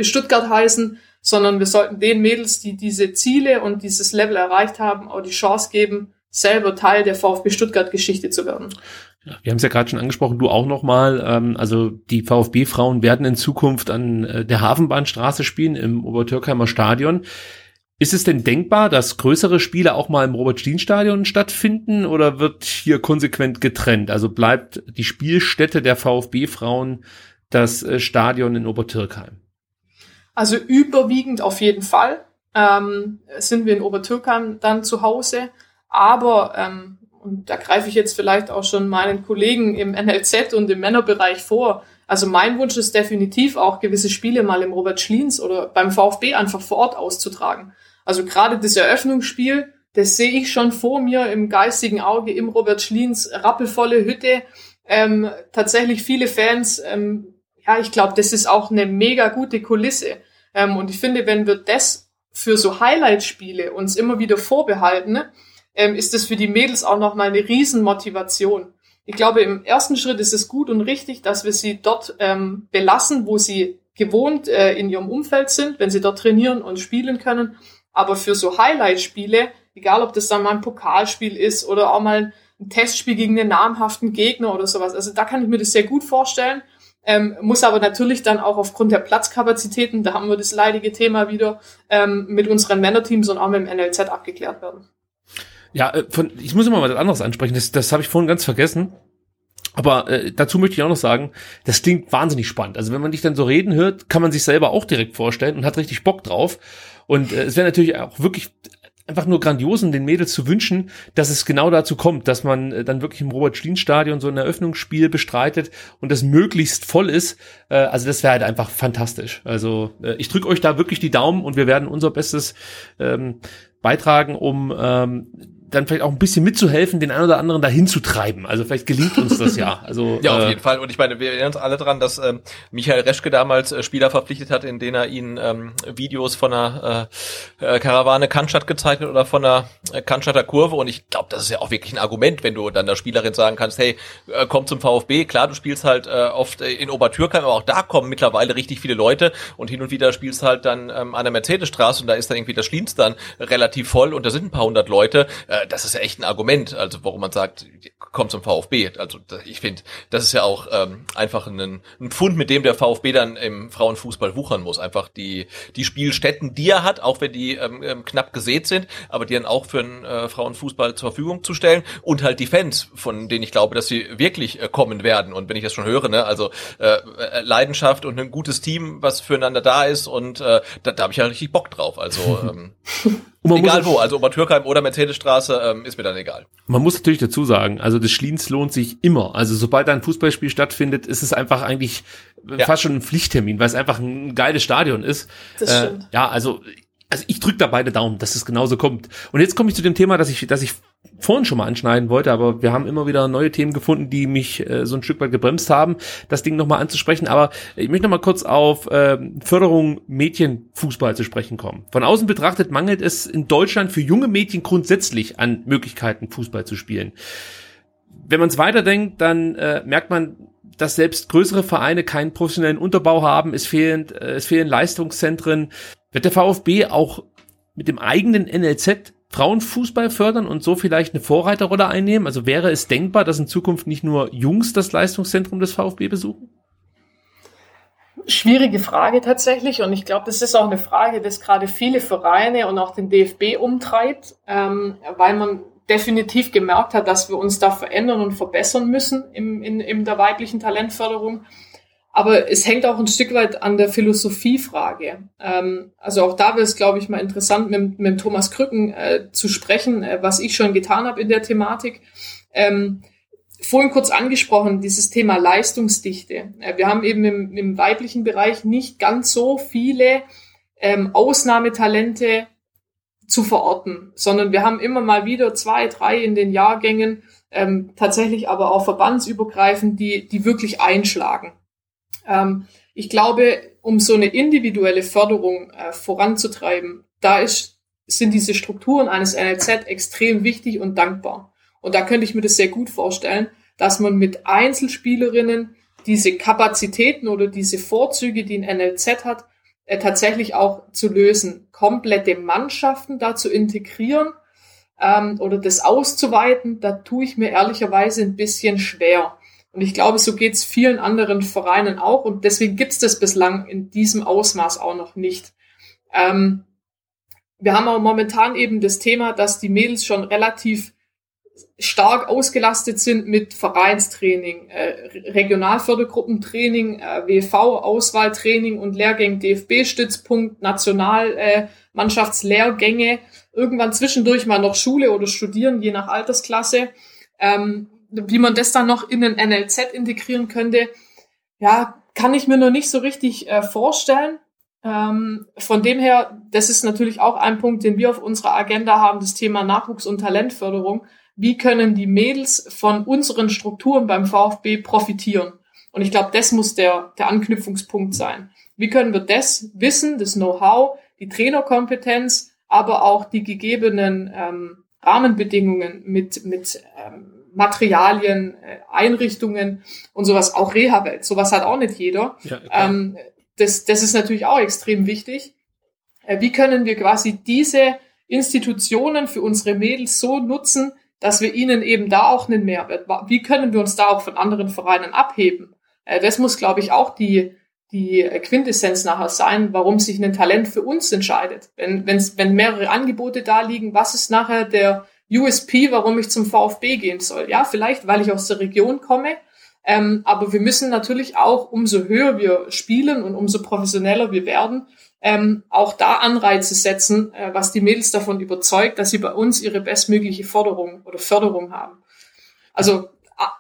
Stuttgart heißen, sondern wir sollten den Mädels, die diese Ziele und dieses Level erreicht haben, auch die Chance geben, selber Teil der VfB Stuttgart-Geschichte zu werden. Ja, wir haben es ja gerade schon angesprochen, du auch nochmal. Ähm, also die VfB-Frauen werden in Zukunft an äh, der Hafenbahnstraße spielen im Obertürkheimer Stadion. Ist es denn denkbar, dass größere Spiele auch mal im Robert-Stien-Stadion stattfinden oder wird hier konsequent getrennt? Also bleibt die Spielstätte der VfB-Frauen das äh, Stadion in Obertürkheim? Also überwiegend auf jeden Fall ähm, sind wir in Obertürkheim dann zu Hause. Aber, ähm, und da greife ich jetzt vielleicht auch schon meinen Kollegen im NLZ und im Männerbereich vor, also mein Wunsch ist definitiv auch gewisse Spiele mal im Robert Schliens oder beim VfB einfach vor Ort auszutragen. Also gerade das Eröffnungsspiel, das sehe ich schon vor mir im geistigen Auge im Robert Schliens, rappelvolle Hütte, ähm, tatsächlich viele Fans. Ähm, ja, ich glaube, das ist auch eine mega gute Kulisse. Ähm, und ich finde, wenn wir das für so Highlight-Spiele uns immer wieder vorbehalten, ähm, ist das für die Mädels auch nochmal eine Riesenmotivation. Ich glaube, im ersten Schritt ist es gut und richtig, dass wir sie dort ähm, belassen, wo sie gewohnt äh, in ihrem Umfeld sind, wenn sie dort trainieren und spielen können. Aber für so Highlight-Spiele, egal ob das dann mal ein Pokalspiel ist oder auch mal ein Testspiel gegen einen namhaften Gegner oder sowas, also da kann ich mir das sehr gut vorstellen. Ähm, muss aber natürlich dann auch aufgrund der Platzkapazitäten, da haben wir das leidige Thema wieder, ähm, mit unseren Männerteams und auch mit dem NLZ abgeklärt werden. Ja, äh, von, ich muss immer mal was anderes ansprechen, das, das habe ich vorhin ganz vergessen. Aber äh, dazu möchte ich auch noch sagen, das klingt wahnsinnig spannend. Also wenn man dich dann so reden hört, kann man sich selber auch direkt vorstellen und hat richtig Bock drauf. Und äh, es wäre natürlich auch wirklich einfach nur grandios und den Mädels zu wünschen, dass es genau dazu kommt, dass man äh, dann wirklich im Robert-Schlien-Stadion so ein Eröffnungsspiel bestreitet und das möglichst voll ist. Äh, also das wäre halt einfach fantastisch. Also äh, ich drücke euch da wirklich die Daumen und wir werden unser Bestes ähm, beitragen, um ähm, dann vielleicht auch ein bisschen mitzuhelfen, den einen oder anderen dahin zu treiben. Also vielleicht gelingt uns das ja. Also ja, auf äh, jeden Fall. Und ich meine, wir erinnern uns alle dran, dass ähm, Michael Reschke damals äh, Spieler verpflichtet hat, in denen er ihnen ähm, Videos von einer äh, äh, Karawane Cannstatt gezeigt hat oder von einer äh, Cannstatter Kurve. Und ich glaube, das ist ja auch wirklich ein Argument, wenn du dann der Spielerin sagen kannst, hey, äh, komm zum VfB. Klar, du spielst halt äh, oft äh, in Obertürkheim, aber auch da kommen mittlerweile richtig viele Leute und hin und wieder spielst halt dann ähm, an der Mercedesstraße und da ist dann irgendwie das Schliens dann relativ voll und da sind ein paar hundert Leute. Äh, das ist ja echt ein Argument, also warum man sagt, komm zum VfB. Also ich finde, das ist ja auch ähm, einfach ein, ein Pfund, mit dem der VfB dann im Frauenfußball wuchern muss. Einfach die die Spielstätten, die er hat, auch wenn die ähm, ähm knapp gesät sind, aber die dann auch für den äh, Frauenfußball zur Verfügung zu stellen und halt die Fans, von denen ich glaube, dass sie wirklich äh, kommen werden. Und wenn ich das schon höre, ne, also äh, äh Leidenschaft und ein gutes Team, was füreinander da ist und äh, da, da habe ich ja richtig Bock drauf. Also ähm, egal wo, also Obertürkheim oder Mercedesstraße, ähm, ist mir dann egal. Man muss natürlich dazu sagen, also das Schliens lohnt sich immer. Also sobald ein Fußballspiel stattfindet, ist es einfach eigentlich ja. fast schon ein Pflichttermin, weil es einfach ein geiles Stadion ist. Das äh, stimmt. Ja, also also ich drücke da beide Daumen, dass es genauso kommt. Und jetzt komme ich zu dem Thema, das ich, das ich vorhin schon mal anschneiden wollte, aber wir haben immer wieder neue Themen gefunden, die mich äh, so ein Stück weit gebremst haben, das Ding nochmal anzusprechen. Aber ich möchte nochmal kurz auf äh, Förderung Mädchenfußball zu sprechen kommen. Von außen betrachtet mangelt es in Deutschland für junge Mädchen grundsätzlich an Möglichkeiten, Fußball zu spielen. Wenn man es weiterdenkt, dann äh, merkt man, dass selbst größere Vereine keinen professionellen Unterbau haben. Es fehlen, äh, es fehlen Leistungszentren. Wird der VfB auch mit dem eigenen NLZ Frauenfußball fördern und so vielleicht eine Vorreiterrolle einnehmen? Also wäre es denkbar, dass in Zukunft nicht nur Jungs das Leistungszentrum des VfB besuchen? Schwierige Frage tatsächlich und ich glaube, das ist auch eine Frage, das gerade viele Vereine und auch den DFB umtreibt, ähm, weil man definitiv gemerkt hat, dass wir uns da verändern und verbessern müssen im, in, in der weiblichen Talentförderung. Aber es hängt auch ein Stück weit an der Philosophiefrage. Ähm, also auch da wäre es, glaube ich, mal interessant, mit, mit Thomas Krücken äh, zu sprechen, äh, was ich schon getan habe in der Thematik. Ähm, vorhin kurz angesprochen, dieses Thema Leistungsdichte. Äh, wir haben eben im, im, weiblichen Bereich nicht ganz so viele ähm, Ausnahmetalente zu verorten, sondern wir haben immer mal wieder zwei, drei in den Jahrgängen, ähm, tatsächlich aber auch verbandsübergreifend, die, die wirklich einschlagen. Ähm, ich glaube, um so eine individuelle Förderung äh, voranzutreiben, da ist, sind diese Strukturen eines NLZ extrem wichtig und dankbar. Und da könnte ich mir das sehr gut vorstellen, dass man mit Einzelspielerinnen diese Kapazitäten oder diese Vorzüge, die ein NLZ hat, äh, tatsächlich auch zu lösen. Komplette Mannschaften da zu integrieren ähm, oder das auszuweiten, da tue ich mir ehrlicherweise ein bisschen schwer. Und ich glaube, so geht es vielen anderen Vereinen auch. Und deswegen gibt es das bislang in diesem Ausmaß auch noch nicht. Ähm, wir haben aber momentan eben das Thema, dass die Mädels schon relativ stark ausgelastet sind mit Vereinstraining, äh, Regionalfördergruppentraining, äh, WV-Auswahltraining und Lehrgängen, DFB-Stützpunkt, Nationalmannschaftslehrgänge, äh, irgendwann zwischendurch mal noch Schule oder Studieren, je nach Altersklasse. Ähm, wie man das dann noch in den NLZ integrieren könnte, ja, kann ich mir noch nicht so richtig äh, vorstellen. Ähm, von dem her, das ist natürlich auch ein Punkt, den wir auf unserer Agenda haben, das Thema Nachwuchs- und Talentförderung. Wie können die Mädels von unseren Strukturen beim VfB profitieren? Und ich glaube, das muss der, der Anknüpfungspunkt sein. Wie können wir das Wissen, das Know-how, die Trainerkompetenz, aber auch die gegebenen ähm, Rahmenbedingungen mit, mit ähm, Materialien, äh, Einrichtungen und sowas, auch Reha-Welt. Sowas hat auch nicht jeder. Ja, ähm, das, das ist natürlich auch extrem wichtig. Äh, wie können wir quasi diese Institutionen für unsere Mädels so nutzen, dass wir ihnen eben da auch einen Mehrwert, wie können wir uns da auch von anderen Vereinen abheben? Äh, das muss, glaube ich, auch die, die Quintessenz nachher sein, warum sich ein Talent für uns entscheidet. Wenn, wenn's, wenn mehrere Angebote da liegen, was ist nachher der, USP, warum ich zum VfB gehen soll. Ja, vielleicht, weil ich aus der Region komme. Ähm, aber wir müssen natürlich auch, umso höher wir spielen und umso professioneller wir werden, ähm, auch da Anreize setzen, äh, was die Mädels davon überzeugt, dass sie bei uns ihre bestmögliche Forderung oder Förderung haben. Also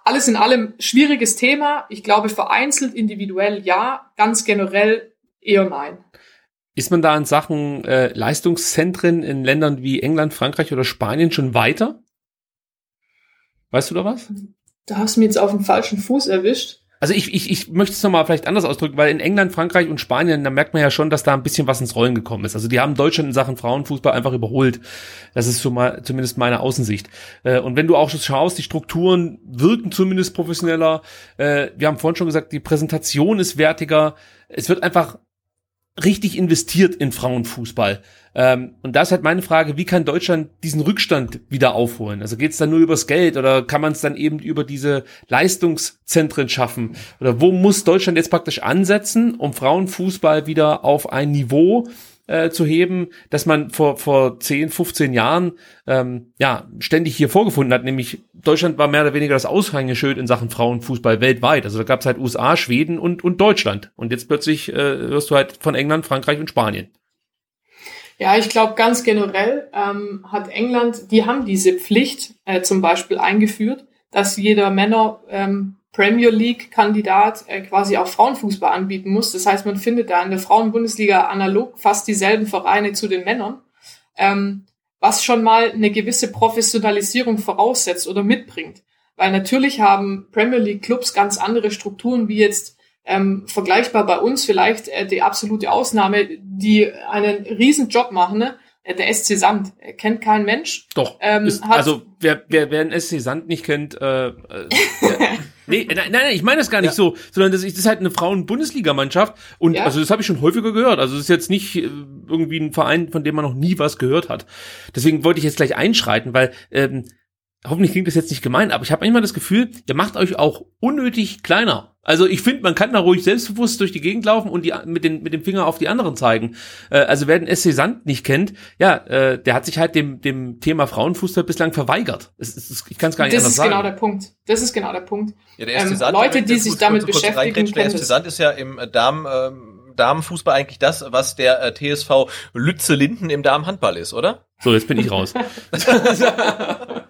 alles in allem schwieriges Thema. Ich glaube, vereinzelt, individuell ja, ganz generell eher nein. Ist man da in Sachen äh, Leistungszentren in Ländern wie England, Frankreich oder Spanien schon weiter? Weißt du da was? Da hast du mir jetzt auf den falschen Fuß erwischt. Also ich, ich, ich möchte es nochmal vielleicht anders ausdrücken, weil in England, Frankreich und Spanien, da merkt man ja schon, dass da ein bisschen was ins Rollen gekommen ist. Also die haben Deutschland in Sachen Frauenfußball einfach überholt. Das ist so mal, zumindest meine Außensicht. Äh, und wenn du auch schon schaust, die Strukturen wirken zumindest professioneller. Äh, wir haben vorhin schon gesagt, die Präsentation ist wertiger. Es wird einfach richtig investiert in Frauenfußball. Ähm, und da ist halt meine Frage, wie kann Deutschland diesen Rückstand wieder aufholen? Also geht es dann nur übers Geld oder kann man es dann eben über diese Leistungszentren schaffen? Oder wo muss Deutschland jetzt praktisch ansetzen, um Frauenfußball wieder auf ein Niveau äh, zu heben, dass man vor, vor 10, 15 Jahren ähm, ja ständig hier vorgefunden hat, nämlich Deutschland war mehr oder weniger das Aushängeschild in Sachen Frauenfußball weltweit. Also da gab es halt USA, Schweden und, und Deutschland. Und jetzt plötzlich äh, hörst du halt von England, Frankreich und Spanien. Ja, ich glaube ganz generell ähm, hat England, die haben diese Pflicht äh, zum Beispiel eingeführt, dass jeder Männer ähm, Premier League Kandidat äh, quasi auch Frauenfußball anbieten muss. Das heißt, man findet da in der Frauenbundesliga analog fast dieselben Vereine zu den Männern, ähm, was schon mal eine gewisse Professionalisierung voraussetzt oder mitbringt. Weil natürlich haben Premier League Clubs ganz andere Strukturen wie jetzt ähm, vergleichbar bei uns vielleicht äh, die absolute Ausnahme, die einen riesen Job machen. Ne? Äh, der SC Sand äh, kennt kein Mensch. Doch. Ähm, ist, also wer, wer, wer den SC Sand nicht kennt, äh, äh, nee, nein, nein, ich meine das gar nicht ja. so, sondern das, das ist halt eine Frauen-Bundesligamannschaft und ja. also das habe ich schon häufiger gehört. Also das ist jetzt nicht äh, irgendwie ein Verein, von dem man noch nie was gehört hat. Deswegen wollte ich jetzt gleich einschreiten, weil ähm, hoffentlich klingt das jetzt nicht gemein, aber ich habe manchmal das Gefühl, ihr macht euch auch unnötig kleiner. Also ich finde, man kann da ruhig selbstbewusst durch die Gegend laufen und die mit, den, mit dem Finger auf die anderen zeigen. Äh, also wer den SC Sand nicht kennt, ja, äh, der hat sich halt dem, dem Thema Frauenfußball bislang verweigert. Es, es, ich kann es gar nicht das anders sagen. Das ist genau der Punkt. Das ist genau der Punkt. Ja, der SC Sand, ähm, Leute, die sich damit beschäftigen, der SC Sand ist ja im Damen... Ähm Damenfußball eigentlich das, was der äh, TSV Lütze Linden im Damenhandball ist, oder? So, jetzt bin ich raus.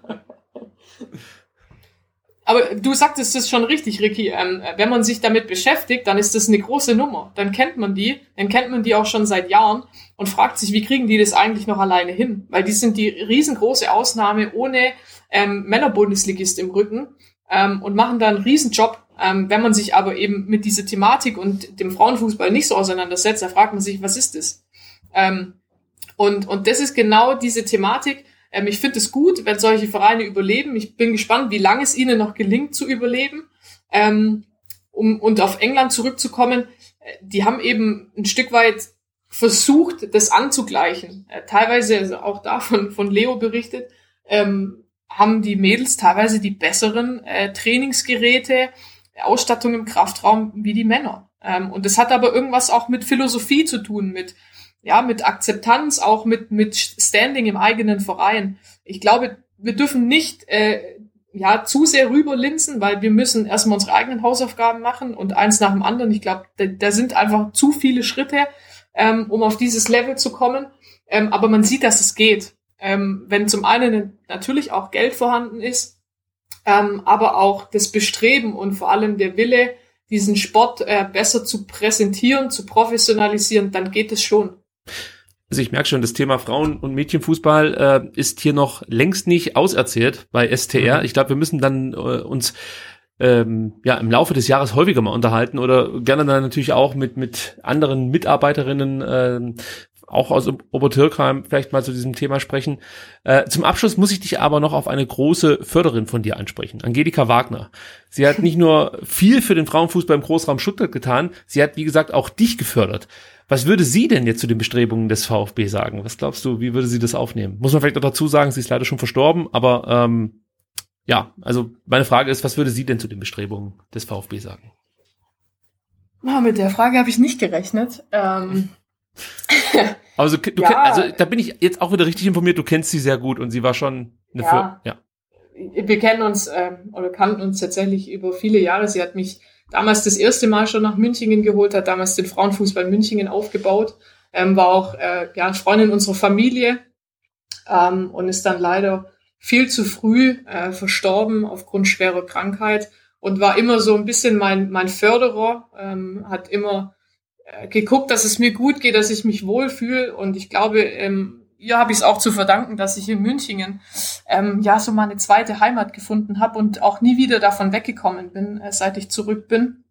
Aber du sagtest es schon richtig, Ricky. Ähm, wenn man sich damit beschäftigt, dann ist das eine große Nummer. Dann kennt man die, dann kennt man die auch schon seit Jahren und fragt sich, wie kriegen die das eigentlich noch alleine hin? Weil die sind die riesengroße Ausnahme ohne ähm, Männerbundesligist im Rücken ähm, und machen da einen Riesenjob. Ähm, wenn man sich aber eben mit dieser Thematik und dem Frauenfußball nicht so auseinandersetzt, da fragt man sich, was ist das? Ähm, und, und das ist genau diese Thematik, ähm, ich finde es gut, wenn solche Vereine überleben. Ich bin gespannt, wie lange es ihnen noch gelingt zu überleben. Ähm, um, und auf England zurückzukommen, äh, die haben eben ein Stück weit versucht, das anzugleichen. Äh, teilweise, also auch davon von Leo berichtet, ähm, haben die Mädels teilweise die besseren äh, Trainingsgeräte, Ausstattung im Kraftraum wie die Männer. Ähm, und das hat aber irgendwas auch mit Philosophie zu tun, mit ja, mit Akzeptanz, auch mit, mit Standing im eigenen Verein. Ich glaube, wir dürfen nicht äh, ja, zu sehr rüberlinsen, weil wir müssen erstmal unsere eigenen Hausaufgaben machen und eins nach dem anderen. Ich glaube, da, da sind einfach zu viele Schritte, ähm, um auf dieses Level zu kommen. Ähm, aber man sieht, dass es geht. Ähm, wenn zum einen natürlich auch Geld vorhanden ist, ähm, aber auch das Bestreben und vor allem der Wille, diesen Sport äh, besser zu präsentieren, zu professionalisieren, dann geht es schon. Also ich merke schon, das Thema Frauen- und Mädchenfußball äh, ist hier noch längst nicht auserzählt bei STR. Mhm. Ich glaube, wir müssen dann äh, uns ähm, ja im Laufe des Jahres häufiger mal unterhalten oder gerne dann natürlich auch mit mit anderen Mitarbeiterinnen äh, auch aus Obertürkheim vielleicht mal zu diesem Thema sprechen. Äh, zum Abschluss muss ich dich aber noch auf eine große Förderin von dir ansprechen, Angelika Wagner. Sie hat nicht nur viel für den Frauenfußball im Großraum Stuttgart getan, sie hat, wie gesagt, auch dich gefördert. Was würde sie denn jetzt zu den Bestrebungen des VfB sagen? Was glaubst du, wie würde sie das aufnehmen? Muss man vielleicht auch dazu sagen, sie ist leider schon verstorben, aber ähm, ja, also meine Frage ist, was würde sie denn zu den Bestrebungen des VfB sagen? Oh, mit der Frage habe ich nicht gerechnet. Ähm, also, du ja. Kenn, also da bin ich jetzt auch wieder richtig informiert, du kennst sie sehr gut und sie war schon eine ja. Für, ja. Wir kennen uns ähm, oder kannten uns tatsächlich über viele Jahre. Sie hat mich damals das erste Mal schon nach Münchingen geholt, hat damals den Frauenfußball Münchingen aufgebaut, ähm, war auch äh, ja, Freundin unserer Familie ähm, und ist dann leider viel zu früh äh, verstorben aufgrund schwerer Krankheit und war immer so ein bisschen mein, mein Förderer, ähm, hat immer geguckt, dass es mir gut geht, dass ich mich wohlfühle und ich glaube, ähm, ihr habe ich es auch zu verdanken, dass ich in Münchingen ähm, ja so meine zweite Heimat gefunden habe und auch nie wieder davon weggekommen bin, äh, seit ich zurück bin.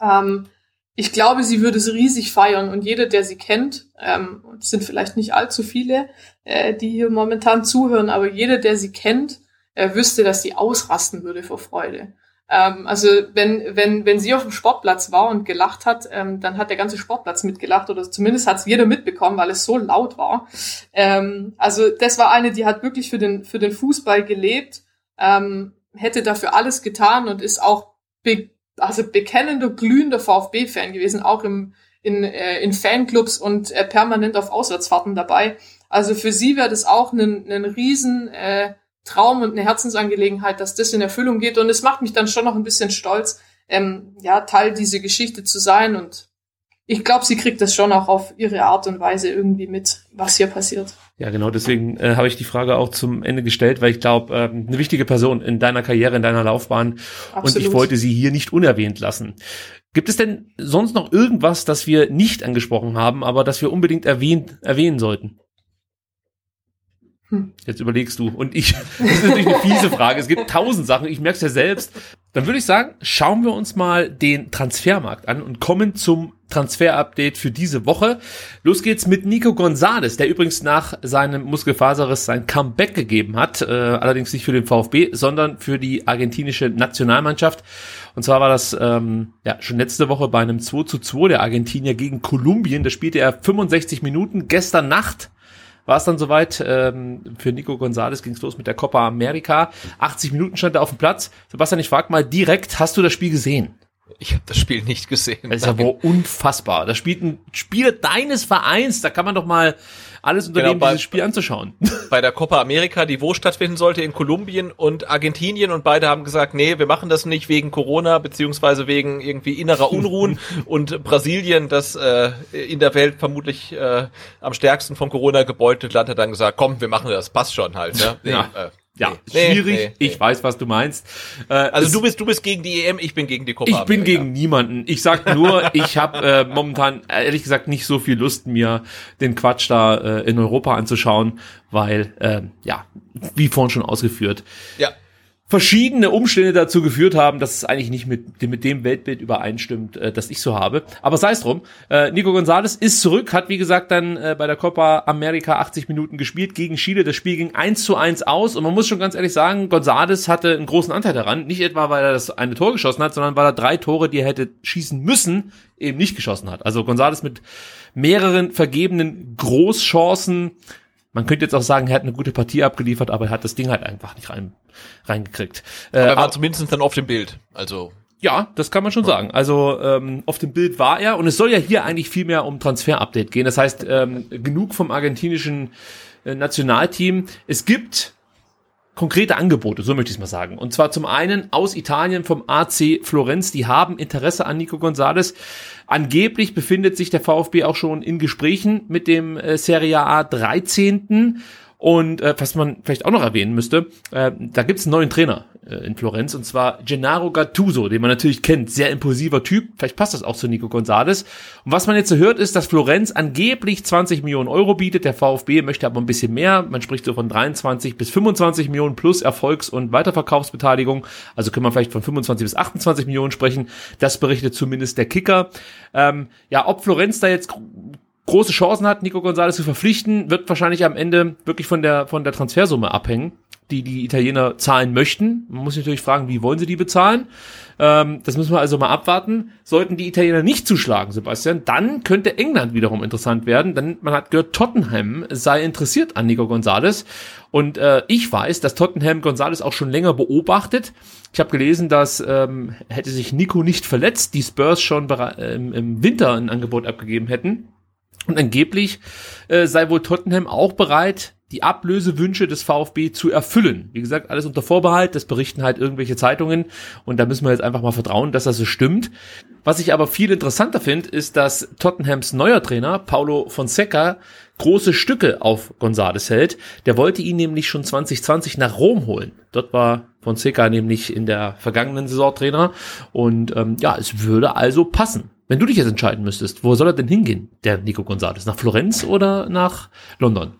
Ähm, ich glaube, sie würde es riesig feiern und jeder, der sie kennt, ähm, es sind vielleicht nicht allzu viele, äh, die hier momentan zuhören, aber jeder, der sie kennt, äh, wüsste, dass sie ausrasten würde vor Freude. Ähm, also wenn, wenn, wenn sie auf dem Sportplatz war und gelacht hat, ähm, dann hat der ganze Sportplatz mitgelacht oder zumindest hat es jeder mitbekommen, weil es so laut war. Ähm, also das war eine, die hat wirklich für den, für den Fußball gelebt, ähm, hätte dafür alles getan und ist auch be also bekennender, glühender VfB-Fan gewesen, auch im, in, äh, in Fanclubs und äh, permanent auf Auswärtsfahrten dabei. Also für sie wäre das auch ein, ein riesen äh, Traum und eine Herzensangelegenheit, dass das in Erfüllung geht. Und es macht mich dann schon noch ein bisschen stolz, ähm, ja, Teil dieser Geschichte zu sein. Und ich glaube, sie kriegt das schon auch auf ihre Art und Weise irgendwie mit, was hier passiert. Ja, genau, deswegen äh, habe ich die Frage auch zum Ende gestellt, weil ich glaube, ähm, eine wichtige Person in deiner Karriere, in deiner Laufbahn Absolut. und ich wollte sie hier nicht unerwähnt lassen. Gibt es denn sonst noch irgendwas, das wir nicht angesprochen haben, aber das wir unbedingt erwähnt, erwähnen sollten? Hm. Jetzt überlegst du. Und ich, das ist natürlich eine fiese Frage. Es gibt tausend Sachen. Ich merke es ja selbst. Dann würde ich sagen, schauen wir uns mal den Transfermarkt an und kommen zum Transfer-Update für diese Woche. Los geht's mit Nico Gonzalez, der übrigens nach seinem Muskelfaserriss sein Comeback gegeben hat. Äh, allerdings nicht für den VfB, sondern für die argentinische Nationalmannschaft. Und zwar war das ähm, ja schon letzte Woche bei einem 2 zu 2 der Argentinier gegen Kolumbien. Da spielte er 65 Minuten. Gestern Nacht war es dann soweit. Ähm, für Nico Gonzalez ging es los mit der Copa America. 80 Minuten stand er auf dem Platz. Sebastian, ich frage mal direkt, hast du das Spiel gesehen? Ich habe das Spiel nicht gesehen. Das ist ja wohl unfassbar. Da spielt ein Spieler deines Vereins, da kann man doch mal alles unternehmen, genau, bei, dieses Spiel anzuschauen. Bei der Copa America, die wo stattfinden sollte, in Kolumbien und Argentinien und beide haben gesagt, nee, wir machen das nicht wegen Corona, beziehungsweise wegen irgendwie innerer Unruhen und Brasilien, das äh, in der Welt vermutlich äh, am stärksten vom Corona gebeutet Land, hat dann gesagt, komm, wir machen das, passt schon halt. Ne? Nee, ja. Äh, ja, nee, schwierig. Nee, nee. Ich weiß, was du meinst. Äh, also du bist du bist gegen die EM, ich bin gegen die Copa. Ich bin gegen niemanden. Ich sag nur, ich habe äh, momentan ehrlich gesagt nicht so viel Lust, mir den Quatsch da äh, in Europa anzuschauen, weil äh, ja, wie vorhin schon ausgeführt. Ja verschiedene Umstände dazu geführt haben, dass es eigentlich nicht mit, mit dem Weltbild übereinstimmt, äh, das ich so habe. Aber sei es drum. Äh, Nico Gonzalez ist zurück, hat wie gesagt dann äh, bei der Copa America 80 Minuten gespielt gegen Chile. Das Spiel ging 1 zu 1 aus und man muss schon ganz ehrlich sagen, Gonzalez hatte einen großen Anteil daran. Nicht etwa, weil er das eine Tor geschossen hat, sondern weil er drei Tore, die er hätte schießen müssen, eben nicht geschossen hat. Also Gonzalez mit mehreren vergebenen Großchancen man könnte jetzt auch sagen, er hat eine gute Partie abgeliefert, aber er hat das Ding halt einfach nicht rein, reingekriegt. Aber er war äh, zumindest dann auf dem Bild. Also ja, das kann man schon sagen. Also ähm, auf dem Bild war er und es soll ja hier eigentlich viel mehr um Transfer-Update gehen. Das heißt, ähm, genug vom argentinischen äh, Nationalteam. Es gibt konkrete Angebote, so möchte ich es mal sagen. Und zwar zum einen aus Italien vom AC Florenz, die haben Interesse an Nico Gonzalez. Angeblich befindet sich der VfB auch schon in Gesprächen mit dem äh, Serie A 13. Und äh, was man vielleicht auch noch erwähnen müsste, äh, da gibt's einen neuen Trainer äh, in Florenz und zwar Gennaro Gattuso, den man natürlich kennt, sehr impulsiver Typ. Vielleicht passt das auch zu Nico Gonzalez. Und was man jetzt so hört, ist, dass Florenz angeblich 20 Millionen Euro bietet. Der VfB möchte aber ein bisschen mehr. Man spricht so von 23 bis 25 Millionen plus Erfolgs- und Weiterverkaufsbeteiligung. Also können wir vielleicht von 25 bis 28 Millionen sprechen. Das berichtet zumindest der Kicker. Ähm, ja, ob Florenz da jetzt große Chancen hat, Nico Gonzalez zu verpflichten, wird wahrscheinlich am Ende wirklich von der, von der Transfersumme abhängen, die die Italiener zahlen möchten. Man muss sich natürlich fragen, wie wollen sie die bezahlen? Ähm, das müssen wir also mal abwarten. Sollten die Italiener nicht zuschlagen, Sebastian, dann könnte England wiederum interessant werden, denn man hat gehört, Tottenham sei interessiert an Nico Gonzalez. Und äh, ich weiß, dass Tottenham Gonzalez auch schon länger beobachtet. Ich habe gelesen, dass ähm, hätte sich Nico nicht verletzt, die Spurs schon äh, im Winter ein Angebot abgegeben hätten. Und angeblich äh, sei wohl Tottenham auch bereit, die Ablösewünsche des VfB zu erfüllen. Wie gesagt, alles unter Vorbehalt, das berichten halt irgendwelche Zeitungen und da müssen wir jetzt einfach mal vertrauen, dass das so stimmt. Was ich aber viel interessanter finde, ist, dass Tottenhams neuer Trainer, Paulo Fonseca, große Stücke auf Gonzales hält. Der wollte ihn nämlich schon 2020 nach Rom holen. Dort war Fonseca nämlich in der vergangenen Saison Trainer und ähm, ja, es würde also passen. Wenn du dich jetzt entscheiden müsstest, wo soll er denn hingehen, der Nico Gonzales? Nach Florenz oder nach London?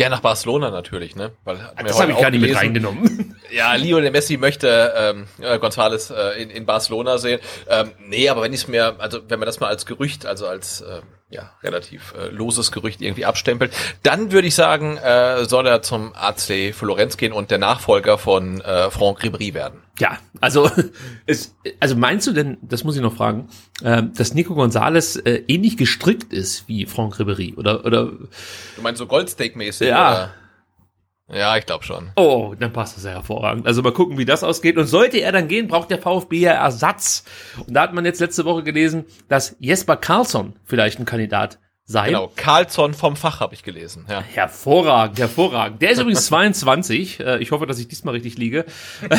Ja, nach Barcelona natürlich, ne? Weil, das habe ich gar nicht mit reingenommen. Ja, Lionel Messi möchte ähm, äh, González äh, in, in Barcelona sehen. Ähm, nee, aber wenn ich es mir, also wenn man das mal als Gerücht, also als äh, ja, relativ äh, loses Gerücht irgendwie abstempelt. Dann würde ich sagen, äh, soll er zum AC Florenz gehen und der Nachfolger von äh, Franck Ribéry werden. Ja, also es, also meinst du denn, das muss ich noch fragen, äh, dass Nico González äh, ähnlich gestrickt ist wie Franck Ribéry oder oder? Du meinst so Goldsteak-mäßig? Ja. Oder? Ja, ich glaube schon. Oh, dann passt das ja hervorragend. Also mal gucken, wie das ausgeht. Und sollte er dann gehen, braucht der VfB ja Ersatz. Und da hat man jetzt letzte Woche gelesen, dass Jesper Karlsson vielleicht ein Kandidat sein. Genau, Carlsson vom Fach habe ich gelesen. Ja. Hervorragend, hervorragend. Der ist übrigens 22. Äh, ich hoffe, dass ich diesmal richtig liege.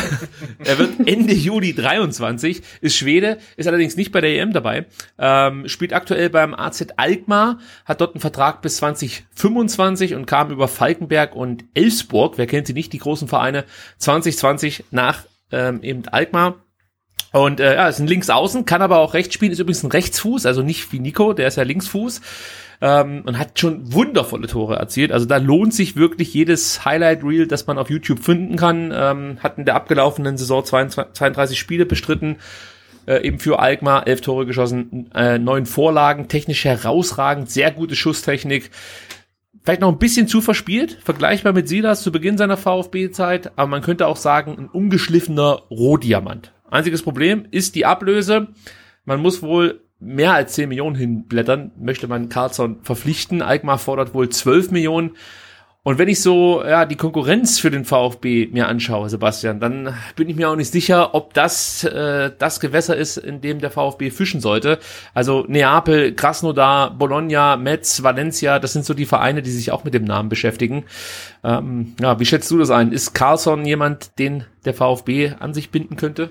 er wird Ende Juli 23, ist Schwede, ist allerdings nicht bei der EM dabei. Ähm, spielt aktuell beim AZ Alkmaar, hat dort einen Vertrag bis 2025 und kam über Falkenberg und Elfsburg, wer kennt sie nicht, die großen Vereine, 2020 nach ähm, eben Alkmaar. Und äh, ja, ist ein Linksaußen, kann aber auch rechts spielen, ist übrigens ein Rechtsfuß, also nicht wie Nico, der ist ja Linksfuß ähm, und hat schon wundervolle Tore erzielt. Also da lohnt sich wirklich jedes Highlight Reel, das man auf YouTube finden kann. Ähm, hat in der abgelaufenen Saison 22, 32 Spiele bestritten, äh, eben für Alkmaar, elf Tore geschossen, äh, neun Vorlagen, technisch herausragend, sehr gute Schusstechnik. Vielleicht noch ein bisschen zu verspielt, vergleichbar mit Silas zu Beginn seiner VfB-Zeit, aber man könnte auch sagen, ein ungeschliffener Rohdiamant. Einziges Problem ist die Ablöse. Man muss wohl mehr als 10 Millionen hinblättern, möchte man Carlson verpflichten. Alkmaar fordert wohl 12 Millionen. Und wenn ich so ja die Konkurrenz für den VfB mir anschaue, Sebastian, dann bin ich mir auch nicht sicher, ob das äh, das Gewässer ist, in dem der VfB fischen sollte. Also Neapel, Krasnodar, Bologna, Metz, Valencia, das sind so die Vereine, die sich auch mit dem Namen beschäftigen. Ähm, ja, wie schätzt du das ein? Ist Carlson jemand, den der VfB an sich binden könnte?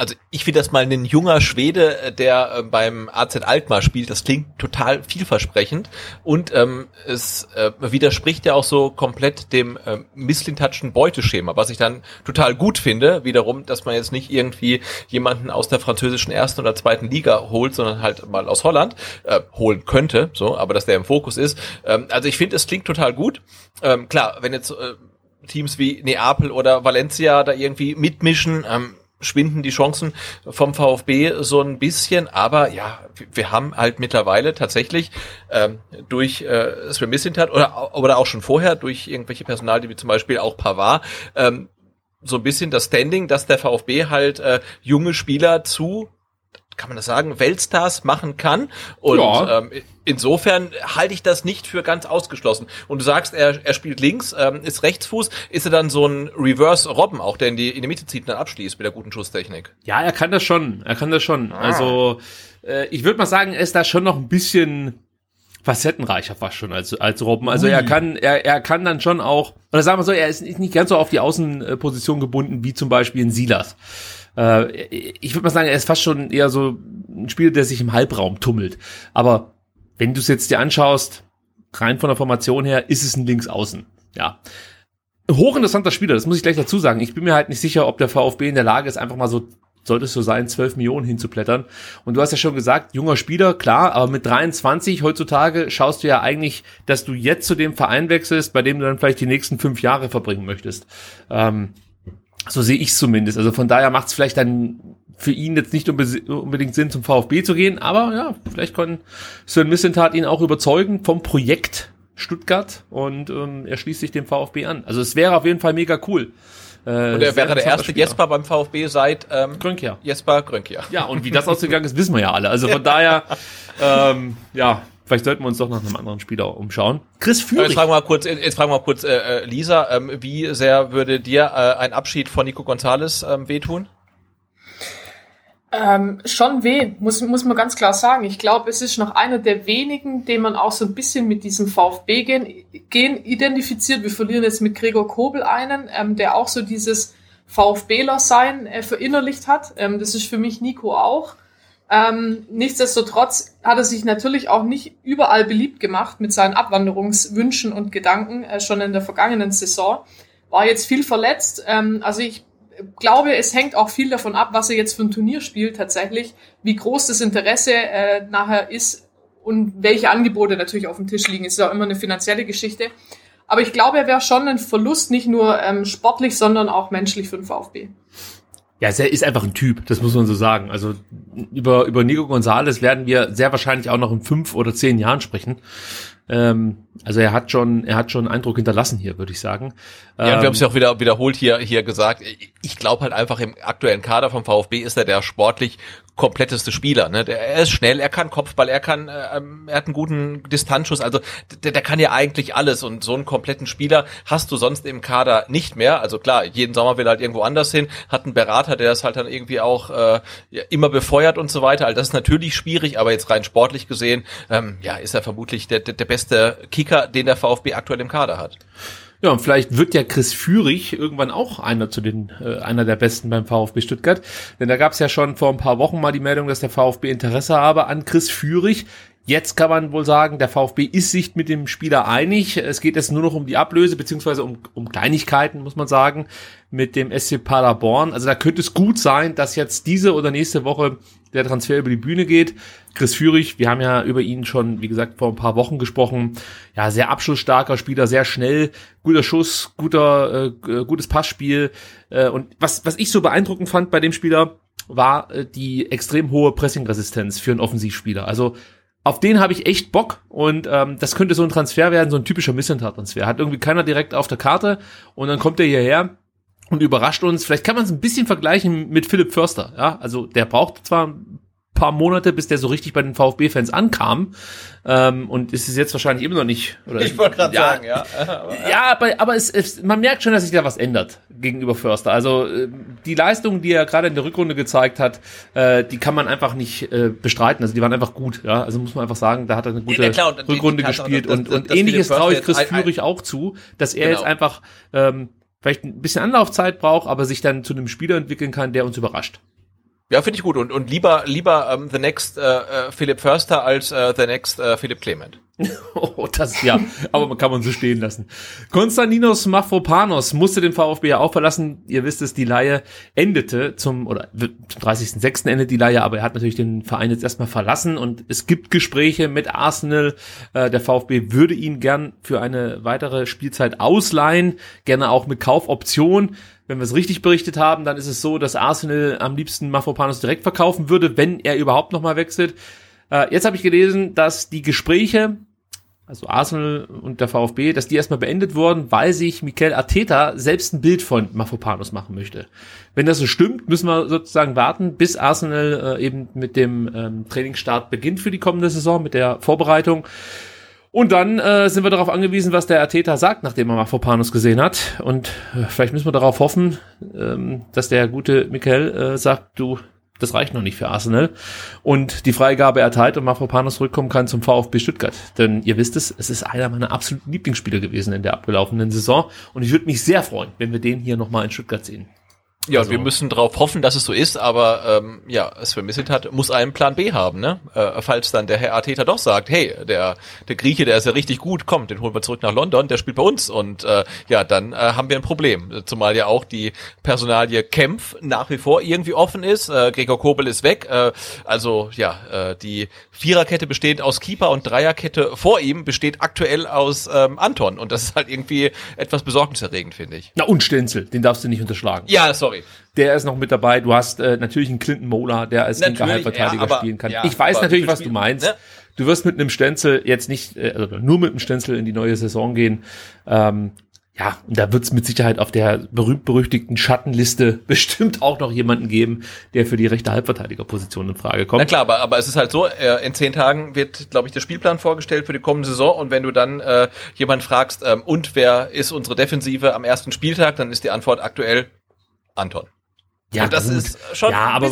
Also ich finde das mal ein junger Schwede, äh, der äh, beim AZ Alkmaar spielt, das klingt total vielversprechend und ähm, es äh, widerspricht ja auch so komplett dem äh, misslintatschen Beuteschema, was ich dann total gut finde, wiederum, dass man jetzt nicht irgendwie jemanden aus der französischen ersten oder zweiten Liga holt, sondern halt mal aus Holland äh, holen könnte, so, aber dass der im Fokus ist. Ähm, also ich finde, es klingt total gut. Ähm, klar, wenn jetzt äh, Teams wie Neapel oder Valencia da irgendwie mitmischen, ähm, schwinden die Chancen vom VfB so ein bisschen, aber ja, wir haben halt mittlerweile tatsächlich ähm, durch äh, Sven Missintat oder, oder auch schon vorher durch irgendwelche Personal, wie zum Beispiel auch Pavard, ähm, so ein bisschen das Standing, dass der VfB halt äh, junge Spieler zu kann man das sagen, Weltstars machen kann. Und ja. ähm, insofern halte ich das nicht für ganz ausgeschlossen. Und du sagst, er, er spielt links, ähm, ist Rechtsfuß, ist er dann so ein Reverse Robben auch, der in die, in die Mitte zieht und dann abschließt mit der guten Schusstechnik? Ja, er kann das schon. Er kann das schon. Ah. Also äh, ich würde mal sagen, er ist da schon noch ein bisschen facettenreicher fast schon als als Robben. Also Ui. er kann er er kann dann schon auch oder sagen wir so, er ist nicht ganz so auf die Außenposition gebunden wie zum Beispiel in Silas. Äh, ich würde mal sagen, er ist fast schon eher so ein Spieler, der sich im Halbraum tummelt. Aber wenn du es jetzt dir anschaust, rein von der Formation her, ist es ein Linksaußen. Ja. Hochinteressanter Spieler, das muss ich gleich dazu sagen. Ich bin mir halt nicht sicher, ob der VfB in der Lage ist, einfach mal so sollte es so sein, 12 Millionen hinzuplättern. Und du hast ja schon gesagt, junger Spieler, klar, aber mit 23 heutzutage schaust du ja eigentlich, dass du jetzt zu dem Verein wechselst, bei dem du dann vielleicht die nächsten fünf Jahre verbringen möchtest. Ähm, so sehe ich zumindest. Also von daher macht es vielleicht dann für ihn jetzt nicht unbedingt Sinn, zum VfB zu gehen, aber ja, vielleicht kann Sven Missentat ihn auch überzeugen vom Projekt Stuttgart und ähm, er schließt sich dem VfB an. Also es wäre auf jeden Fall mega cool. Äh, und er wäre der erste Spieler. Jesper beim VfB seit ähm, Grönkier. Jesper Grönkier. Ja, und wie das ausgegangen ist, wissen wir ja alle. Also von daher, ähm, ja, Vielleicht sollten wir uns doch nach einem anderen Spieler umschauen. Chris Führig. Jetzt fragen wir mal kurz, jetzt fragen wir mal kurz, äh, äh, Lisa, ähm, wie sehr würde dir äh, ein Abschied von Nico Gonzalez ähm, wehtun? Ähm, schon weh, muss, muss man ganz klar sagen. Ich glaube, es ist noch einer der wenigen, den man auch so ein bisschen mit diesem VfB-Gen Gen identifiziert. Wir verlieren jetzt mit Gregor Kobel einen, ähm, der auch so dieses VfBler-Sein äh, verinnerlicht hat. Ähm, das ist für mich Nico auch. Ähm, nichtsdestotrotz hat er sich natürlich auch nicht überall beliebt gemacht mit seinen Abwanderungswünschen und Gedanken, äh, schon in der vergangenen Saison. War jetzt viel verletzt. Ähm, also ich glaube, es hängt auch viel davon ab, was er jetzt für ein Turnier spielt tatsächlich, wie groß das Interesse äh, nachher ist und welche Angebote natürlich auf dem Tisch liegen. Es ist ja immer eine finanzielle Geschichte. Aber ich glaube, er wäre schon ein Verlust, nicht nur ähm, sportlich, sondern auch menschlich für den VfB. Ja, er ist einfach ein Typ, das muss man so sagen. Also über, über Nico Gonzalez werden wir sehr wahrscheinlich auch noch in fünf oder zehn Jahren sprechen. Ähm, also er hat schon, er hat schon Eindruck hinterlassen hier, würde ich sagen. Ja, und wir haben es ja auch wieder wiederholt hier hier gesagt. Ich glaube halt einfach im aktuellen Kader vom VfB ist er der sportlich kompletteste Spieler. Ne? Der, er ist schnell, er kann Kopfball, er kann, äh, ähm, er hat einen guten Distanzschuss. Also der, der kann ja eigentlich alles. Und so einen kompletten Spieler hast du sonst im Kader nicht mehr. Also klar, jeden Sommer will er halt irgendwo anders hin, hat einen Berater, der das halt dann irgendwie auch äh, immer befeuert und so weiter. Also das ist natürlich schwierig, aber jetzt rein sportlich gesehen, ähm, ja, ist er vermutlich der, der, der beste Kicker, den der VfB aktuell im Kader hat. Ja, und vielleicht wird ja Chris Führig irgendwann auch einer zu den äh, einer der besten beim VfB Stuttgart, denn da gab es ja schon vor ein paar Wochen mal die Meldung, dass der VfB Interesse habe an Chris Führig. Jetzt kann man wohl sagen, der VfB ist sich mit dem Spieler einig. Es geht jetzt nur noch um die Ablöse, beziehungsweise um, um Kleinigkeiten, muss man sagen, mit dem SC Paderborn. Also da könnte es gut sein, dass jetzt diese oder nächste Woche der Transfer über die Bühne geht. Chris Führig, wir haben ja über ihn schon, wie gesagt, vor ein paar Wochen gesprochen. Ja, sehr abschlussstarker Spieler, sehr schnell, guter Schuss, guter, äh, gutes Passspiel. Äh, und was, was ich so beeindruckend fand bei dem Spieler, war äh, die extrem hohe Pressingresistenz für einen Offensivspieler. Also auf den habe ich echt Bock und ähm, das könnte so ein Transfer werden, so ein typischer Missentat-Transfer. Hat irgendwie keiner direkt auf der Karte und dann kommt er hierher und überrascht uns. Vielleicht kann man es ein bisschen vergleichen mit Philipp Förster. Ja, also der braucht zwar ein paar Monate, bis der so richtig bei den VfB-Fans ankam. Ähm, und ist es jetzt wahrscheinlich immer noch nicht. Oder ich wollte gerade ja, sagen, ja. ja, aber, aber es, es, man merkt schon, dass sich da was ändert gegenüber Förster. Also äh, die Leistung, die er gerade in der Rückrunde gezeigt hat, äh, die kann man einfach nicht äh, bestreiten. Also die waren einfach gut. Ja, also muss man einfach sagen, da hat er eine gute ja, klar, Rückrunde gespielt und, und, und ähnliches traue ich Chris Führig auch zu, dass er genau. jetzt einfach ähm, vielleicht ein bisschen Anlaufzeit braucht, aber sich dann zu einem Spieler entwickeln kann, der uns überrascht. Ja, finde ich gut. Und, und lieber, lieber ähm, The Next äh, äh, Philipp Förster als äh, The Next äh, Philipp Clement. oh, das ja, aber man kann man so stehen lassen. Konstantinos Mafropanos musste den VfB ja auch verlassen. Ihr wisst es, die Leihe endete zum, oder zum 30.06. endet die Leihe, aber er hat natürlich den Verein jetzt erstmal verlassen und es gibt Gespräche mit Arsenal. Äh, der VfB würde ihn gern für eine weitere Spielzeit ausleihen, gerne auch mit Kaufoption. Wenn wir es richtig berichtet haben, dann ist es so, dass Arsenal am liebsten Mafropanos direkt verkaufen würde, wenn er überhaupt nochmal wechselt. Äh, jetzt habe ich gelesen, dass die Gespräche, also Arsenal und der VfB, dass die erstmal beendet wurden, weil sich Mikel Arteta selbst ein Bild von Mafropanos machen möchte. Wenn das so stimmt, müssen wir sozusagen warten, bis Arsenal äh, eben mit dem ähm, Trainingsstart beginnt für die kommende Saison, mit der Vorbereitung. Und dann äh, sind wir darauf angewiesen, was der Arteta sagt, nachdem er Mafropanos gesehen hat. Und äh, vielleicht müssen wir darauf hoffen, ähm, dass der gute Michael äh, sagt, du, das reicht noch nicht für Arsenal. Und die Freigabe erteilt und Mafropanos zurückkommen kann zum VfB Stuttgart. Denn ihr wisst es, es ist einer meiner absoluten Lieblingsspieler gewesen in der abgelaufenen Saison. Und ich würde mich sehr freuen, wenn wir den hier nochmal in Stuttgart sehen. Ja, also, wir müssen darauf hoffen, dass es so ist, aber ähm, ja, es vermisselt hat, muss einen Plan B haben, ne? Äh, falls dann der Herr Arteta doch sagt, hey, der der Grieche, der ist ja richtig gut, kommt, den holen wir zurück nach London, der spielt bei uns und äh, ja, dann äh, haben wir ein Problem. Zumal ja auch die Personalie Kempf nach wie vor irgendwie offen ist. Äh, Gregor Kobel ist weg, äh, also ja, äh, die Viererkette besteht aus Keeper und Dreierkette vor ihm besteht aktuell aus ähm, Anton und das ist halt irgendwie etwas besorgniserregend, finde ich. Na und Stenzel, den darfst du nicht unterschlagen. Ja, sorry sorry. Der ist noch mit dabei. Du hast äh, natürlich einen Clinton Mola, der als linker Halbverteidiger ja, spielen kann. Ja, ich weiß natürlich, was du meinst. Ne? Du wirst mit einem Stenzel jetzt nicht, äh, also nur mit einem Stenzel in die neue Saison gehen. Ähm, ja, und da wird es mit Sicherheit auf der berühmt-berüchtigten Schattenliste bestimmt auch noch jemanden geben, der für die rechte Halbverteidigerposition in Frage kommt. Na klar, aber, aber es ist halt so, äh, in zehn Tagen wird, glaube ich, der Spielplan vorgestellt für die kommende Saison und wenn du dann äh, jemand fragst, ähm, und wer ist unsere Defensive am ersten Spieltag, dann ist die Antwort aktuell Anton. Ja, Und das gut. ist schon ja, aber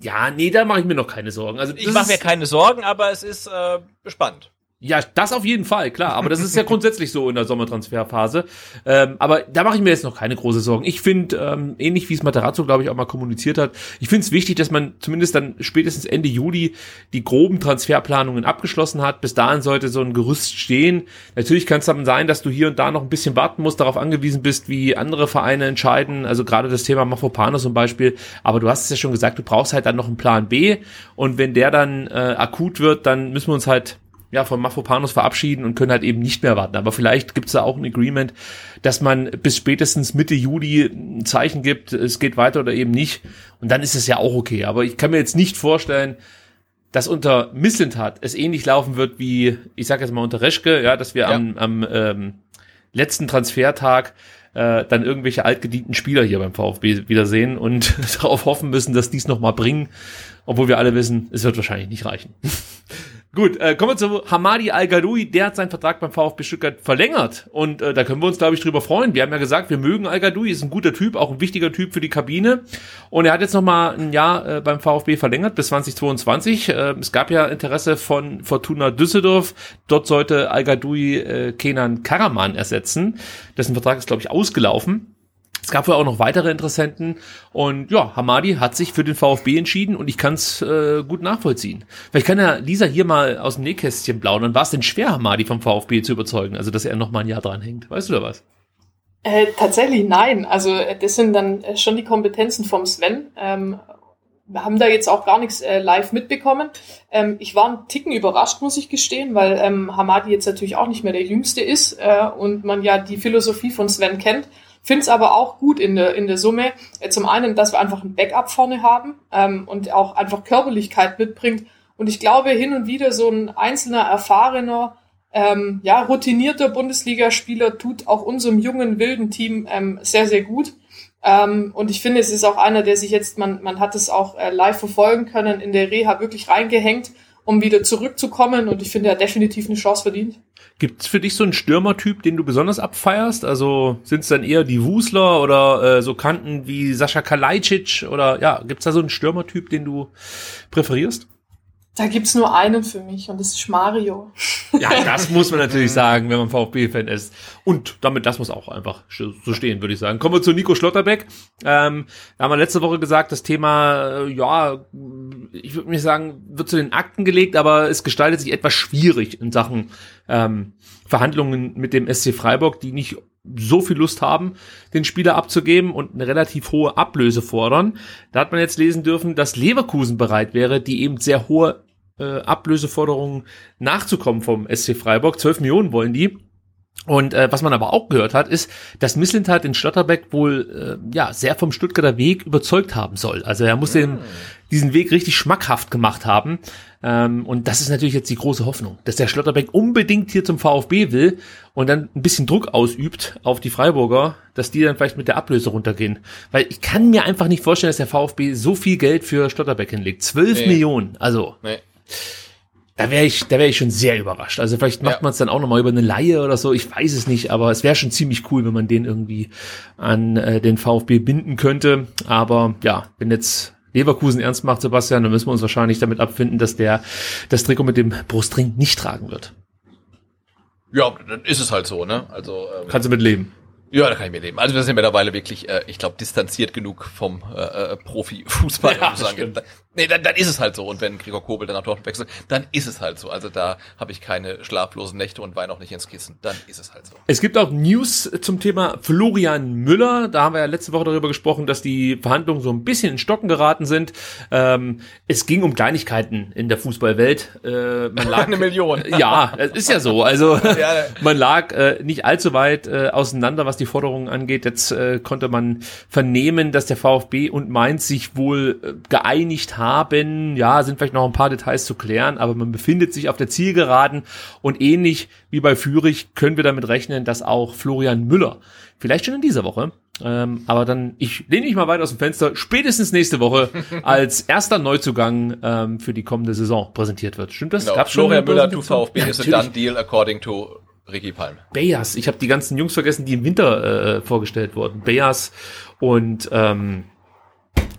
ja, nee, da mache ich mir noch keine Sorgen. Also ich mache mir keine Sorgen, aber es ist äh, spannend. Ja, das auf jeden Fall, klar. Aber das ist ja grundsätzlich so in der Sommertransferphase. Ähm, aber da mache ich mir jetzt noch keine große Sorgen. Ich finde, ähm, ähnlich wie es Materazzo, glaube ich, auch mal kommuniziert hat, ich finde es wichtig, dass man zumindest dann spätestens Ende Juli die groben Transferplanungen abgeschlossen hat. Bis dahin sollte so ein Gerüst stehen. Natürlich kann es dann sein, dass du hier und da noch ein bisschen warten musst, darauf angewiesen bist, wie andere Vereine entscheiden. Also gerade das Thema Mafropanos zum Beispiel. Aber du hast es ja schon gesagt, du brauchst halt dann noch einen Plan B. Und wenn der dann äh, akut wird, dann müssen wir uns halt ja, von Mafropanos verabschieden und können halt eben nicht mehr warten. Aber vielleicht gibt es da auch ein Agreement, dass man bis spätestens Mitte Juli ein Zeichen gibt, es geht weiter oder eben nicht. Und dann ist es ja auch okay. Aber ich kann mir jetzt nicht vorstellen, dass unter Misslintat es ähnlich laufen wird wie, ich sage jetzt mal unter Reschke, ja, dass wir Ja. am, am ähm, letzten Transfertag äh, dann irgendwelche altgedienten Spieler hier beim VfB wiedersehen und darauf hoffen müssen, dass die es nochmal bringen, obwohl wir alle wissen, es wird wahrscheinlich nicht reichen. Gut, äh, kommen wir zu Hamadi Al-Gadoui. Der hat seinen Vertrag beim VfB Stuttgart verlängert. Und äh, da können wir uns, glaube ich, drüber freuen. Wir haben ja gesagt, wir mögen Al-Gadoui, ist ein guter Typ, auch ein wichtiger Typ für die Kabine. Und er hat jetzt nochmal ein Jahr äh, beim VfB verlängert bis 2022. Äh, es gab ja Interesse von Fortuna Düsseldorf. Dort sollte Al-Gadoui äh, Kenan Karaman ersetzen. Dessen Vertrag ist, glaube ich, ausgelaufen. Es gab wohl auch noch weitere Interessenten und ja, Hamadi hat sich für den VfB entschieden und ich kann es äh, gut nachvollziehen. Vielleicht kann ja Lisa hier mal aus dem Nähkästchen plaudern. War es denn schwer, Hamadi vom VfB zu überzeugen, also dass er noch mal ein Jahr dran hängt? Weißt du da was? Äh, tatsächlich nein. Also das sind dann äh, schon die Kompetenzen vom Sven. Ähm, wir haben da jetzt auch gar nichts äh, live mitbekommen. Ähm, ich war einen Ticken überrascht, muss ich gestehen, weil ähm, Hamadi jetzt natürlich auch nicht mehr der Jüngste ist äh, und man ja die Philosophie von Sven kennt. Finde es aber auch gut in der, in der Summe. Äh, zum einen, dass wir einfach ein Backup vorne haben ähm, und auch einfach Körperlichkeit mitbringt. Und ich glaube, hin und wieder so ein einzelner, erfahrener, ähm, ja, routinierter Bundesligaspieler tut auch unserem jungen, wilden Team ähm, sehr, sehr gut. Ähm, und ich finde, es ist auch einer, der sich jetzt, man, man hat es auch äh, live verfolgen können, in der Reha wirklich reingehängt, um wieder zurückzukommen. Und ich finde, er hat definitiv eine Chance verdient. Gibt's für dich so einen Stürmertyp, den du besonders abfeierst? Also sind es dann eher die Wusler oder äh, so Kanten wie Sascha Kalajdzic oder ja, gibt's da so einen Stürmertyp, den du präferierst? Da gibt's nur einen für mich und das ist Mario. Ja, das muss man natürlich sagen, wenn man VfB-Fan ist. Und damit, das muss auch einfach so stehen, würde ich sagen. Kommen wir zu Nico Schlotterbeck. Ähm, da haben wir letzte Woche gesagt, das Thema, äh, ja, ich würde nicht sagen, wird zu den Akten gelegt, aber es gestaltet sich etwas schwierig in Sachen ähm, Verhandlungen mit dem SC Freiburg, die nicht so viel Lust haben, den Spieler abzugeben und eine relativ hohe Ablöse fordern. Da hat man jetzt lesen dürfen, dass Leverkusen bereit wäre, die eben sehr hohe äh, Ablöseforderungen nachzukommen vom SC Freiburg. 12 Millionen wollen die. Und äh, was man aber auch gehört hat, ist, dass Misslintat den Schlotterbeck wohl äh, ja sehr vom Stuttgarter Weg überzeugt haben soll. Also er muss den, diesen Weg richtig schmackhaft gemacht haben. Ähm, und das ist natürlich jetzt die große Hoffnung, dass der Schlotterbeck unbedingt hier zum VfB will und dann ein bisschen Druck ausübt auf die Freiburger, dass die dann vielleicht mit der Ablöse runtergehen. Weil ich kann mir einfach nicht vorstellen, dass der VfB so viel Geld für Schlotterbeck hinlegt. 12 Nee. Millionen. Also Nee. Da wäre ich, da wäre ich schon sehr überrascht. Also vielleicht macht Ja. man es dann auch noch mal über eine Laie oder so. Ich weiß es nicht, aber es wäre schon ziemlich cool, wenn man den irgendwie an äh, den VfB binden könnte. Aber ja, wenn jetzt Leverkusen ernst macht, Sebastian, dann müssen wir uns wahrscheinlich damit abfinden, dass der das Trikot mit dem Brustring nicht tragen wird. Ja, dann ist es halt so, ne? Also ähm, Kannst du mit leben. ja, da kann ich mir leben. Also wir sind mittlerweile wirklich, äh, ich glaube, distanziert genug vom äh, äh, Profifußball. Ja, um nee, dann, dann ist es halt so. Und wenn Gregor Kobel dann nach Dortmund wechselt, dann ist es halt so. Also da habe ich keine schlaflosen Nächte und weine auch nicht ins Kissen. Dann ist es halt so. Es gibt auch News zum Thema Florian Müller. Da haben wir ja letzte Woche darüber gesprochen, dass die Verhandlungen so ein bisschen in Stocken geraten sind. Ähm, es ging um Kleinigkeiten in der Fußballwelt. Äh, man lag, Eine Million. Ja, es ist ja so. Also Ja. man lag äh, nicht allzu weit äh, auseinander, was die Forderungen angeht. Jetzt äh, konnte man vernehmen, dass der VfB und Mainz sich wohl äh, geeinigt haben. Ja, sind vielleicht noch ein paar Details zu klären, aber man befindet sich auf der Zielgeraden und ähnlich wie bei Fürich können wir damit rechnen, dass auch Florian Müller vielleicht schon in dieser Woche ähm, aber dann, ich lehne mich mal weit aus dem Fenster, spätestens nächste Woche als erster Neuzugang ähm, für die kommende Saison präsentiert wird. Stimmt das? Genau. Gab's Florian Müller Präsentation? VfB Ja, is a done deal according to Ricky Palm. Bayers. Ich habe die ganzen Jungs vergessen, die im Winter äh, vorgestellt wurden. Bayers und ähm,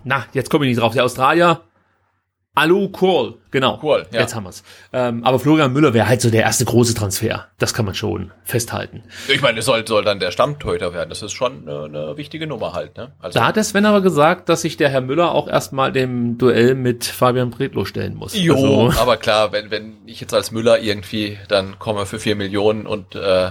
na, jetzt komme ich nicht drauf, der Australier, Alu Kohl, genau. Kohl, ja. Jetzt haben wir's. Ähm, aber Florian Müller wäre halt so der erste große Transfer. Das kann man schon festhalten. Ich meine, es soll, soll dann der Stammtorhüter werden. Das ist schon eine, eine wichtige Nummer halt. Ne? Also, Da hat der Sven aber gesagt, dass sich der Herr Müller auch erstmal dem Duell mit Fabian Bredlow stellen muss. jo, Also, aber klar, wenn, wenn ich jetzt als Müller irgendwie dann komme für vier Millionen und äh,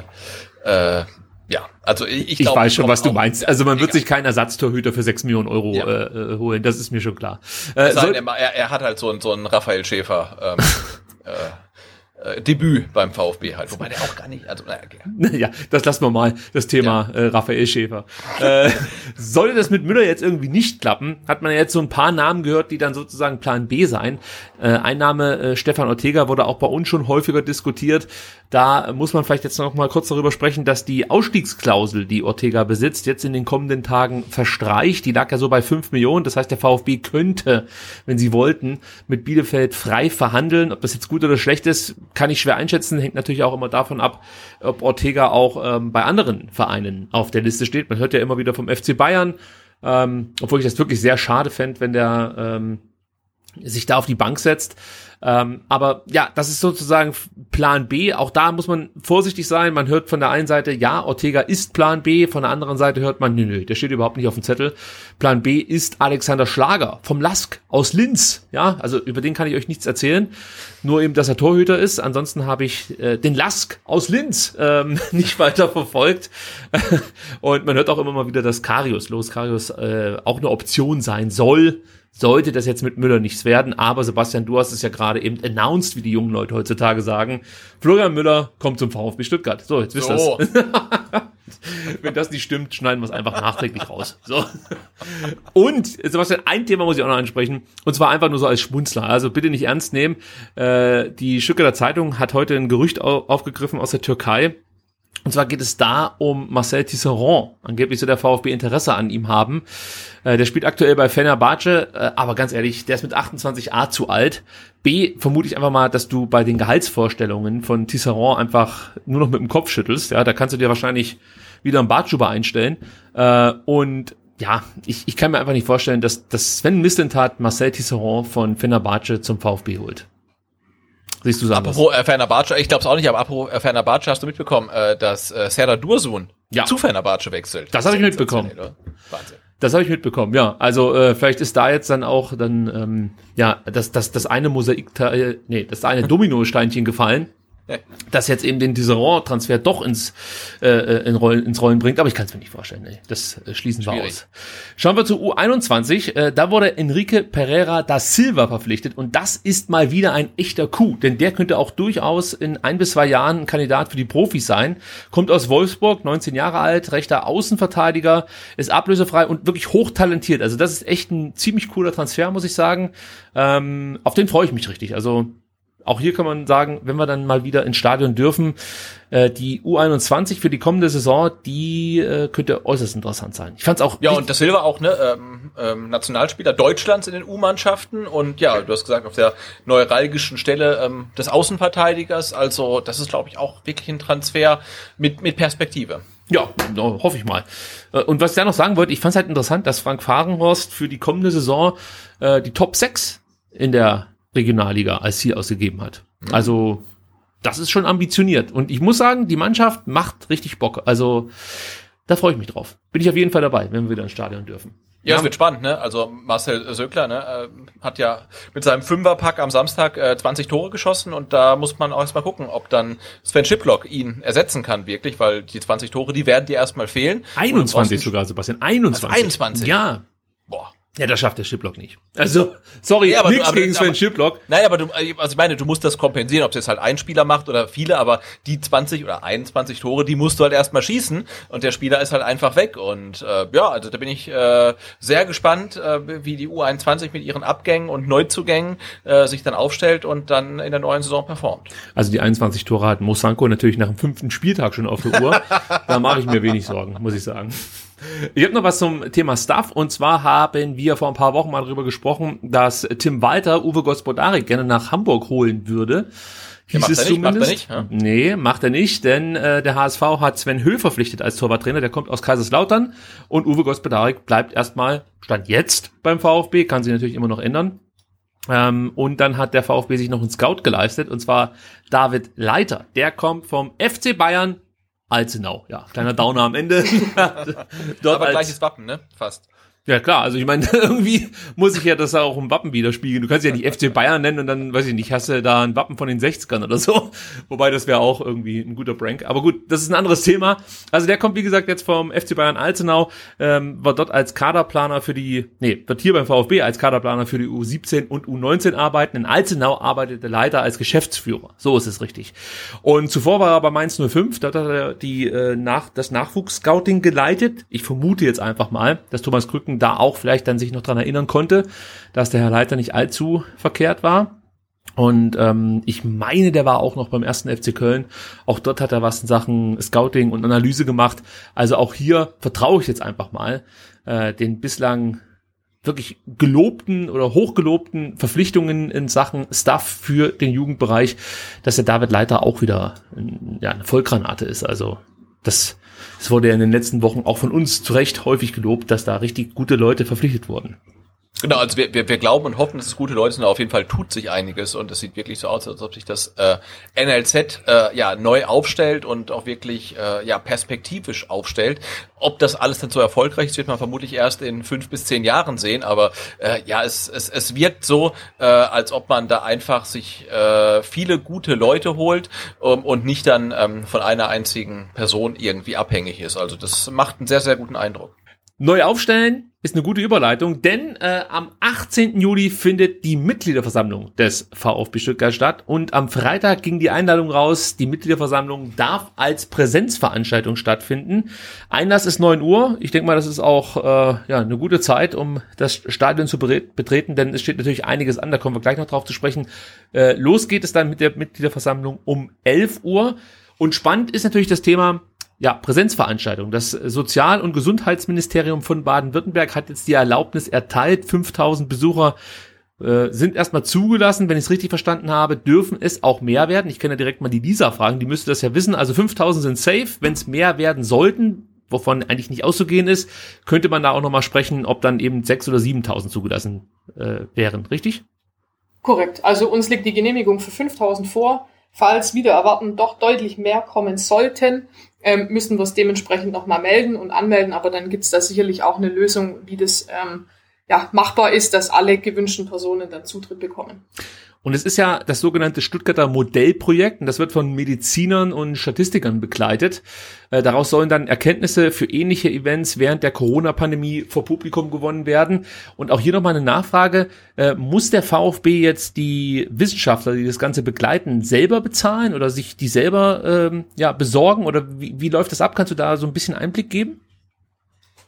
äh, ja, also ich, ich glaub, weiß schon, was du meinst. Also man wird egal. sich keinen Ersatztorhüter für sechs Millionen Euro Ja. äh, äh, holen. Das ist mir schon klar. Äh, soll, er, er, hat halt so ein, so ein Raphael Schäfer ähm, äh, äh, Debüt beim VfB halt. Wobei der auch gar nicht, also naja, okay. ja, das lassen wir mal, das Thema äh, Raphael Schäfer. äh, sollte das mit Müller jetzt irgendwie nicht klappen, hat man ja jetzt so ein paar Namen gehört, die dann sozusagen Plan B sein. Äh, ein Name, äh, Stefan Ortega, wurde auch bei uns schon häufiger diskutiert. Da muss man vielleicht jetzt noch mal kurz darüber sprechen, dass die Ausstiegsklausel, die Ortega besitzt, jetzt in den kommenden Tagen verstreicht. Die lag ja so bei 5 Millionen. Das heißt, der VfB könnte, wenn sie wollten, mit Bielefeld frei verhandeln. Ob das jetzt gut oder schlecht ist, kann ich schwer einschätzen. Hängt natürlich auch immer davon ab, ob Ortega auch ähm, bei anderen Vereinen auf der Liste steht. Man hört ja immer wieder vom FC Bayern, ähm, obwohl ich das wirklich sehr schade fände, wenn der ähm, sich da auf die Bank setzt. Ähm, aber ja, das ist sozusagen Plan B. Auch da muss man vorsichtig sein. Man hört von der einen Seite, ja, Ortega ist Plan B. Von der anderen Seite hört man, nö, nö, der steht überhaupt nicht auf dem Zettel. Plan B ist Alexander Schlager vom Lask aus Linz. Ja, also über den kann ich euch nichts erzählen. Nur eben, dass er Torhüter ist. Ansonsten habe ich äh, den Lask aus Linz ähm, nicht weiter verfolgt. Und man hört auch immer mal wieder, dass Karius, Los Karius, äh, auch eine Option sein soll sollte das jetzt mit Müller nichts werden. Aber Sebastian, du hast es ja gerade eben announced, wie die jungen Leute heutzutage sagen. Florian Müller kommt zum VfB Stuttgart. So, jetzt wisst ihr So. Wenn das nicht stimmt, schneiden wir es einfach nachträglich raus. So. Und, Sebastian, ein Thema muss ich auch noch ansprechen. Und zwar einfach nur so als Schmunzler. Also bitte nicht ernst nehmen. Äh, die Stuttgarter Zeitung hat heute ein Gerücht au aufgegriffen aus der Türkei. Und zwar geht es da um Marcel Tisserand. Angeblich soll der VfB Interesse an ihm haben. Äh, der spielt aktuell bei Fenerbahce, äh, aber ganz ehrlich, der ist mit 28a zu alt. B, vermute ich einfach mal, dass du bei den Gehaltsvorstellungen von Tisserand einfach nur noch mit dem Kopf schüttelst. Ja, da kannst du dir wahrscheinlich wieder einen Bartschuber einstellen. Äh, und ja, ich, ich kann mir einfach nicht vorstellen, dass, dass Sven Mislintat Marcel Tisserand von Fenerbahce zum VfB holt. Siehst du anders? Apropos äh, Fenerbahce, ich glaube es auch nicht, aber apropos äh, Fenerbahce, hast du mitbekommen, äh, dass äh, Serdar Dursun Ja. zu Fenerbahce wechselt? Das hab ich mitbekommen. Wahnsinn. Das habe ich mitbekommen, ja. Also äh, vielleicht ist da jetzt dann auch dann ähm, ja das das das eine Mosaikteil, nee, das eine Dominosteinchen gefallen. Das jetzt eben den Tisserand-Transfer doch ins äh, äh, in Rollen, ins Rollen bringt. Aber ich kann es mir nicht vorstellen. Nee. Das äh, schließen wir Schwierig. aus. Schauen wir zu U21. Äh, da wurde Enrique Pereira da Silva verpflichtet und das ist mal wieder ein echter Coup, denn der könnte auch durchaus in ein bis zwei Jahren ein Kandidat für die Profis sein. Kommt aus Wolfsburg, 19 Jahre alt, rechter Außenverteidiger, ist ablösefrei und wirklich hochtalentiert. Also das ist echt ein ziemlich cooler Transfer, muss ich sagen. Ähm, auf den freue ich mich richtig. Also auch hier kann man sagen, wenn wir dann mal wieder ins Stadion dürfen, äh, die U21 für die kommende Saison, die äh, könnte äußerst interessant sein. Ich fand's auch Ja, und das Silva auch, ne, ähm, ähm, Nationalspieler Deutschlands in den U-Mannschaften und ja, du hast gesagt, auf der neuralgischen Stelle ähm, des Außenverteidigers, also das ist, glaube ich, auch wirklich ein Transfer mit, mit Perspektive. Ja, hoffe ich mal. Äh, Und was ich da noch sagen wollte, ich fand es halt interessant, dass Frank Fahrenhorst für die kommende Saison äh, die Top 6 in der Regionalliga als Ziel ausgegeben hat. Also, das ist schon ambitioniert. Und ich muss sagen, die Mannschaft macht richtig Bock. Also, da freue ich mich drauf. Bin ich auf jeden Fall dabei, wenn wir wieder ins Stadion dürfen. Ja, es wird spannend, ne? Also Marcel Söckler, ne, äh, hat ja mit seinem Fünferpack am Samstag äh, 20 Tore geschossen und da muss man auch erstmal gucken, ob dann Sven Schiplock ihn ersetzen kann wirklich, weil die 20 Tore, die werden dir erstmal fehlen. Und 21 ansonsten- sogar, Sebastian. 21. Also 21? Ja. Boah. Ja, das schafft der Schiplock nicht. Also, sorry, Ja, aber du- nichts gegen Sven aber- Schiplock. Nein, aber du, also ich meine, du musst das kompensieren, ob es jetzt halt ein Spieler macht oder viele, aber die 20 oder 21 Tore, die musst du halt erstmal schießen und der Spieler ist halt einfach weg. Und äh, ja, also da bin ich äh, sehr gespannt, äh, wie die U21 mit ihren Abgängen und Neuzugängen äh, sich dann aufstellt und dann in der neuen Saison performt. Also die 21 Tore hat Mosanko natürlich nach dem fünften Spieltag schon auf der Uhr. da mache ich mir wenig Sorgen, muss ich sagen. Ich habe noch was zum Thema Stuff und zwar haben wir vor ein paar Wochen mal darüber gesprochen, dass Tim Walter Uwe Gospodarik gerne nach Hamburg holen würde. Hieß macht es er nicht, macht er zumindest. nicht, ja? Nee, macht er nicht, denn äh, der HSV hat Sven Höhl verpflichtet als Torwarttrainer, der kommt aus Kaiserslautern und Uwe Gospodarik bleibt erstmal, stand jetzt beim VfB, kann sich natürlich immer noch ändern. Ähm, und dann hat der VfB sich noch einen Scout geleistet, und zwar David Leiter. Der kommt vom FC Bayern Alzenau. Ja, kleiner Downer am Ende. Dort Aber gleiches Wappen, ne? Fast. Ja klar, also ich meine, irgendwie muss ich ja das auch im Wappen widerspiegeln. Du kannst ja nicht FC Bayern nennen und dann, weiß ich nicht, hast du da ein Wappen von den 60ern oder so. Wobei das wäre auch irgendwie ein guter Prank. Aber gut, das ist ein anderes Thema. Also der kommt, wie gesagt, jetzt vom FC Bayern Alzenau, ähm, war dort als Kaderplaner für die, nee, wird hier beim VfB als Kaderplaner für die U17 und U19 arbeiten. In Alzenau arbeitete Leiter als Geschäftsführer. So ist es richtig. Und zuvor war er bei Mainz 05, dort hat er die, äh, nach, das Nachwuchsscouting geleitet. Ich vermute jetzt einfach mal, dass Thomas Krücken da auch vielleicht dann sich noch dran erinnern konnte, dass der Herr Leiter nicht allzu verkehrt war. Und ähm, ich meine, der war auch noch beim ersten FC Köln. Auch dort hat er was in Sachen Scouting und Analyse gemacht. Also auch hier vertraue ich jetzt einfach mal äh, den bislang wirklich gelobten oder hochgelobten Verpflichtungen in Sachen Stuff für den Jugendbereich, dass der David Leiter auch wieder ja, eine Vollgranate ist. Also das, das wurde ja in den letzten Wochen auch von uns zu Recht häufig gelobt, dass da richtig gute Leute verpflichtet wurden. Genau, also wir, wir, wir glauben und hoffen, dass es gute Leute sind. Auf jeden Fall tut sich einiges und es sieht wirklich so aus, als ob sich das äh, NLZ äh, ja neu aufstellt und auch wirklich äh, ja perspektivisch aufstellt. Ob das alles dann so erfolgreich ist, wird man vermutlich erst in fünf bis zehn Jahren sehen. Aber äh, ja, es, es, es wirkt so, äh, als ob man da einfach sich äh, viele gute Leute holt ähm, und nicht dann ähm, von einer einzigen Person irgendwie abhängig ist. Also das macht einen sehr, sehr guten Eindruck. Neu aufstellen ist eine gute Überleitung, denn äh, am 18. Juli findet die Mitgliederversammlung des VfB Stuttgart statt und am Freitag ging die Einladung raus, die Mitgliederversammlung darf als Präsenzveranstaltung stattfinden. Einlass ist 9 Uhr. Ich denke mal, das ist auch äh, ja, eine gute Zeit, um das Stadion zu betreten, denn es steht natürlich einiges an, da kommen wir gleich noch drauf zu sprechen. Äh, los geht es dann mit der Mitgliederversammlung um 11 Uhr und spannend ist natürlich das Thema, ja, Präsenzveranstaltung. Das Sozial- und Gesundheitsministerium von Baden-Württemberg hat jetzt die Erlaubnis erteilt. 5000 Besucher äh, sind erstmal zugelassen. Wenn ich es richtig verstanden habe, dürfen es auch mehr werden. Ich kann ja direkt mal die Lisa fragen, die müsste das ja wissen. Also 5000 sind safe. Wenn es mehr werden sollten, wovon eigentlich nicht auszugehen ist, könnte man da auch nochmal sprechen, ob dann eben 6 oder 7000 zugelassen äh, wären. Richtig? Korrekt. Also uns liegt die Genehmigung für 5000 vor. Falls wieder erwarten doch deutlich mehr kommen sollten, ähm, müssen wir es dementsprechend nochmal melden und anmelden. Aber dann gibt es da sicherlich auch eine Lösung, wie das ähm, ja, machbar ist, dass alle gewünschten Personen dann Zutritt bekommen. Und es ist ja das sogenannte Stuttgarter Modellprojekt und das wird von Medizinern und Statistikern begleitet. Äh, daraus sollen dann Erkenntnisse für ähnliche Events während der Corona-Pandemie vor Publikum gewonnen werden. Und auch hier nochmal eine Nachfrage. Äh, muss der VfB jetzt die Wissenschaftler, die das Ganze begleiten, selber bezahlen oder sich die selber ähm, ja, besorgen? Oder wie, wie läuft das ab? Kannst du da so ein bisschen Einblick geben?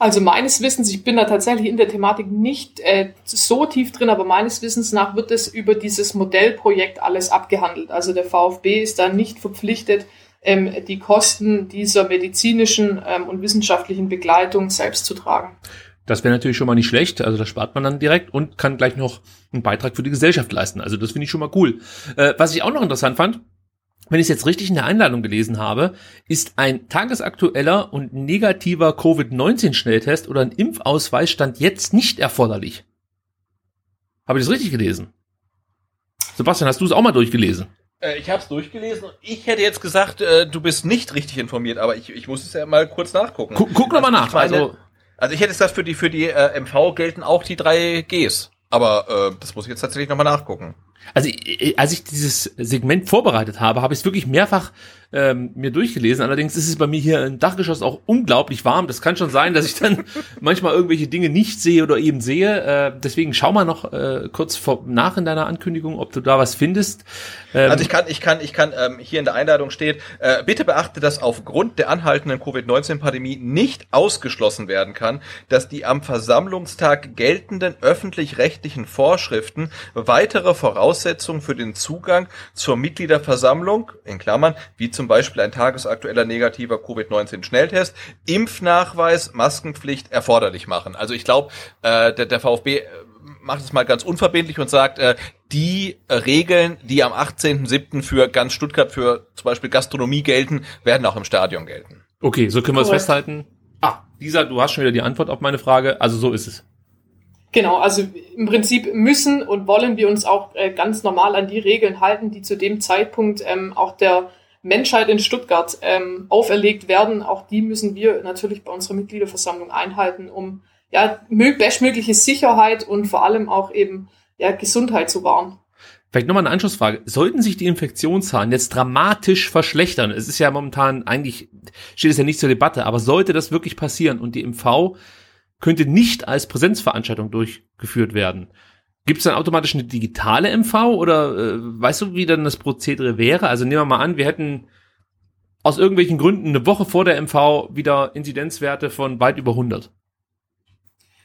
Also meines Wissens, ich bin da tatsächlich in der Thematik nicht äh, so tief drin, aber meines Wissens nach wird es über dieses Modellprojekt alles abgehandelt. Also der VfB ist da nicht verpflichtet, ähm, die Kosten dieser medizinischen ähm, und wissenschaftlichen Begleitung selbst zu tragen. Das wäre natürlich schon mal nicht schlecht. Also das spart man dann direkt und kann gleich noch einen Beitrag für die Gesellschaft leisten. Also das finde ich schon mal cool. Äh, was ich auch noch interessant fand, wenn ich es jetzt richtig in der Einladung gelesen habe, ist ein tagesaktueller und negativer Covid-19-Schnelltest oder ein Impfausweis stand jetzt nicht erforderlich. Habe ich das richtig gelesen? Sebastian, hast du es auch mal durchgelesen? Äh, ich habe es durchgelesen ich hätte jetzt gesagt, äh, du bist nicht richtig informiert, aber ich, ich muss es ja mal kurz nachgucken. Guck, guck noch mal Also nach. ich meine- also Also ich hätte gesagt, für die für die äh, MV gelten auch die drei Gs. Aber äh, das muss ich jetzt tatsächlich nochmal nachgucken. Also äh, als ich dieses Segment vorbereitet habe, habe ich es wirklich mehrfach ähm, mir durchgelesen. Allerdings ist es bei mir hier im Dachgeschoss auch unglaublich warm. Das kann schon sein, dass ich dann manchmal irgendwelche Dinge nicht sehe oder eben sehe. Äh, deswegen schau mal noch äh, kurz vor, nach in deiner Ankündigung, ob du da was findest. Ähm, Also ich kann, ich kann, ich kann, ähm, hier in der Einladung steht, äh, bitte beachte, dass aufgrund der anhaltenden Covid-19-Pandemie nicht ausgeschlossen werden kann, dass die am Versammlungstag geltenden öffentlich-rechtlichen Vorschriften weitere Voraussetzungen für den Zugang zur Mitgliederversammlung, in Klammern, wie zum Beispiel ein tagesaktueller negativer Covid-19-Schnelltest, Impfnachweis, Maskenpflicht erforderlich machen. Also ich glaube, äh, der, der VfB macht es mal ganz unverbindlich und sagt, äh, die äh, Regeln, die am 18.07. für ganz Stuttgart für zum Beispiel Gastronomie gelten, werden auch im Stadion gelten. Okay, so können wir es festhalten. Ah, Lisa, du hast schon wieder die Antwort auf meine Frage. Also so ist es. Genau, also im Prinzip müssen und wollen wir uns auch äh, ganz normal an die Regeln halten, die zu dem Zeitpunkt ähm, auch der Menschheit in Stuttgart ähm, auferlegt werden. Auch die müssen wir natürlich bei unserer Mitgliederversammlung einhalten, um ja mö- bestmögliche Sicherheit und vor allem auch eben ja, Gesundheit zu wahren. Vielleicht nochmal eine Anschlussfrage. Sollten sich die Infektionszahlen jetzt dramatisch verschlechtern? Es ist ja momentan eigentlich, steht es ja nicht zur Debatte, aber sollte das wirklich passieren und die MV könnte nicht als Präsenzveranstaltung durchgeführt werden, gibt es dann automatisch eine digitale MV oder äh, weißt du, wie dann das Prozedere wäre? Also nehmen wir mal an, wir hätten aus irgendwelchen Gründen eine Woche vor der MV wieder Inzidenzwerte von weit über 100.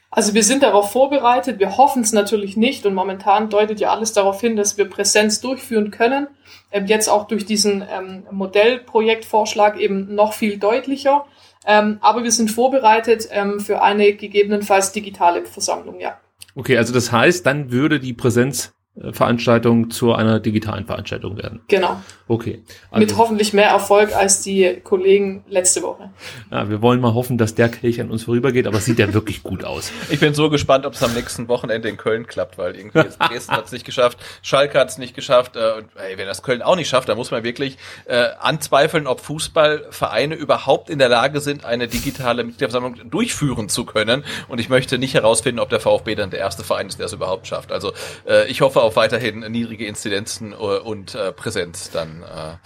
Also wir sind darauf vorbereitet, wir hoffen es natürlich nicht und momentan deutet ja alles darauf hin, dass wir Präsenz durchführen können. Ähm, jetzt auch durch diesen ähm, Modellprojektvorschlag eben noch viel deutlicher. Ähm, aber wir sind vorbereitet ähm, für eine gegebenenfalls digitale Versammlung, ja. Okay, also das heißt, dann würde die Präsenzveranstaltung zu einer digitalen Veranstaltung werden. Genau. Okay. Mit hoffentlich mehr Erfolg als die Kollegen letzte Woche. ja, wir wollen mal hoffen, dass der Kelch an uns vorübergeht, aber es sieht ja wirklich gut aus. Ich bin so gespannt, ob es am nächsten Wochenende in Köln klappt, weil irgendwie jetzt Dresden hat es nicht geschafft, Schalke hat es nicht geschafft. Äh, und ey, wenn das Köln auch nicht schafft, dann muss man wirklich äh, anzweifeln, ob Fußballvereine überhaupt in der Lage sind, eine digitale Mitgliederversammlung durchführen zu können. Und ich möchte nicht herausfinden, ob der VfB dann der erste Verein ist, der es überhaupt schafft. Also äh, ich hoffe auf weiterhin niedrige Inzidenzen äh, und äh, Präsenz dann äh,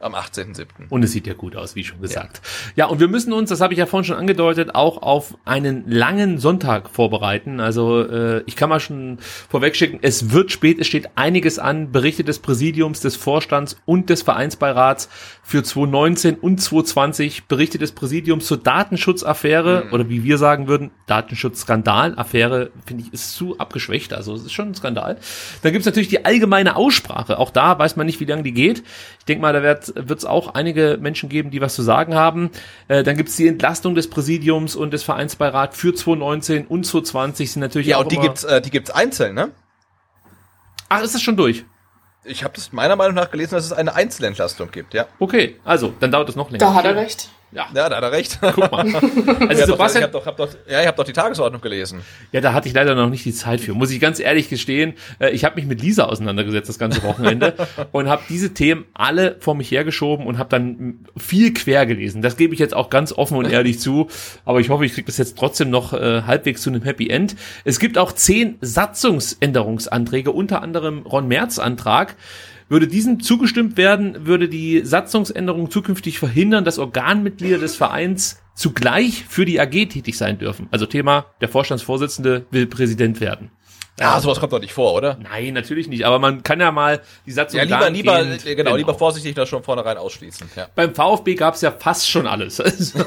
am 18.07. Und es sieht ja gut aus, wie schon gesagt. Ja, und wir müssen uns, das habe ich ja vorhin schon angedeutet, auch auf einen langen Sonntag vorbereiten. Also äh, ich kann mal schon vorwegschicken, es wird spät, es steht einiges an, Berichte des Präsidiums, des Vorstands und des Vereinsbeirats für 2019 und 2020, Berichte des Präsidiums zur Datenschutzaffäre oder wie wir sagen würden, Datenschutzskandal. Affäre, finde ich, ist zu abgeschwächt, also es ist schon ein Skandal. Dann gibt's natürlich die allgemeine Aussprache. Auch da weiß man nicht, wie lange die geht. Ich denke mal, da wird es auch einige Menschen geben, die was zu sagen haben. Äh, dann gibt's die Entlastung des Präsidiums und des Vereinsbeirats für 2019 und 2020 sind natürlich Ja, auch und die gibt's, äh, die gibt's einzeln, ne? Ach, ist das schon durch? Ich habe das meiner Meinung nach gelesen, dass es eine Einzelentlastung gibt, ja. Okay, also, dann dauert das noch länger. Da hat er recht. Ja, Ja, da hat er recht. guck mal. Also Ja, doch, ich Sebastian, hab doch, hab doch, ja, ich habe doch die Tagesordnung gelesen. Ja, da hatte ich leider noch nicht die Zeit für. Muss ich ganz ehrlich gestehen. Äh, Ich habe mich mit Lisa auseinandergesetzt das ganze Wochenende und habe diese Themen alle vor mich hergeschoben und habe dann viel quer gelesen. Das gebe ich jetzt auch ganz offen und ehrlich zu. Aber ich hoffe, ich kriege das jetzt trotzdem noch äh, halbwegs zu einem Happy End. Es gibt auch zehn Satzungsänderungsanträge, unter anderem Ron Merz Antrag. Würde diesem zugestimmt werden, würde die Satzungsänderung zukünftig verhindern, dass Organmitglieder des Vereins zugleich für die AG tätig sein dürfen. Also Thema, der Vorstandsvorsitzende will Präsident werden. Ja, sowas kommt doch nicht vor, oder? Nein, natürlich nicht, aber man kann ja mal die Satzung Ja, lieber, lieber, äh, genau, lieber vorsichtig das schon vornherein ausschließen. Ja. beim VfB gab's ja fast schon alles. Also,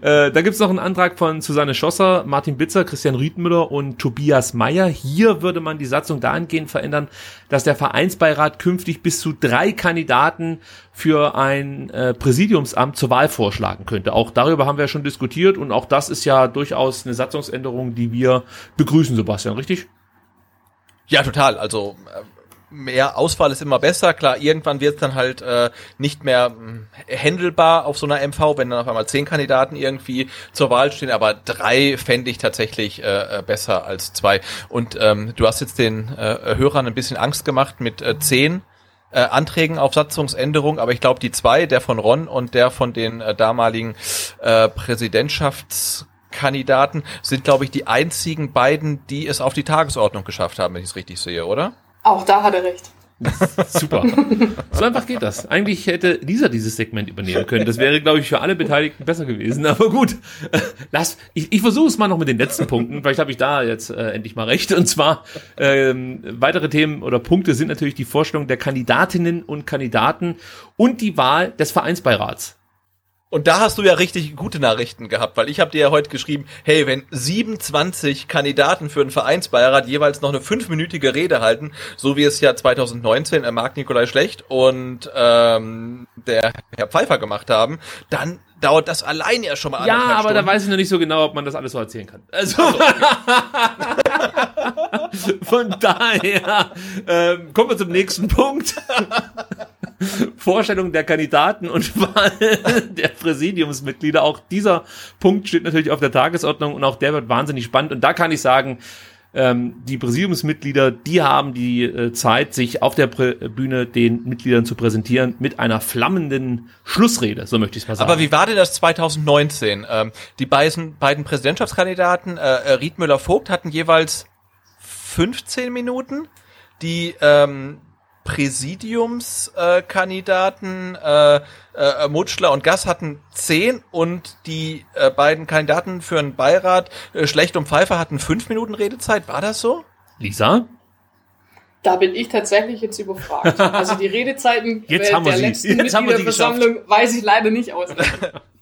äh, da gibt's noch einen Antrag von Susanne Schosser, Martin Bitzer, Christian Riedmüller und Tobias Meyer. Hier würde man die Satzung dahingehend verändern, dass der Vereinsbeirat künftig bis zu drei Kandidaten für ein äh, Präsidiumsamt zur Wahl vorschlagen könnte. Auch darüber haben wir ja schon diskutiert und auch das ist ja durchaus eine Satzungsänderung, die wir begrüßen, Sebastian, richtig? Ja, total. Also äh, mehr Auswahl ist immer besser. Klar, irgendwann wird es dann halt äh, nicht mehr mh, handelbar auf so einer MV, wenn dann auf einmal zehn Kandidaten irgendwie zur Wahl stehen. Aber drei fände ich tatsächlich äh, äh, besser als zwei. Und ähm, du hast jetzt den äh, Hörern ein bisschen Angst gemacht mit äh, zehn äh, Anträgen auf Satzungsänderung, aber ich glaube, die zwei, der von Ron und der von den äh, damaligen äh, Präsidentschaftskandidaten, sind, glaube ich, die einzigen beiden, die es auf die Tagesordnung geschafft haben, wenn ich es richtig sehe, oder? Auch da hat er recht. Super. so einfach geht das. Eigentlich hätte Lisa dieses Segment übernehmen können. Das wäre, glaube ich, für alle Beteiligten besser gewesen. Aber gut, lass. Ich, ich versuche es mal noch mit den letzten Punkten. Vielleicht habe ich da jetzt äh, endlich mal recht. Und zwar ähm, weitere Themen oder Punkte sind natürlich die Vorstellung der Kandidatinnen und Kandidaten und die Wahl des Vereinsbeirats. Und da hast du ja richtig gute Nachrichten gehabt, weil ich habe dir ja heute geschrieben, hey, wenn 27 Kandidaten für einen Vereinsbeirat jeweils noch eine fünfminütige Rede halten, so wie es ja 2019 äh, Marc Nikolai Schlecht und ähm, der Herr Pfeiffer gemacht haben, dann dauert das allein ja schon mal Ja, aber da Stunden. weiß ich noch nicht so genau, ob man das alles so erzählen kann. Also, Von daher ähm, kommen wir zum nächsten Punkt. Vorstellung der Kandidaten und Wahl der Präsidiumsmitglieder. Auch dieser Punkt steht natürlich auf der Tagesordnung und auch der wird wahnsinnig spannend. Und da kann ich sagen, ähm, die Präsidiumsmitglieder, die haben die äh, Zeit, sich auf der Prä Bühne den Mitgliedern zu präsentieren mit einer flammenden Schlussrede, so möchte ich es mal sagen. Aber wie war denn das 2019? Ähm, die beiden, beiden Präsidentschaftskandidaten, äh, äh, Ried Müller-Vogt, hatten jeweils 15 Minuten. Die ähm, Präsidiumskandidaten äh, äh, Mutschler und Gass hatten zehn und die äh, beiden Kandidaten für einen Beirat äh, Schlecht und Pfeiffer hatten fünf Minuten Redezeit. War das so? Lisa? Da bin ich tatsächlich jetzt überfragt. Also die Redezeiten Jetzt haben wir der sie. letzten Jetzt haben wir sie Mitgliederversammlung weiß ich leider nicht aus.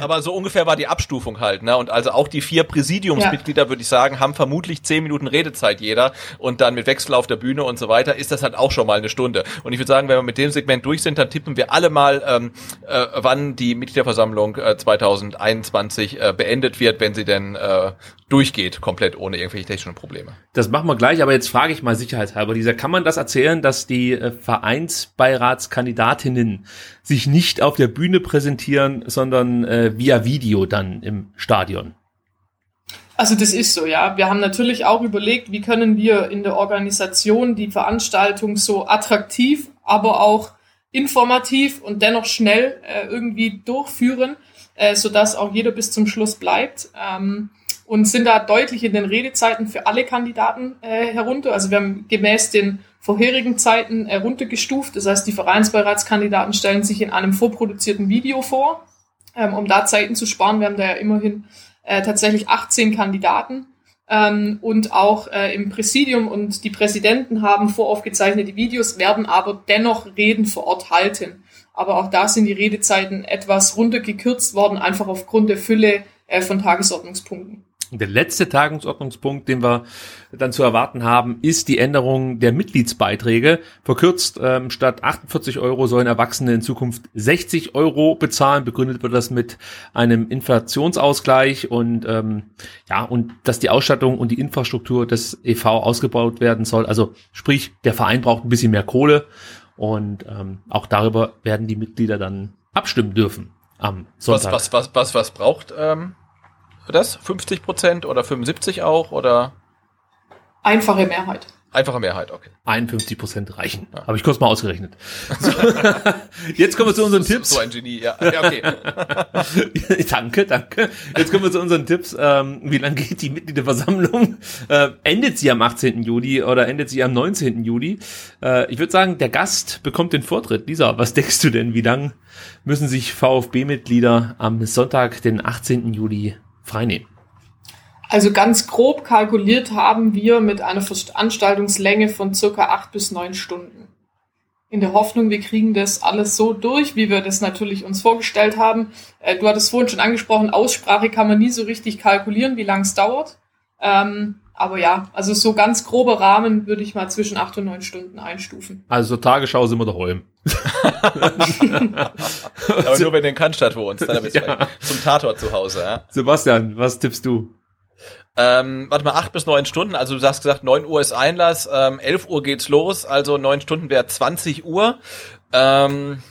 Aber so ungefähr war die Abstufung halt, ne? Und also auch die vier Präsidiumsmitglieder, würde ich sagen, haben vermutlich zehn Minuten Redezeit jeder und dann mit Wechsel auf der Bühne und so weiter ist das halt auch schon mal eine Stunde. Und ich würde sagen, wenn wir mit dem Segment durch sind, dann tippen wir alle mal, ähm, äh, wann die Mitgliederversammlung äh, 2021 äh, beendet wird, wenn sie denn äh, durchgeht, komplett ohne irgendwelche technischen Probleme. Das machen wir gleich, aber jetzt frage ich mal sicherheitshalber, dieser, kann man das erzählen, dass die äh, Vereinsbeiratskandidatinnen sich nicht auf der Bühne präsentieren, sondern äh, via Video dann im Stadion? Also das ist so, ja. Wir haben natürlich auch überlegt, wie können wir in der Organisation die Veranstaltung so attraktiv, aber auch informativ und dennoch schnell äh, irgendwie durchführen, äh, sodass auch jeder bis zum Schluss bleibt. Ähm, und sind da deutlich in den Redezeiten für alle Kandidaten äh, herunter. Also wir haben gemäß den vorherigen Zeiten äh, runtergestuft. Das heißt, die Vereinsbeiratskandidaten stellen sich in einem vorproduzierten Video vor, ähm, um da Zeiten zu sparen. Wir haben da ja immerhin äh, tatsächlich 18 Kandidaten. Ähm, und auch äh, im Präsidium und die Präsidenten haben voraufgezeichnete Videos, werden aber dennoch Reden vor Ort halten. Aber auch da sind die Redezeiten etwas runtergekürzt worden, einfach aufgrund der Fülle äh, von Tagesordnungspunkten. Der letzte Tagesordnungspunkt, den wir dann zu erwarten haben, ist die Änderung der Mitgliedsbeiträge. Verkürzt, ähm, statt 48 Euro sollen Erwachsene in Zukunft 60 Euro bezahlen. Begründet wird das mit einem Inflationsausgleich und ähm, ja, und dass die Ausstattung und die Infrastruktur des EV ausgebaut werden soll. Also sprich, der Verein braucht ein bisschen mehr Kohle und ähm, auch darüber werden die Mitglieder dann abstimmen dürfen am Sonntag. Was, was, was, was, was braucht ähm, das? 50 Prozent oder 75 auch oder Einfache Mehrheit. einfache Mehrheit? Okay. 51 Prozent reichen. Habe ich kurz mal ausgerechnet. So. Jetzt kommen wir zu unseren Tipps. So ein Genie, ja. ja okay. danke, danke. Jetzt kommen wir zu unseren Tipps. Ähm, wie lange geht die Mitgliederversammlung? Äh, endet sie am 18. Juli oder endet sie am 19. Juli? Äh, ich würde sagen, der Gast bekommt den Vortritt. Lisa, was denkst du denn? Wie lang müssen sich VfB-Mitglieder am Sonntag, den 18. Juli, freinehmen? Also ganz grob kalkuliert haben wir mit einer Veranstaltungslänge von circa acht bis neun Stunden. In der Hoffnung, wir kriegen das alles so durch, wie wir das natürlich uns vorgestellt haben. Äh, du hattest vorhin schon angesprochen, Aussprache kann man nie so richtig kalkulieren, wie lang es dauert. Ähm, aber ja, also so ganz grobe Rahmen würde ich mal zwischen acht und neun Stunden einstufen. Also zur Tagesschau sind wir daheim. Aber nur wenn du in Cannstatt wohnst, dann bist du Ja. zum Tatort zu Hause. Ja? Sebastian, was tippst du? Ähm, warte mal, acht bis neun Stunden. Also du hast gesagt, neun Uhr ist Einlass, ähm, 11 Uhr geht's los, also neun Stunden wäre 20 Uhr. Ähm,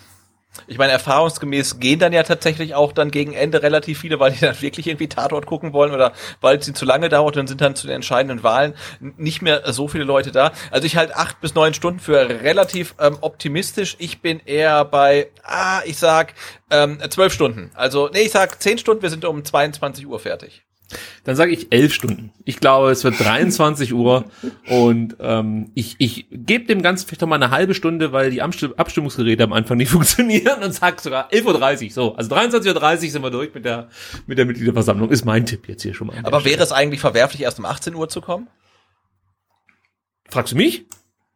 ich meine, erfahrungsgemäß gehen dann ja tatsächlich auch dann gegen Ende relativ viele, weil die dann wirklich irgendwie Tatort gucken wollen oder weil sie zu lange dauert und sind dann zu den entscheidenden Wahlen nicht mehr so viele Leute da. Also ich halte acht bis neun Stunden für relativ ähm, optimistisch. Ich bin eher bei, ah, ich sag ähm, zwölf Stunden. Also, nee, ich sag zehn Stunden, wir sind um 22 Uhr fertig. Dann sage ich elf Stunden. Ich glaube, es wird 23 Uhr und ähm, ich, ich gebe dem Ganzen vielleicht noch mal eine halbe Stunde, weil die Abstimm Abstimmungsgeräte am Anfang nicht funktionieren und sag sogar 11.30 Uhr. So, also 23.30 Uhr sind wir durch mit der, mit der Mitgliederversammlung. Ist mein Tipp jetzt hier schon mal. Aber wäre es eigentlich verwerflich, erst um 18 Uhr zu kommen? Fragst du mich?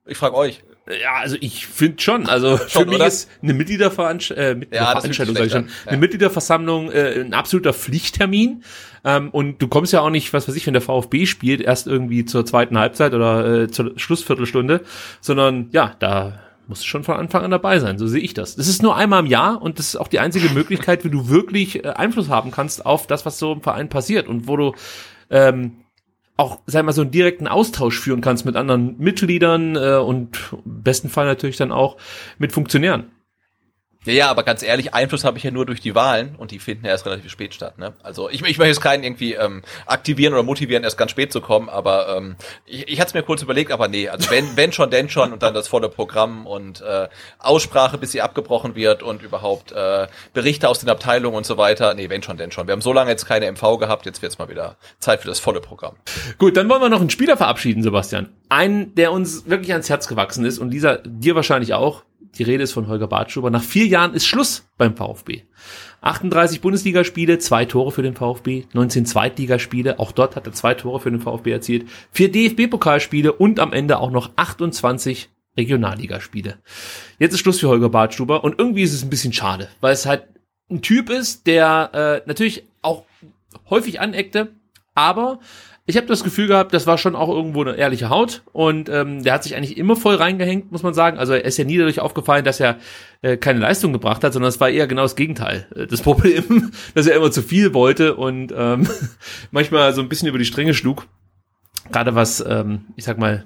Ich frage euch. Ja, also ich finde schon. Also Schon, für mich oder? ist eine Mitgliederveranst äh, mit Ja, Veranstaltung, sag ich schon, an. eine Ja. Mitgliederversammlung äh, ein absoluter Pflichttermin. Ähm, und du kommst ja auch nicht, was weiß ich, wenn der VfB spielt, erst irgendwie zur zweiten Halbzeit oder äh, zur Schlussviertelstunde, sondern ja, da musst du schon von Anfang an dabei sein. So sehe ich das. Das ist nur einmal im Jahr und das ist auch die einzige Möglichkeit, wie du wirklich äh, Einfluss haben kannst auf das, was so im Verein passiert und wo du ähm, auch, sag mal, so einen direkten Austausch führen kannst mit anderen Mitgliedern äh, und im besten Fall natürlich dann auch mit Funktionären. Ja, ja, aber ganz ehrlich, Einfluss habe ich ja nur durch die Wahlen und die finden ja erst relativ spät statt. Ne? Also ich, ich möchte jetzt keinen irgendwie ähm, aktivieren oder motivieren, erst ganz spät zu kommen, aber ähm, ich, ich hatte es mir kurz überlegt, aber nee, also wenn, wenn schon, denn schon und dann das volle Programm und äh, Aussprache, bis sie abgebrochen wird und überhaupt äh, Berichte aus den Abteilungen und so weiter. Nee, wenn schon, denn schon. Wir haben so lange jetzt keine MV gehabt, jetzt wird's mal wieder Zeit für das volle Programm. Gut, dann wollen wir noch einen Spieler verabschieden, Sebastian. Einen, der uns wirklich ans Herz gewachsen ist und Lisa, dir wahrscheinlich auch die Rede ist von Holger Bartschuber. Nach vier Jahren ist Schluss beim VfB. 38 Bundesligaspiele, zwei Tore für den VfB, 19 Zweitligaspiele, auch dort hat er zwei Tore für den VfB erzielt, vier DFB-Pokalspiele und am Ende auch noch 28 Regionalligaspiele. Jetzt ist Schluss für Holger Bartschuber und irgendwie ist es ein bisschen schade, weil es halt ein Typ ist, der äh, natürlich auch häufig aneckte, aber ich habe das Gefühl gehabt, das war schon auch irgendwo eine ehrliche Haut und ähm, der hat sich eigentlich immer voll reingehängt, muss man sagen. Also er ist ja nie dadurch aufgefallen, dass er äh, keine Leistung gebracht hat, sondern es war eher genau das Gegenteil. Äh, das Problem, dass er immer zu viel wollte und ähm, manchmal so ein bisschen über die Stränge schlug gerade was, ähm, ich sag mal,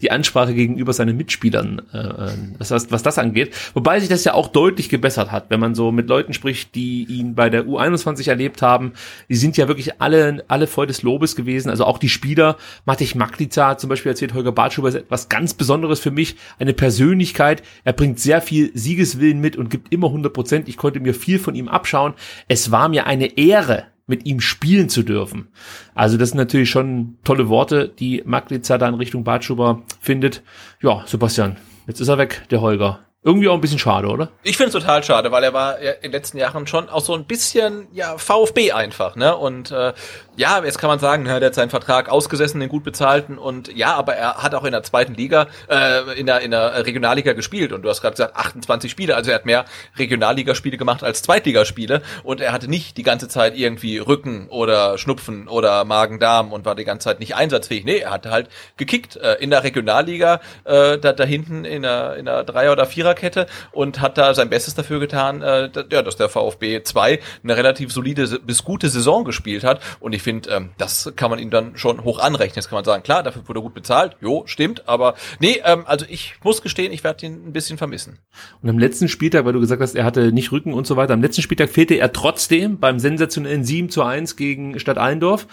die Ansprache gegenüber seinen Mitspielern, äh, äh, was, was das angeht. Wobei sich das ja auch deutlich gebessert hat, wenn man so mit Leuten spricht, die ihn bei der U21 erlebt haben. Die sind ja wirklich alle, alle voll des Lobes gewesen. Also auch die Spieler, Matej Maklica zum Beispiel erzählt Holger Bartschuber, ist etwas ganz Besonderes für mich, eine Persönlichkeit. Er bringt sehr viel Siegeswillen mit und gibt immer 100 Prozent. Ich konnte mir viel von ihm abschauen. Es war mir eine Ehre, mit ihm spielen zu dürfen. Also das sind natürlich schon tolle Worte, die Maglica da in Richtung Bartschuber findet. Ja, Sebastian, jetzt ist er weg, der Holger. Irgendwie auch ein bisschen schade, oder? Ich finde es total schade, weil er war ja in den letzten Jahren schon auch so ein bisschen ja VfB einfach, ne? Und äh, ja, jetzt kann man sagen, der hat seinen Vertrag ausgesessen, den gut bezahlten und ja, aber er hat auch in der zweiten Liga, äh, in der in der Regionalliga gespielt und du hast gerade gesagt 28 Spiele, also er hat mehr Regionalligaspiele gemacht als Zweitligaspiele und er hatte nicht die ganze Zeit irgendwie Rücken oder Schnupfen oder Magen-Darm und war die ganze Zeit nicht einsatzfähig. Nee, er hatte halt gekickt äh, in der Regionalliga äh, da, da hinten in der in der Dreier oder Vierer Viererkette und hat da sein Bestes dafür getan, äh, ja, dass der VfB 2 eine relativ solide bis gute Saison gespielt hat. Und ich finde, ähm, das kann man ihm dann schon hoch anrechnen. Jetzt kann man sagen, klar, dafür wurde er gut bezahlt. Jo, stimmt. Aber nee, ähm, also ich muss gestehen, ich werde ihn ein bisschen vermissen. Und am letzten Spieltag, weil du gesagt hast, er hatte nicht Rücken und so weiter, am letzten Spieltag fehlte er trotzdem beim sensationellen 7 zu 1 gegen Stadt Allendorf.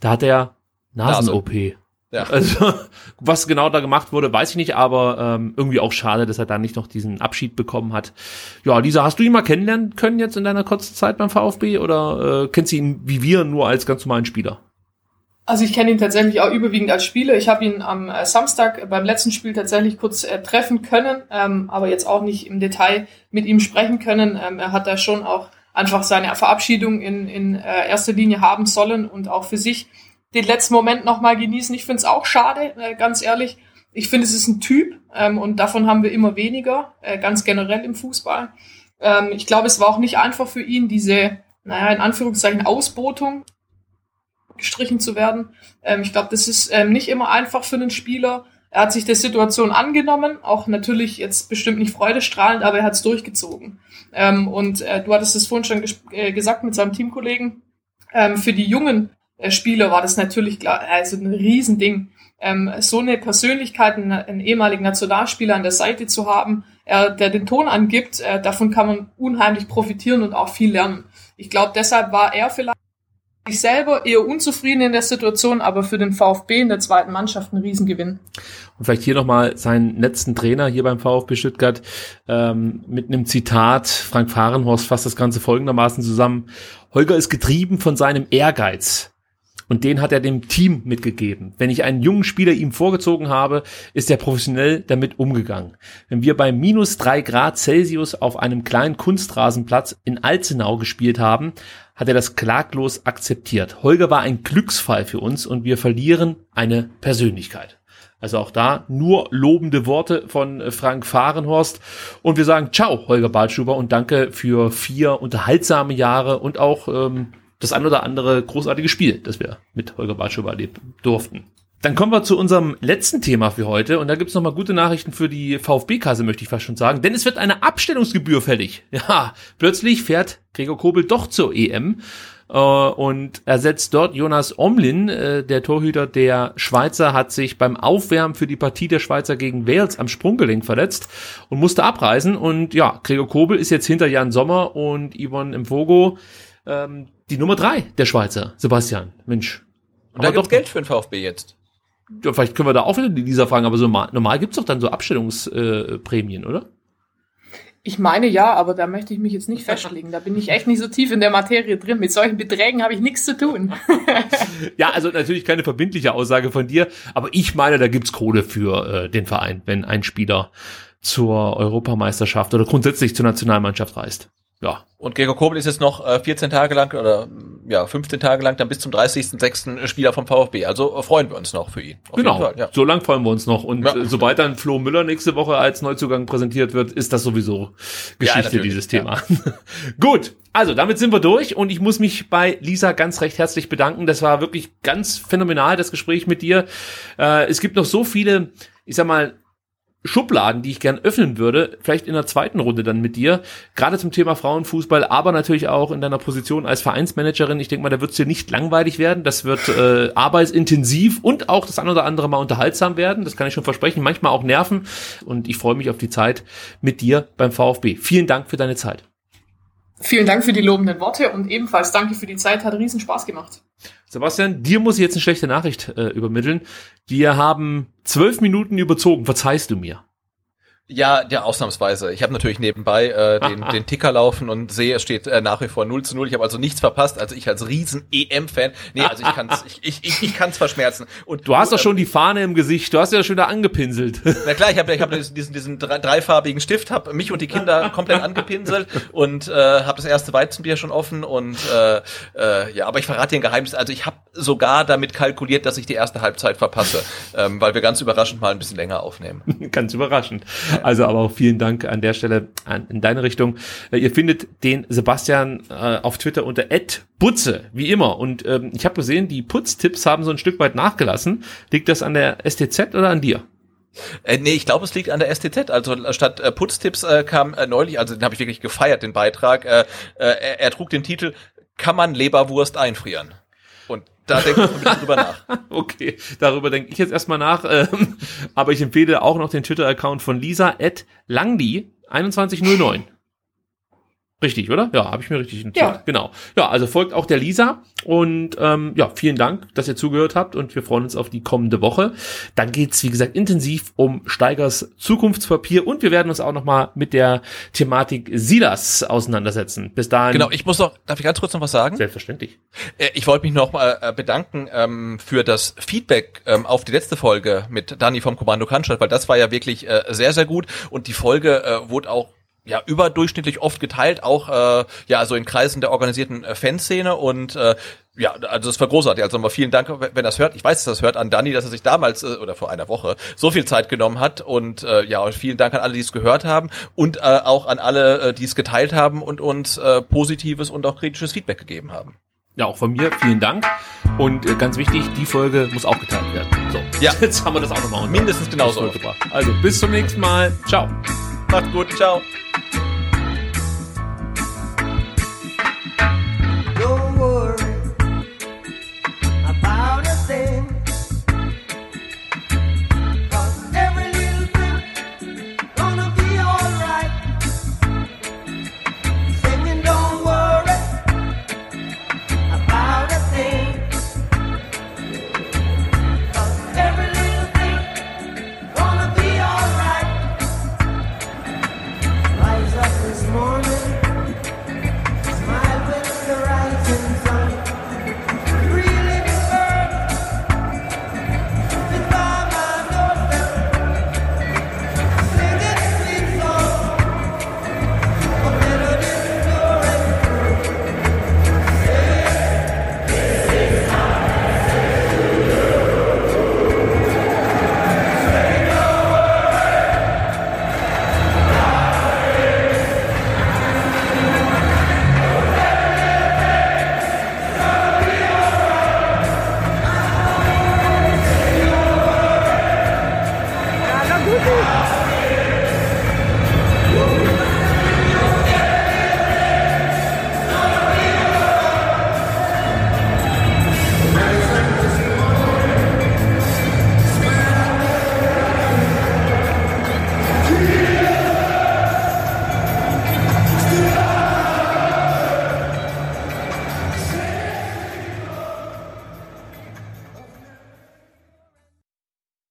Da hat er Nasen-OP. Nase. Ja. Also, was genau da gemacht wurde, weiß ich nicht, aber ähm, irgendwie auch schade, dass er da nicht noch diesen Abschied bekommen hat. Ja, Lisa, hast du ihn mal kennenlernen können jetzt in deiner kurzen Zeit beim VfB oder äh, kennst du ihn wie wir nur als ganz normalen Spieler? Also ich kenne ihn tatsächlich auch überwiegend als Spieler. Ich habe ihn am äh, Samstag beim letzten Spiel tatsächlich kurz äh, treffen können, ähm, aber jetzt auch nicht im Detail mit ihm sprechen können. Ähm, er hat da schon auch einfach seine Verabschiedung in, in äh, erster Linie haben sollen und auch für sich den letzten Moment nochmal genießen. Ich finde es auch schade, äh, ganz ehrlich. Ich finde, es ist ein Typ ähm, und davon haben wir immer weniger, äh, ganz generell im Fußball. Ähm, ich glaube, es war auch nicht einfach für ihn, diese, naja, in Anführungszeichen Ausbotung gestrichen zu werden. Ähm, ich glaube, das ist ähm, nicht immer einfach für einen Spieler. Er hat sich der Situation angenommen, auch natürlich jetzt bestimmt nicht freudestrahlend, aber er hat es durchgezogen. Ähm, und äh, du hattest es vorhin schon äh, gesagt mit seinem Teamkollegen. Ähm, für die jungen Spieler war das natürlich klar, also ein Riesending. Ähm, so eine Persönlichkeit, einen, einen ehemaligen Nationalspieler an der Seite zu haben, äh, der den Ton angibt, äh, davon kann man unheimlich profitieren und auch viel lernen. Ich glaube, deshalb war er vielleicht ich selber eher unzufrieden in der Situation, aber für den VfB in der zweiten Mannschaft ein Riesengewinn. Und vielleicht hier nochmal seinen letzten Trainer hier beim VfB Stuttgart ähm, mit einem Zitat. Frank Fahrenhorst fasst das Ganze folgendermaßen zusammen. Holger ist getrieben von seinem Ehrgeiz. Und den hat er dem Team mitgegeben. Wenn ich einen jungen Spieler ihm vorgezogen habe, ist er professionell damit umgegangen. Wenn wir bei minus drei Grad Celsius auf einem kleinen Kunstrasenplatz in Alzenau gespielt haben, hat er das klaglos akzeptiert. Holger war ein Glücksfall für uns und wir verlieren eine Persönlichkeit. Also auch da nur lobende Worte von Frank Fahrenhorst. Und wir sagen Ciao, Holger Balschuber, und danke für vier unterhaltsame Jahre und auch ähm, das ein oder andere großartige Spiel, das wir mit Holger Bartschuber erleben durften. Dann kommen wir zu unserem letzten Thema für heute und da gibt's noch mal gute Nachrichten für die VfB-Kasse, möchte ich fast schon sagen, denn es wird eine Abstellungsgebühr fällig. Ja, plötzlich fährt Gregor Kobel doch zur EM äh, und ersetzt dort Jonas Omlin, äh, der Torhüter der Schweizer, hat sich beim Aufwärmen für die Partie der Schweizer gegen Wales am Sprunggelenk verletzt und musste abreisen. Und ja, Gregor Kobel ist jetzt hinter Jan Sommer und Yvonne Mvogo ähm, die Nummer drei der Schweizer. Sebastian, Mensch. Und da gibt's Geld für den VfB jetzt. Ja, vielleicht können wir da auch wieder die Lisa fragen, aber so normal, normal gibt's doch dann so Abstellungsprämien, äh, oder? Ich meine ja, aber da möchte ich mich jetzt nicht festlegen. Da bin ich echt nicht so tief in der Materie drin. Mit solchen Beträgen habe ich nichts zu tun. ja, also natürlich keine verbindliche Aussage von dir, aber ich meine, da gibt's Kohle für äh, den Verein, wenn ein Spieler zur Europameisterschaft oder grundsätzlich zur Nationalmannschaft reist ja. Und Gregor Kobel ist jetzt noch äh, 14 Tage lang oder ja 15 Tage lang dann bis zum 30.06. Spieler vom VfB. Also äh, freuen wir uns noch für ihn. genau, Fall, ja. so lang freuen wir uns noch. Und ja. äh, sobald dann Flo Müller nächste Woche als Neuzugang präsentiert wird, ist das sowieso Geschichte ja, dieses Thema. Gut, also damit sind wir durch und ich muss mich bei Lisa ganz recht herzlich bedanken. Das war wirklich ganz phänomenal, das Gespräch mit dir. Äh, es gibt noch so viele, ich sag mal, Schubladen, die ich gern öffnen würde, vielleicht in der zweiten Runde dann mit dir, gerade zum Thema Frauenfußball, aber natürlich auch in deiner Position als Vereinsmanagerin. Ich denke mal, da wird es dir nicht langweilig werden. Das wird äh, arbeitsintensiv und auch das ein oder andere Mal unterhaltsam werden. Das kann ich schon versprechen. Manchmal auch nerven. Und ich freue mich auf die Zeit mit dir beim VfB. Vielen Dank für deine Zeit. Vielen Dank für die lobenden Worte und ebenfalls danke für die Zeit. Hat riesen Spaß gemacht. Sebastian, dir muss ich jetzt eine schlechte Nachricht äh, übermitteln. Wir haben zwölf Minuten überzogen. Verzeihst du mir? Ja, ja, ausnahmsweise. Ich habe natürlich nebenbei äh, den, den Ticker laufen und sehe, es steht äh, nach wie vor 0 zu 0. Ich habe also nichts verpasst. Also ich als riesen EM-Fan. Nee, also ich kann's, ich, ich, ich, ich kann's verschmerzen. Und du hast doch äh, schon die Fahne im Gesicht. Du hast ja schon da angepinselt. Na klar, ich habe ich hab diesen, diesen dreifarbigen Stift, habe mich und die Kinder komplett angepinselt und äh, habe das erste Weizenbier schon offen und äh, äh, ja, aber ich verrate den Geheimnis. Also ich habe sogar damit kalkuliert, dass ich die erste Halbzeit verpasse, ähm, weil wir ganz überraschend mal ein bisschen länger aufnehmen. ganz überraschend. Also aber auch vielen Dank an der Stelle an, in deine Richtung. Äh, ihr findet den Sebastian äh, auf Twitter unter @butze wie immer. Und ähm, ich habe gesehen, die Putztipps haben so ein Stück weit nachgelassen. Liegt das an der STZ oder an dir? Äh, nee, ich glaube, es liegt an der STZ. Also statt äh, Putztipps äh, kam äh, neulich, also den habe ich wirklich gefeiert, den Beitrag. Äh, äh, er, er trug den Titel Kann man Leberwurst einfrieren? Da denke ich mal drüber nach. okay, darüber denke ich jetzt erstmal nach. Ähm, aber ich empfehle auch noch den Twitter-Account von Lisa at Langdi 2109. Richtig, oder? Ja, habe ich mir richtig notiert. Ja. Genau. Ja, also folgt auch der Lisa und ähm, ja, vielen Dank, dass ihr zugehört habt und wir freuen uns auf die kommende Woche. Dann geht's wie gesagt intensiv um Steigers Zukunftspapier und wir werden uns auch nochmal mit der Thematik Silas auseinandersetzen. Bis dahin. Genau, ich muss noch, darf ich ganz kurz noch was sagen? Selbstverständlich. Äh, ich wollte mich noch mal äh, bedanken ähm, für das Feedback ähm, auf die letzte Folge mit Dani vom Kommando Cannstatt, weil das war ja wirklich äh, sehr sehr gut und die Folge äh, wurde auch ja überdurchschnittlich oft geteilt, auch äh, ja so in Kreisen der organisierten äh, Fanszene und äh, ja, also das war großartig. Also nochmal vielen Dank, wenn das hört. Ich weiß, dass das hört an Dani, dass er sich damals äh, oder vor einer Woche so viel Zeit genommen hat und äh, ja, und vielen Dank an alle, die es gehört haben und äh, auch an alle, äh, die es geteilt haben und uns äh, positives und auch kritisches Feedback gegeben haben. Ja, auch von mir vielen Dank. Und äh, ganz wichtig, die Folge muss auch geteilt werden. So, ja. jetzt haben wir das auch nochmal. Mindestens genauso. Also bis zum nächsten Mal. Ciao. Macht's gut. Ciao.